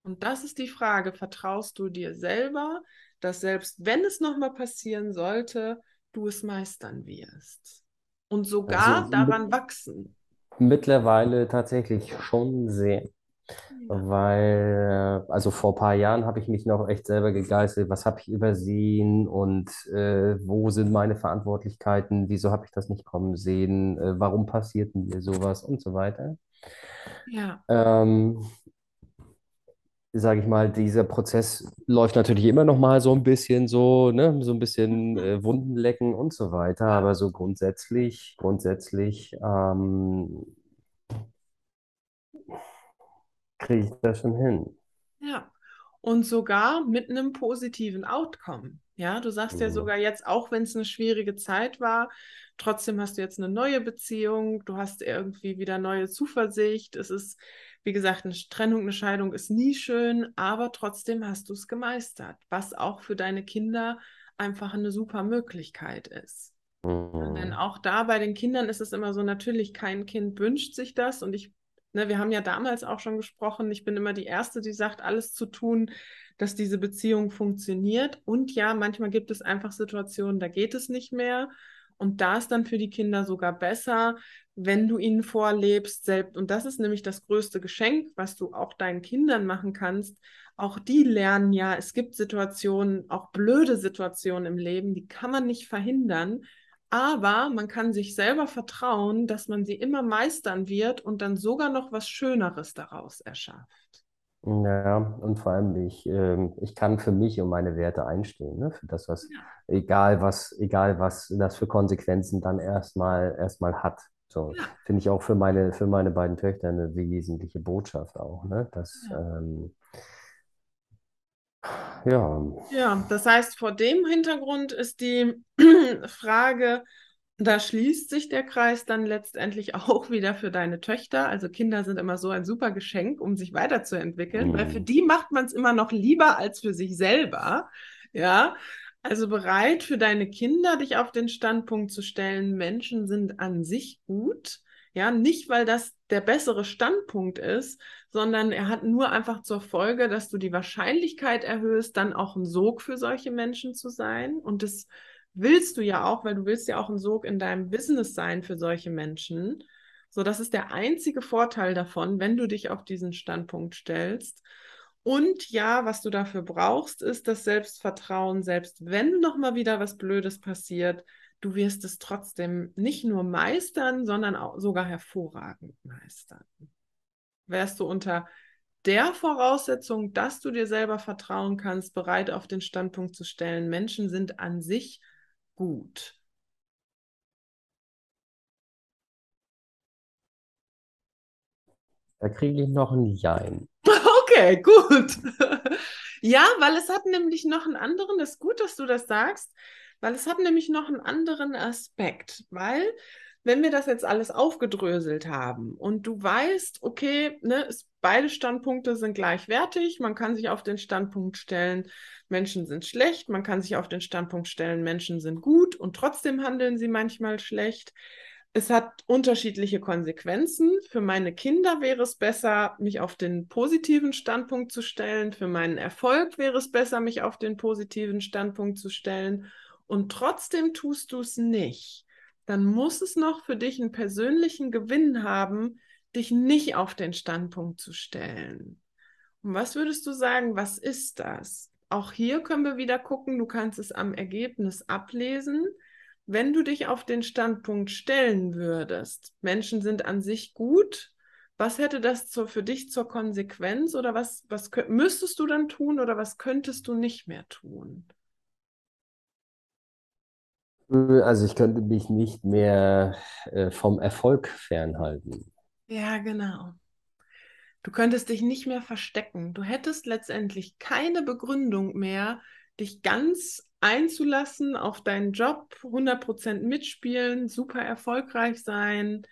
[SPEAKER 4] Und das ist die Frage, vertraust du dir selber, dass selbst wenn es nochmal passieren sollte, du es meistern wirst und sogar also, daran wachsen?
[SPEAKER 3] Mittlerweile tatsächlich schon sehr. Weil, also vor ein paar Jahren habe ich mich noch echt selber gegeißelt, was habe ich übersehen? Und äh, wo sind meine Verantwortlichkeiten, wieso habe ich das nicht kommen sehen, äh, warum passiert mir sowas? Und so weiter.
[SPEAKER 4] Ja.
[SPEAKER 3] Ähm, sage ich mal, dieser Prozess läuft natürlich immer noch mal so ein bisschen so, ne, so ein bisschen äh, Wunden lecken und so weiter, aber so grundsätzlich, grundsätzlich ähm, kriege ich das schon hin.
[SPEAKER 4] Ja. Und sogar mit einem positiven Outcome. Ja, du sagst ja
[SPEAKER 3] Mhm.
[SPEAKER 4] sogar jetzt, auch wenn es eine schwierige Zeit war, trotzdem hast du jetzt eine neue Beziehung, du hast irgendwie wieder neue Zuversicht. Es ist, wie gesagt, eine Trennung, eine Scheidung ist nie schön, aber trotzdem hast du es gemeistert, was auch für deine Kinder einfach eine super Möglichkeit ist. Ja, denn
[SPEAKER 3] Mhm.
[SPEAKER 4] auch da bei den Kindern ist es immer so, natürlich kein Kind wünscht sich das und ich, ne, wir haben ja damals auch schon gesprochen, ich bin immer die Erste, die sagt, alles zu tun, dass diese Beziehung funktioniert. Und ja, manchmal gibt es einfach Situationen, da geht es nicht mehr. Und da ist dann für die Kinder sogar besser, wenn du ihnen vorlebst, selbst, und das ist nämlich das größte Geschenk, was du auch deinen Kindern machen kannst. Auch die lernen ja, es gibt Situationen, auch blöde Situationen im Leben, die kann man nicht verhindern. Aber man kann sich selber vertrauen, dass man sie immer meistern wird und dann sogar noch was Schöneres daraus erschafft.
[SPEAKER 3] Ja, und vor allem ich, ähm, ich kann für mich und meine Werte einstehen, ne? Für das, was,
[SPEAKER 4] Ja,
[SPEAKER 3] egal was, egal was das für Konsequenzen dann erstmal erstmal hat. So,
[SPEAKER 4] ja,
[SPEAKER 3] finde ich auch für meine, für meine beiden Töchter eine wesentliche Botschaft auch, ne? Dass,
[SPEAKER 4] ja.
[SPEAKER 3] ähm, ja,
[SPEAKER 4] Ja, das heißt, vor dem Hintergrund ist die [clears throat] Frage, da schließt sich der Kreis dann letztendlich [laughs] auch wieder für deine Töchter. Also Kinder sind immer so ein super Geschenk, um sich weiterzuentwickeln, weil für
[SPEAKER 3] mm,
[SPEAKER 4] die macht man es immer noch lieber als für sich selber. Ja, also bereit für deine Kinder, dich auf den Standpunkt zu stellen, Menschen sind an sich gut. Ja, nicht weil das der bessere Standpunkt ist, sondern er hat nur einfach zur Folge, dass du die Wahrscheinlichkeit erhöhst, dann auch ein Sog für solche Menschen zu sein. Und das willst du ja auch, weil du willst ja auch ein Sog in deinem Business sein für solche Menschen. So, das ist der einzige Vorteil davon, wenn du dich auf diesen Standpunkt stellst. Und ja, was du dafür brauchst, ist das Selbstvertrauen, selbst wenn nochmal wieder was Blödes passiert, du wirst es trotzdem nicht nur meistern, sondern auch sogar hervorragend meistern. Wärst du unter der Voraussetzung, dass du dir selber vertrauen kannst, bereit auf den Standpunkt zu stellen, Menschen sind an sich gut.
[SPEAKER 3] da kriege ich noch ein Jein. [laughs]
[SPEAKER 4] Okay, gut. [laughs] Ja, weil es hat nämlich noch einen anderen, das ist gut, dass du das sagst, weil es hat nämlich noch einen anderen Aspekt, weil wenn wir das jetzt alles aufgedröselt haben und du weißt, okay, ne, es, beide Standpunkte sind gleichwertig, man kann sich auf den Standpunkt stellen, Menschen sind schlecht, man kann sich auf den Standpunkt stellen, Menschen sind gut und trotzdem handeln sie manchmal schlecht es hat unterschiedliche Konsequenzen. Für meine Kinder wäre es besser, mich auf den positiven Standpunkt zu stellen. Für meinen Erfolg wäre es besser, mich auf den positiven Standpunkt zu stellen. Und trotzdem tust du es nicht. Dann muss es noch für dich einen persönlichen Gewinn haben, dich nicht auf den Standpunkt zu stellen. Und was würdest du sagen, was ist das? Auch hier können wir wieder gucken, du kannst es am Ergebnis ablesen wenn du dich auf den Standpunkt stellen würdest, Menschen sind an sich gut, was hätte das zur, für dich zur Konsequenz oder was, was müsstest du dann tun oder was könntest du nicht mehr tun?
[SPEAKER 3] Also ich könnte mich nicht mehr äh, vom Erfolg fernhalten.
[SPEAKER 4] Ja, genau. Du könntest dich nicht mehr verstecken. Du hättest letztendlich keine Begründung mehr, dich ganz einzulassen auf deinen Job, 100% mitspielen, super erfolgreich sein.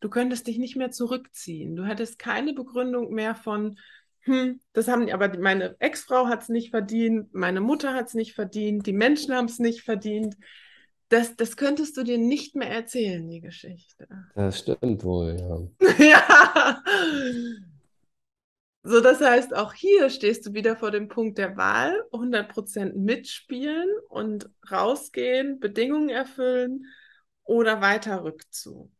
[SPEAKER 4] Du könntest dich nicht mehr zurückziehen. Du hättest keine Begründung mehr von, hm, das haben aber meine Ex-Frau hat es nicht verdient, meine Mutter hat es nicht verdient, die Menschen haben es nicht verdient. Das, das könntest du dir nicht mehr erzählen, die Geschichte.
[SPEAKER 3] Das stimmt wohl, ja. [laughs]
[SPEAKER 4] ja. So, das heißt, auch hier stehst du wieder vor dem Punkt der Wahl, 100% mitspielen und rausgehen, Bedingungen erfüllen oder weiter Rückzug.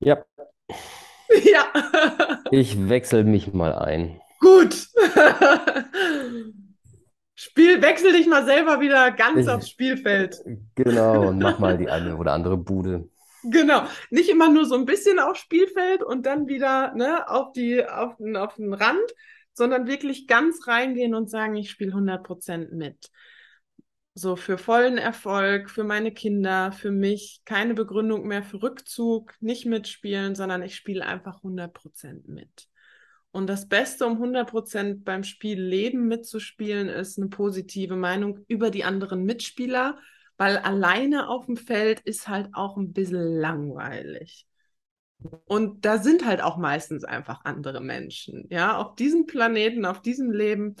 [SPEAKER 3] Ja, [laughs]
[SPEAKER 4] Ja.
[SPEAKER 3] ich wechsle mich mal ein.
[SPEAKER 4] Gut. [laughs] Spiel, wechsel dich mal selber wieder ganz aufs Spielfeld.
[SPEAKER 3] genau, und [laughs] mach mal die eine oder andere Bude.
[SPEAKER 4] Genau. Nicht immer nur so ein bisschen aufs Spielfeld und dann wieder ne, auf die, auf, den- auf den Rand, sondern wirklich ganz reingehen und sagen, ich spiele 100% mit. So für vollen Erfolg, für meine Kinder, für mich, keine Begründung mehr für Rückzug, nicht mitspielen, sondern ich spiele einfach 100% mit. Und das Beste, um 100% beim Spiel Leben mitzuspielen, ist eine positive Meinung über die anderen Mitspieler, weil alleine auf dem Feld ist halt auch ein bisschen langweilig. Und da sind halt auch meistens einfach andere Menschen. Ja, auf diesem Planeten, auf diesem Leben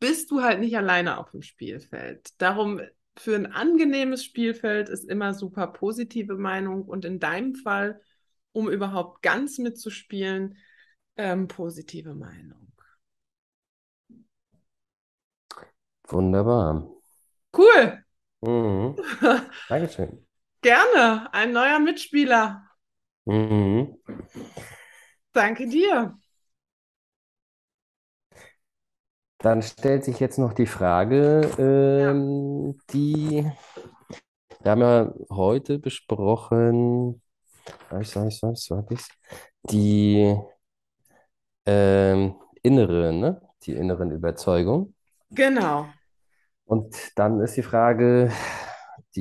[SPEAKER 4] bist du halt nicht alleine auf dem Spielfeld. Darum für ein angenehmes Spielfeld ist immer super positive Meinung und in deinem Fall, um überhaupt ganz mitzuspielen, ähm, positive Meinung.
[SPEAKER 3] Wunderbar.
[SPEAKER 4] Cool.
[SPEAKER 3] Mhm. [laughs] Dankeschön.
[SPEAKER 4] Gerne. Ein neuer Mitspieler.
[SPEAKER 3] Mhm.
[SPEAKER 4] Danke dir.
[SPEAKER 3] Dann stellt sich jetzt noch die Frage,
[SPEAKER 4] Ja.
[SPEAKER 3] ähm, die wir haben ja heute besprochen, die ähm, innere, ne? Die inneren Überzeugungen.
[SPEAKER 4] Genau.
[SPEAKER 3] Und dann ist die Frage,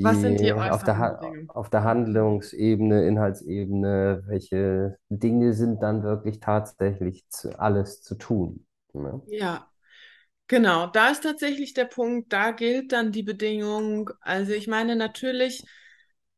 [SPEAKER 4] Was sind die
[SPEAKER 3] die auf der, auf der Handlungsebene, Inhaltsebene, welche Dinge sind dann wirklich tatsächlich zu, alles zu tun? Ne?
[SPEAKER 4] Ja. Genau, da ist tatsächlich der Punkt, da gilt dann die Bedingung. Also ich meine, natürlich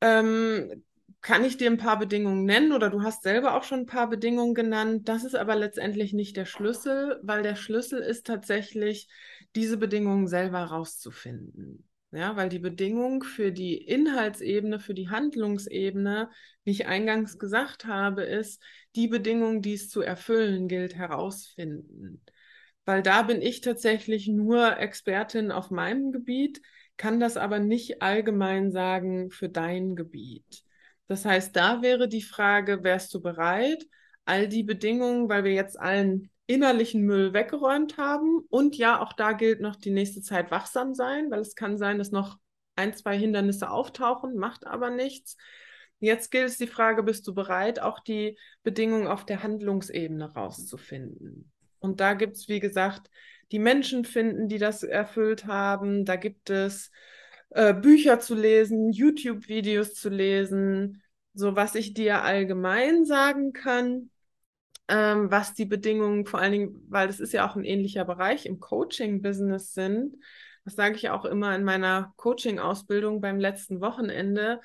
[SPEAKER 4] ähm, kann ich dir ein paar Bedingungen nennen oder du hast selber auch schon ein paar Bedingungen genannt. Das ist aber letztendlich nicht der Schlüssel, weil der Schlüssel ist tatsächlich, diese Bedingungen selber rauszufinden. Ja, weil die Bedingung für die Inhaltsebene, für die Handlungsebene, wie ich eingangs gesagt habe, ist, die Bedingung, die es zu erfüllen gilt, herausfinden weil da bin ich tatsächlich nur Expertin auf meinem Gebiet, kann das aber nicht allgemein sagen für dein Gebiet. Das heißt, da wäre die Frage, wärst du bereit, all die Bedingungen, weil wir jetzt allen innerlichen Müll weggeräumt haben und ja, auch da gilt noch die nächste Zeit wachsam sein, weil es kann sein, dass noch ein, zwei Hindernisse auftauchen, macht aber nichts. Jetzt gilt es die Frage, bist du bereit, auch die Bedingungen auf der Handlungsebene rauszufinden? Und da gibt es, wie gesagt, die Menschen finden, die das erfüllt haben. Da gibt es äh, Bücher zu lesen, YouTube-Videos zu lesen. So, was ich dir allgemein sagen kann, ähm, was die Bedingungen vor allen Dingen, weil das ist ja auch ein ähnlicher Bereich im Coaching-Business sind. Das sage ich auch immer in meiner Coaching-Ausbildung beim letzten Wochenende.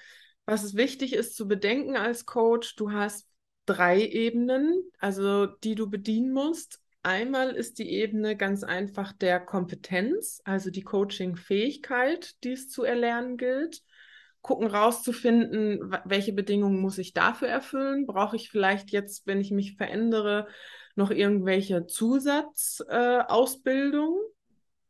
[SPEAKER 4] Was es wichtig ist zu bedenken als Coach, du hast drei Ebenen, also die du bedienen musst. Einmal ist die Ebene ganz einfach der Kompetenz, also die Coaching-Fähigkeit, die es zu erlernen gilt. Gucken rauszufinden, welche Bedingungen muss ich dafür erfüllen? Brauche ich vielleicht jetzt, wenn ich mich verändere, noch irgendwelche Zusatzausbildung?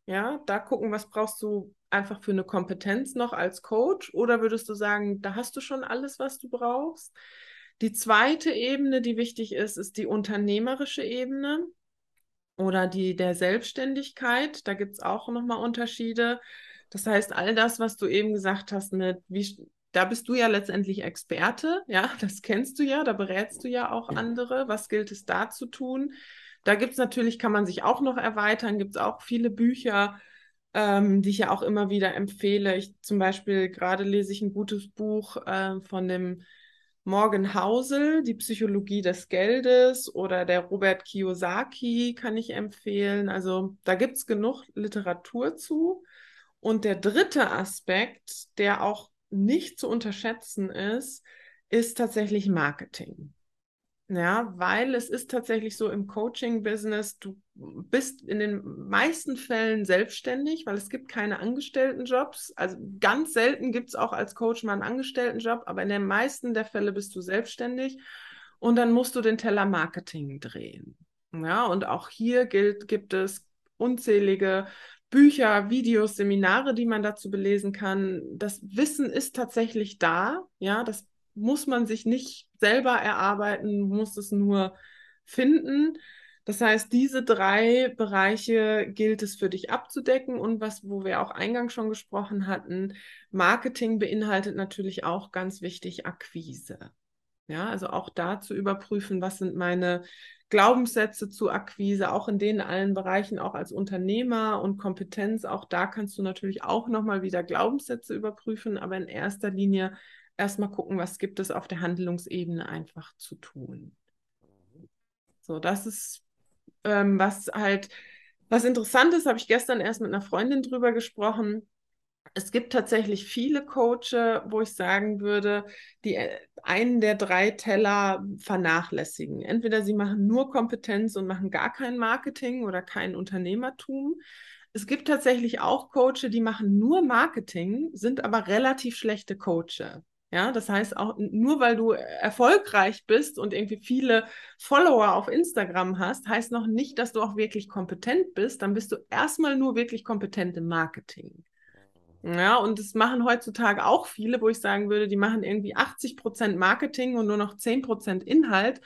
[SPEAKER 4] Äh? Ja, da gucken, was brauchst du einfach für eine Kompetenz noch als Coach? Oder würdest du sagen, da hast du schon alles, was du brauchst? Die zweite Ebene, die wichtig ist, ist die unternehmerische Ebene oder die der Selbstständigkeit. Da gibt es auch nochmal Unterschiede. Das heißt, all das, was du eben gesagt hast, mit wie, da bist du ja letztendlich Experte, [laughs] ja, das kennst du ja, da berätst du ja auch andere. Was gilt es da zu tun? Da gibt es natürlich, kann man sich auch noch erweitern, gibt es auch viele Bücher, ähm, die ich ja auch immer wieder empfehle. Ich zum Beispiel gerade lese ich ein gutes Buch äh, von dem Morgan Housel, Die Psychologie des Geldes oder der Robert Kiyosaki kann ich empfehlen. Also da gibt es genug Literatur zu. Und der dritte Aspekt, der auch nicht zu unterschätzen ist, ist tatsächlich Marketing. Ja, weil es ist tatsächlich so im Coaching-Business, du bist in den meisten Fällen selbstständig, weil es gibt keine Angestelltenjobs. Also ganz selten gibt es auch als Coach mal einen Angestelltenjob, aber in den meisten der Fälle bist du selbstständig und dann musst du den Teller Marketing drehen. Ja, und auch hier gilt, gibt es unzählige Bücher, Videos, Seminare, die man dazu belesen kann. Das Wissen ist tatsächlich da. Ja, das muss man sich nicht selber erarbeiten, muss es nur finden. Das heißt, diese drei Bereiche gilt es für dich abzudecken und was, wo wir auch eingangs schon gesprochen hatten, Marketing beinhaltet natürlich auch ganz wichtig Akquise. Ja, also auch da zu überprüfen, was sind meine Glaubenssätze zu Akquise, auch in den allen Bereichen, auch als Unternehmer und Kompetenz, auch da kannst du natürlich auch nochmal wieder Glaubenssätze überprüfen, aber in erster Linie erstmal gucken, was gibt es auf der Handlungsebene einfach zu tun. So, das ist ähm, was halt, was interessant ist, habe ich gestern erst mit einer Freundin drüber gesprochen. Es gibt tatsächlich viele Coaches, wo ich sagen würde, die äh, einen der drei Teller vernachlässigen. Entweder sie machen nur Kompetenz und machen gar kein Marketing oder kein Unternehmertum. Es gibt tatsächlich auch Coaches, die machen nur Marketing, sind aber relativ schlechte Coaches. Ja, das heißt auch nur weil du erfolgreich bist und irgendwie viele Follower auf Instagram hast, heißt noch nicht, dass du auch wirklich kompetent bist. Dann bist du erstmal nur wirklich kompetent im Marketing. Ja, und das machen heutzutage auch viele, wo ich sagen würde, die machen irgendwie 80 Prozent Marketing und nur noch 10 Prozent Inhalt.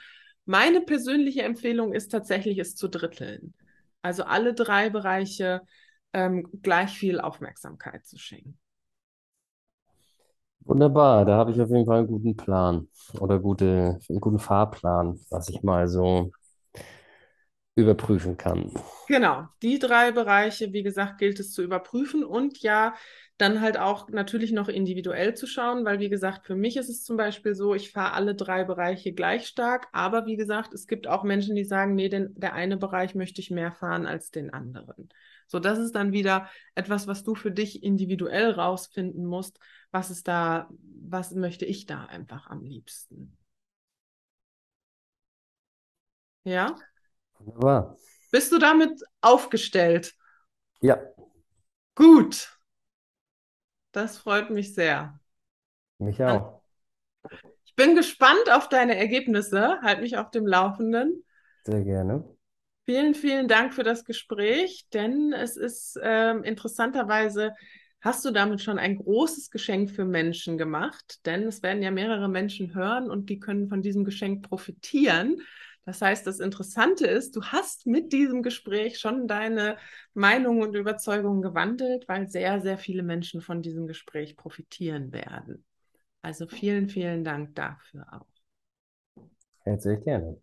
[SPEAKER 4] Meine persönliche Empfehlung ist tatsächlich, es zu dritteln. Also alle drei Bereiche ähm, gleich viel Aufmerksamkeit zu schenken.
[SPEAKER 3] Wunderbar, da habe ich auf jeden Fall einen guten Plan oder gute, einen guten Fahrplan, was ich mal so überprüfen kann.
[SPEAKER 4] Genau, die drei Bereiche, wie gesagt, gilt es zu überprüfen und ja, dann halt auch natürlich noch individuell zu schauen, weil wie gesagt, für mich ist es zum Beispiel so, ich fahre alle drei Bereiche gleich stark, aber wie gesagt, es gibt auch Menschen, die sagen, nee, den, der eine Bereich möchte ich mehr fahren als den anderen. So, das ist dann wieder etwas, was du für dich individuell rausfinden musst, was ist da, was möchte ich da einfach am liebsten. Ja?
[SPEAKER 3] Wunderbar.
[SPEAKER 4] Bist du damit aufgestellt?
[SPEAKER 3] Ja.
[SPEAKER 4] Gut. Das freut mich sehr.
[SPEAKER 3] Mich auch.
[SPEAKER 4] Ich bin gespannt auf deine Ergebnisse. Halt mich auf dem Laufenden.
[SPEAKER 3] Sehr gerne.
[SPEAKER 4] Vielen, vielen Dank für das Gespräch, denn es ist ähm, interessanterweise, hast du damit schon ein großes Geschenk für Menschen gemacht, denn es werden ja mehrere Menschen hören und die können von diesem Geschenk profitieren. Das heißt, das Interessante ist, du hast mit diesem Gespräch schon deine Meinung und Überzeugungen gewandelt, weil sehr, sehr viele Menschen von diesem Gespräch profitieren werden. Also vielen, vielen Dank dafür auch.
[SPEAKER 3] Herzlich gerne.